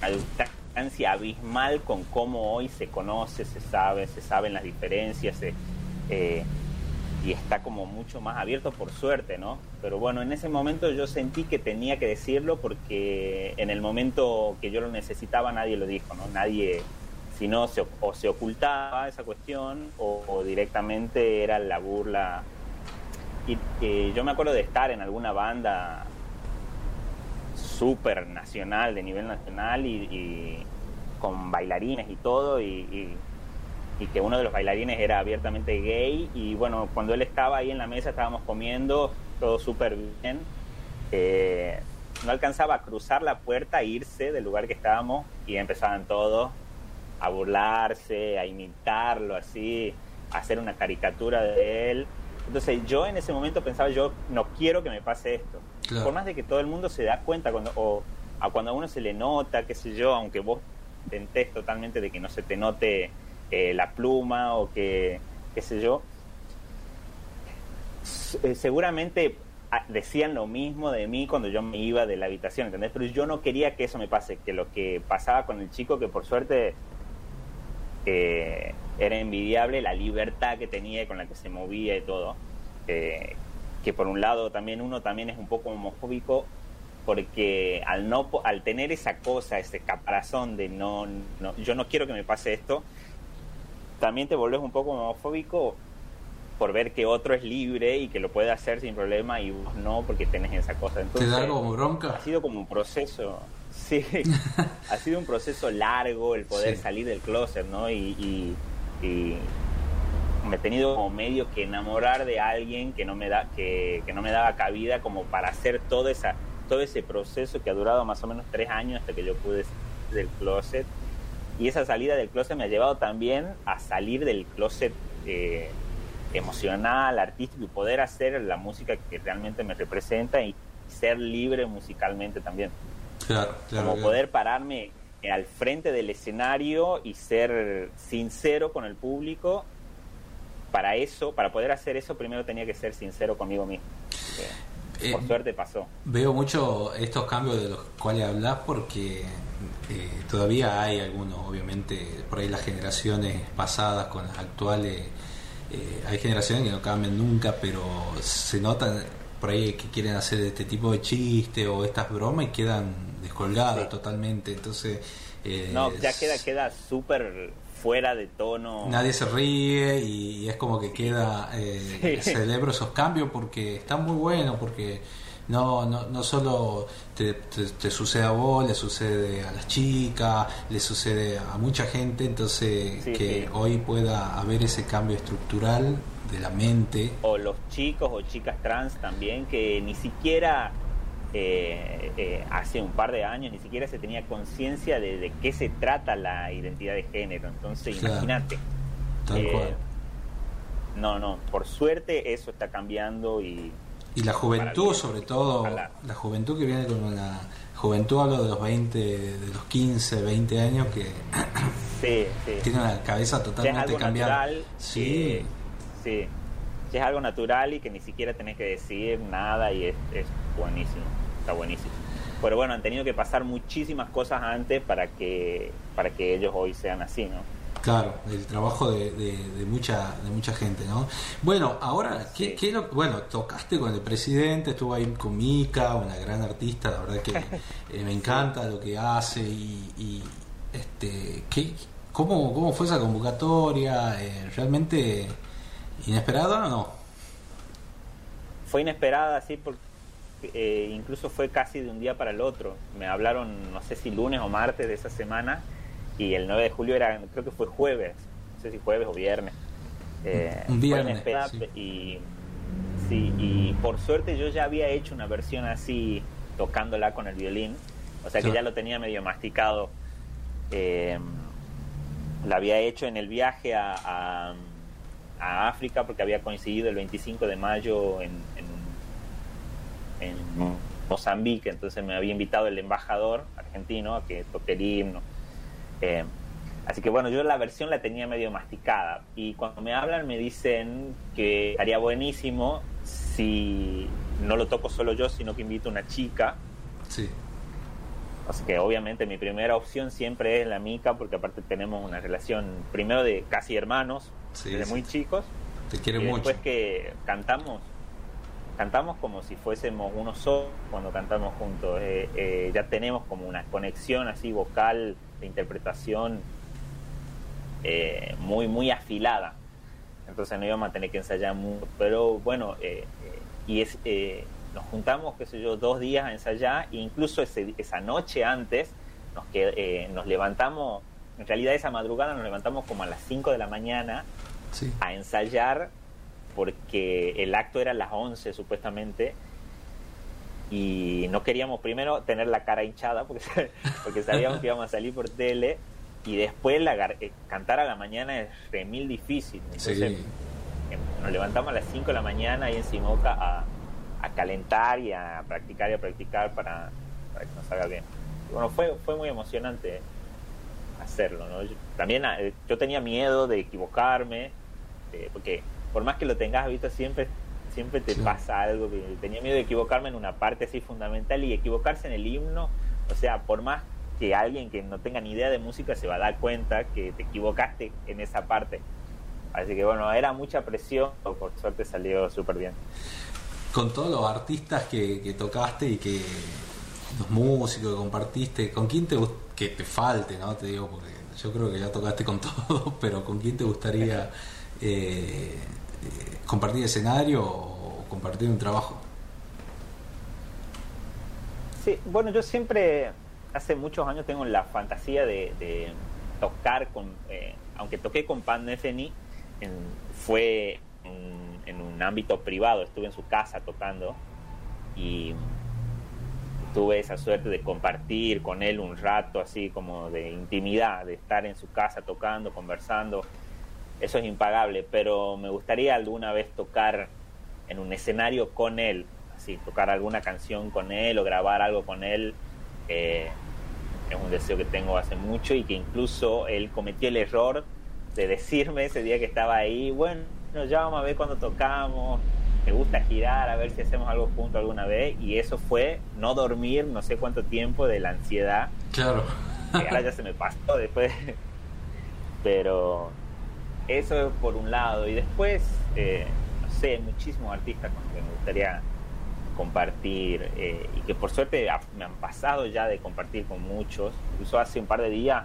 una distancia abismal con cómo hoy se conoce, se sabe, se saben las diferencias, se, y está como mucho más abierto por suerte, ¿no? Pero bueno, en ese momento yo sentí que tenía que decirlo porque en el momento que yo lo necesitaba nadie lo dijo, ¿no? Nadie, si no, se, o se ocultaba esa cuestión o, directamente era la burla. Y eh, yo me acuerdo de estar en alguna banda súper nacional, de nivel nacional y, con bailarines y todo y- y que uno de los bailarines era abiertamente gay y bueno, cuando él estaba ahí en la mesa estábamos comiendo, todo súper bien, eh, no alcanzaba a cruzar la puerta, a irse del lugar que estábamos y empezaban todos a burlarse, a imitarlo así, a hacer una caricatura de él. Entonces yo en ese momento pensaba, yo no quiero que me pase esto. Claro. Por más de que todo el mundo se da cuenta cuando, o a cuando a uno se le nota, qué sé yo, aunque vos intentes totalmente de que no se te note eh, la pluma o que, qué sé yo, eh, seguramente ah, decían lo mismo de mí cuando yo me iba de la habitación, ¿entendés? Pero yo no quería que eso me pase, que lo que pasaba con el chico, que por suerte eh, era envidiable la libertad que tenía con la que se movía y todo. que por un lado también uno también es un poco homofóbico porque al no al tener esa cosa, ese caparazón de no, no yo no quiero que me pase esto, también te volvés un poco homofóbico por ver que otro es libre y que lo puede hacer sin problema y vos no porque tenés esa cosa. ¿Te Entonces, da algo como bronca? ha sido como un proceso, sí, ha sido un proceso largo el poder Sí. salir del closet, ¿no? Y, y- y me he tenido como medio que enamorar de alguien que no me da, que, que no me daba cabida como para hacer todo esa, todo ese proceso que ha durado más o menos tres años hasta que yo pude salir del closet. Y esa salida del closet me ha llevado también a salir del closet eh, emocional, artístico y poder hacer la música que realmente me representa y ser libre musicalmente también. Claro, claro. Como claro. poder pararme eh, al frente del escenario y ser sincero con el público. Para eso, para poder hacer eso, primero tenía que ser sincero conmigo mismo. Eh, por suerte pasó. Veo mucho estos cambios de los cuales hablas porque eh, todavía hay algunos, obviamente, por ahí las generaciones pasadas con las actuales, eh, hay generaciones que no cambian nunca, pero se notan por ahí que quieren hacer este tipo de chistes o estas bromas y quedan descolgadas totalmente. Entonces, eh, No, ya queda queda súper fuera de tono. Nadie se ríe y es como que queda, eh, Sí. celebro esos cambios porque están muy buenos, porque no, no, no solo te, te- te sucede a vos, le sucede a las chicas, le sucede a mucha gente, entonces Sí, que sí. hoy pueda haber ese cambio estructural de la mente. o los chicos o chicas trans también que ni siquiera eh, eh, hace un par de años ni siquiera se tenía conciencia de, de qué se trata la identidad de género entonces Claro. imagínate Tal Eh, cual. no no por suerte eso está cambiando y Y la juventud, sobre todo, Ojalá. la juventud que viene con una juventud, hablo de los 20, de los 15, 20 años, que sí, sí. tiene una cabeza totalmente cambiada. natural Sí. Que- es algo natural y que ni siquiera tenés que decir nada y es, es buenísimo está buenísimo pero bueno han tenido que pasar muchísimas cosas antes para que para que ellos hoy sean así no Claro, el trabajo de, de, de mucha de mucha gente, ¿no? Bueno, ahora, ¿qué, qué lo- bueno, tocaste con el presidente, estuvo ahí con Mika, una gran artista, la verdad que eh, me encanta lo que hace y, y, este, ¿qué, ¿Cómo, ¿Cómo fue esa convocatoria? Eh, ¿Realmente inesperada o no? Fue inesperada, sí, porque eh, incluso fue casi de un día para el otro. Me hablaron, no sé si lunes o martes de esa semana, y el 9 de julio era, creo que fue jueves, no sé si jueves o viernes. Eh, Un fue viernes, inesperada, sí. y sí, y por suerte yo ya había hecho una versión así tocándola con el violín, o sea que ya lo tenía medio masticado. Eh, la había hecho en el viaje a, a- a África porque había coincidido el 25 de mayo en, en, en Mozambique, entonces me había invitado el embajador argentino a que toque el himno. Eh, así que bueno, yo la versión la tenía medio masticada y cuando me hablan me dicen que estaría buenísimo si no lo toco solo yo, sino que invito a una chica. Sí. Así que obviamente mi primera opción siempre es la Mica, porque aparte tenemos una relación primero de casi hermanos, Sí, desde sí. muy chicos. Te quiere y mucho. después que cantamos, cantamos como si fuésemos uno solo cuando cantamos juntos. Eh, eh, ya tenemos como una conexión así vocal, de interpretación eh, muy, muy afilada. Entonces no íbamos a tener que ensayar mucho. Pero bueno, eh, eh, y es, eh, nos juntamos, qué sé yo, dos días a ensayar, e incluso ese- esa noche antes nos, nos levantamos, en realidad esa madrugada nos levantamos como a las 5 de la mañana Sí. a ensayar porque el acto era a las 11 supuestamente y no queríamos primero tener la cara hinchada porque, porque sabíamos que íbamos a salir por tele y después la, eh, cantar a la mañana es re mil difícil. Entonces Sí. em, nos levantamos a las 5 de la mañana ahí en Simoca a, a calentar y a practicar y a practicar para, para que nos salga bien. Bueno, fue, fue muy emocionante hacerlo. ¿no? Yo- también eh, yo tenía miedo de equivocarme, eh, porque por más que lo tengas visto siempre siempre te pasa algo que tenía miedo de equivocarme en una parte así fundamental y equivocarse en el himno o sea por más que alguien que no tenga ni idea de música se va a dar cuenta que te equivocaste en esa parte así que bueno era mucha presión por suerte salió súper bien Con todos los artistas que, que tocaste y que los músicos que compartiste, ¿con quién te gust- que te falte, no? Te digo, porque yo creo que ya tocaste con todos, pero ¿con quién te gustaría eh, eh, compartir escenario o compartir un trabajo? Sí, bueno, yo siempre, hace muchos años tengo la fantasía de, tocar con, eh, aunque toqué con Pan Metheny, en- fue en, en un ámbito privado, estuve en su casa tocando y tuve esa suerte de compartir con él un rato así como de intimidad, de estar en su casa tocando, conversando. Eso es impagable, pero me gustaría alguna vez tocar en un escenario con él, así, tocar alguna canción con él o grabar algo con él. eh, es un deseo que tengo hace mucho y que incluso él cometió el error de decirme ese día que estaba ahí, bueno, ya vamos a ver cuando tocamos, me gusta girar, a ver si hacemos algo juntos alguna vez, y eso fue no dormir no sé cuánto tiempo de la ansiedad, Claro. que ahora ya se me pasó después, pero eso por un lado, y después, eh, no sé, muchísimos artistas con los que me gustaría compartir eh, y que por suerte me han pasado ya de compartir con muchos. Incluso hace un par de días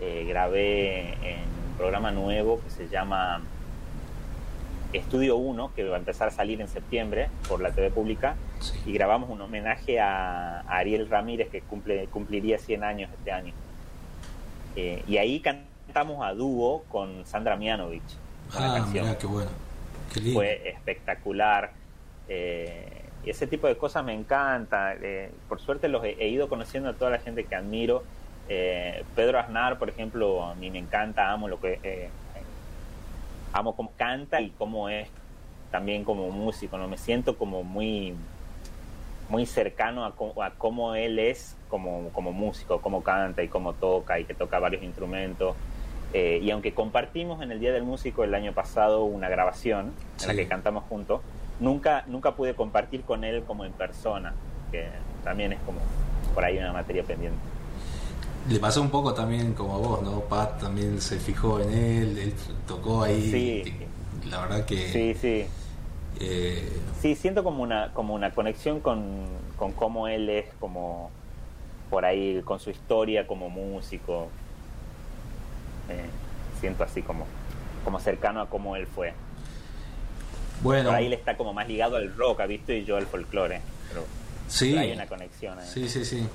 eh, grabé en un programa nuevo que se llama Estudio 1, que va a empezar a salir en septiembre por la TV pública, y grabamos un homenaje a, a Ariel Ramírez, que cumple, cumpliría 100 años este año. Eh, y ahí cantamos a dúo con Sandra Mianovich. Ah, canción mirá, qué bueno. Qué lindo. fue espectacular. Eh, ese tipo de cosas me encanta. Eh, por suerte los he, he ido conociendo a toda la gente que admiro. Eh, Pedro Aznar, por ejemplo, a mí me encanta, amo lo que amo cómo canta y cómo es también como músico. No me siento como muy muy cercano a, cómo- a cómo él es como, como músico, cómo canta y cómo toca y que toca varios instrumentos. Eh, y aunque compartimos en el Día del Músico el año pasado una grabación en la que cantamos juntos, nunca, nunca pude compartir con él como en persona, que también es como por ahí una materia pendiente. Le pasó un poco también como a vos, ¿no? Pat también se fijó en él, él tocó ahí. Sí. La verdad que... Sí, sí. eh, Sí, siento como una, como una conexión con, con cómo él es, como por ahí, con su historia como músico. eh, siento así como, como cercano a cómo él fue. Bueno. Por ahí él está como más ligado al rock, ¿ha visto? Y yo al folclore. Pero, Sí. pero hay una conexión ahí. Sí, sí, sí.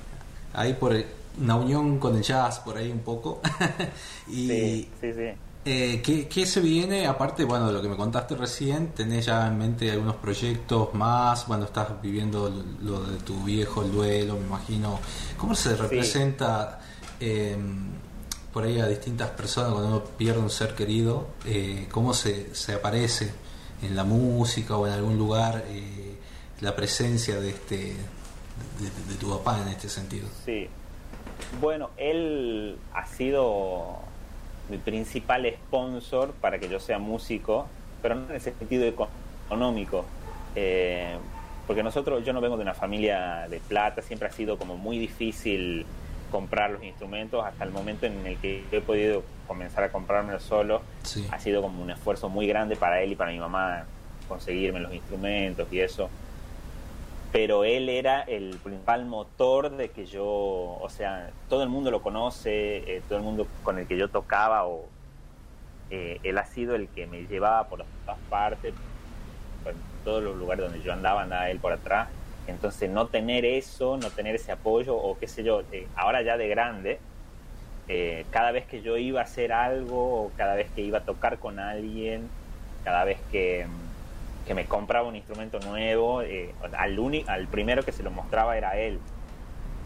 Ahí por el- una unión con el jazz, por ahí un poco. y Sí, sí, sí. eh, ¿qué, qué se viene? Aparte, bueno, de lo que me contaste recién, ¿tenés ya en mente algunos proyectos más? Bueno, estás viviendo lo, lo de tu viejo, el duelo, me imagino. ¿Cómo se representa eh, por ahí a distintas personas cuando uno pierde un ser querido? Eh, ¿Cómo se, se aparece en la música o en algún lugar eh, la presencia de este de, de tu papá en este sentido? Sí. Bueno, él ha sido mi principal sponsor para que yo sea músico, pero no en ese sentido eco- económico. Eh, porque nosotros, yo no vengo de una familia de plata, siempre ha sido como muy difícil comprar los instrumentos hasta el momento en el que he podido comenzar a comprármelo solo. Sí. Ha sido como un esfuerzo muy grande para él y para mi mamá conseguirme los instrumentos y eso pero él era el principal motor de que yo, o sea, todo el mundo lo conoce, eh, todo el mundo con el que yo tocaba, o eh, él ha sido el que me llevaba por todas partes, por todos los lugares donde yo andaba, andaba él por atrás. Entonces, no tener eso, no tener ese apoyo, o qué sé yo, eh, ahora ya de grande, cada vez que yo iba a hacer algo, o cada vez que iba a tocar con alguien, cada vez que, mm, que me compraba un instrumento nuevo, eh, al, al primero que se lo mostraba era él.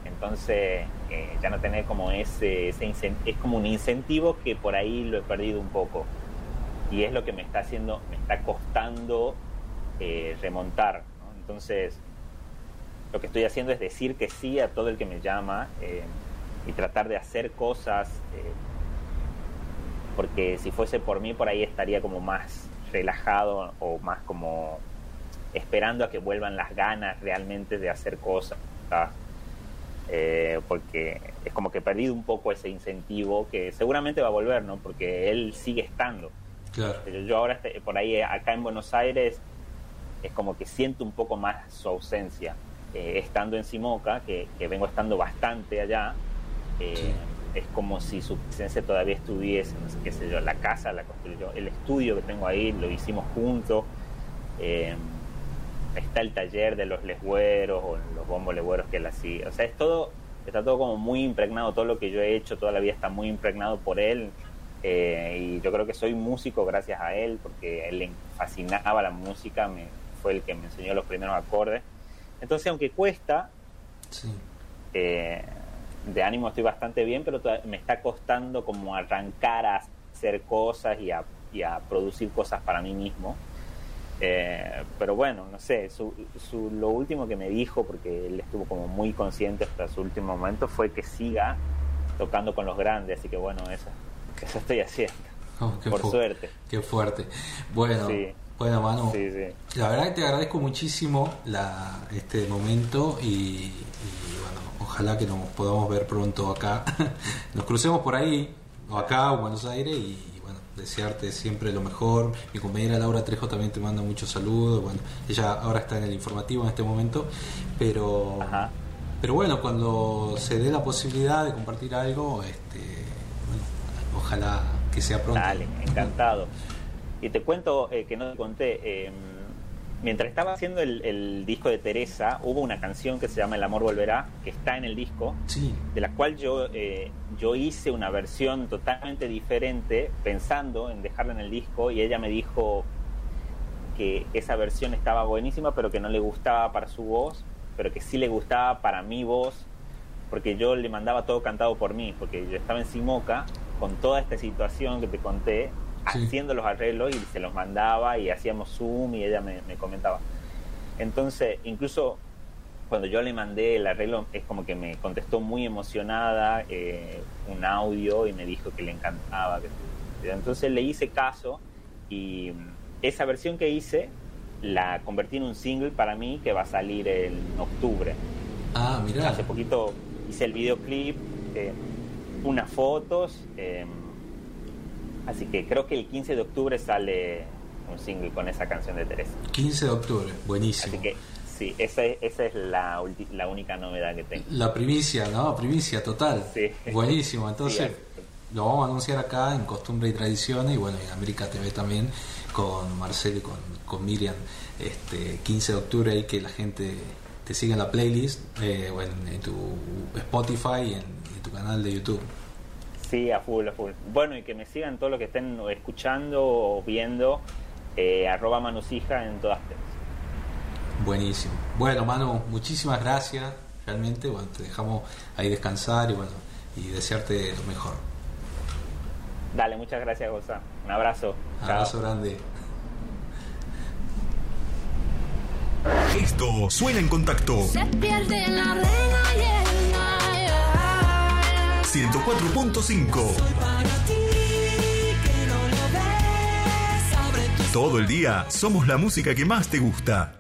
Entonces, eh, ya no tener como ese, ese es como un incentivo que por ahí lo he perdido un poco. Y es lo que me está haciendo, me está costando eh, remontar. Entonces, lo que estoy haciendo es decir que sí a todo el que me llama eh, y tratar de hacer cosas, eh, porque si fuese por mí, por ahí estaría como más relajado o más como esperando a que vuelvan las ganas realmente de hacer cosas. Eh, porque es como que he perdido un poco ese incentivo que seguramente va a volver, ¿no? Porque él sigue estando. Claro. Yo ahora por ahí acá en Buenos Aires es como que siento un poco más su ausencia. Eh, estando en Simoca, que, que vengo estando bastante allá, eh, es como si su presencia todavía estuviese, no sé qué sé yo, la casa la construyó, el estudio que tengo ahí lo hicimos juntos, eh, está el taller de los legüeros o los bombos legüeros que él hacía, o sea, es todo, está todo como muy impregnado, todo lo que yo he hecho toda la vida está muy impregnado por él, eh, y yo creo que soy músico gracias a él, porque él le fascinaba la música, me, fue el que me enseñó los primeros acordes. Entonces, aunque cuesta, eh, de ánimo estoy bastante bien, pero me está costando como arrancar a hacer cosas y a, y a producir cosas para mí mismo. Eh, pero bueno, no sé, su, su- lo último que me dijo, porque él estuvo como muy consciente hasta su último momento, fue que siga tocando con los grandes, así que bueno, eso, eso estoy haciendo, Oh, por suerte. Qué fuerte. Bueno, Sí. Bueno, Manu. Sí, sí. La verdad que te agradezco muchísimo la, este momento y, y, bueno, ojalá que nos podamos ver pronto acá. Nos crucemos por ahí, o acá, o en Buenos Aires, y bueno, desearte siempre lo mejor. Mi compañera Laura Trejo también te manda muchos saludos. Bueno, ella ahora está en el informativo en este momento, pero, pero bueno, cuando se dé la posibilidad de compartir algo, este, bueno, ojalá que sea pronto. Dale, encantado. Y te cuento eh, que no te conté, eh, mientras estaba haciendo el, el disco de Teresa, hubo una canción que se llama El amor volverá, que está en el disco, de la cual yo, eh, yo hice una versión totalmente diferente, pensando en dejarla en el disco, y ella me dijo que esa versión estaba buenísima, pero que no le gustaba para su voz, pero que sí le gustaba para mi voz, porque yo le mandaba todo cantado por mí, porque yo estaba en Simoca con toda esta situación que te conté, haciendo los arreglos y se los mandaba y hacíamos Zoom y ella me, me comentaba. Entonces, incluso cuando yo le mandé el arreglo, es como que me contestó muy emocionada eh, un audio y me dijo que le encantaba. entonces le hice caso y esa versión que hice la convertí en un single para mí que va a salir en octubre. Ah, mira. Hace poquito hice el videoclip, eh, unas fotos, eh, así que creo que el 15 de octubre sale un single con esa canción de Teresa. 15 de octubre, buenísimo. Así que sí, esa es, esa es la, ulti- la única novedad que tengo. La primicia, ¿no? Primicia total. Sí. Buenísimo. Entonces, Sí, lo vamos a anunciar acá en Costumbre y Tradiciones y bueno, en América TV también con Marcelo y con, con Miriam. Este 15 de octubre y que la gente te siga en la playlist eh, o en, en, tu Spotify y en, en, tu canal de YouTube. Sí, a full, a full. Bueno, y que me sigan todos los que estén escuchando o viendo, eh, arroba manusija en todas partes. Buenísimo. Bueno, Manu, muchísimas gracias. Realmente, bueno, te dejamos ahí descansar y bueno, y desearte lo mejor. Dale, muchas gracias, Goza. Un abrazo. Un abrazo grande. Esto suena en contacto. Se pierde la arena y el mar. 104.5. Todo el día somos la música que más te gusta.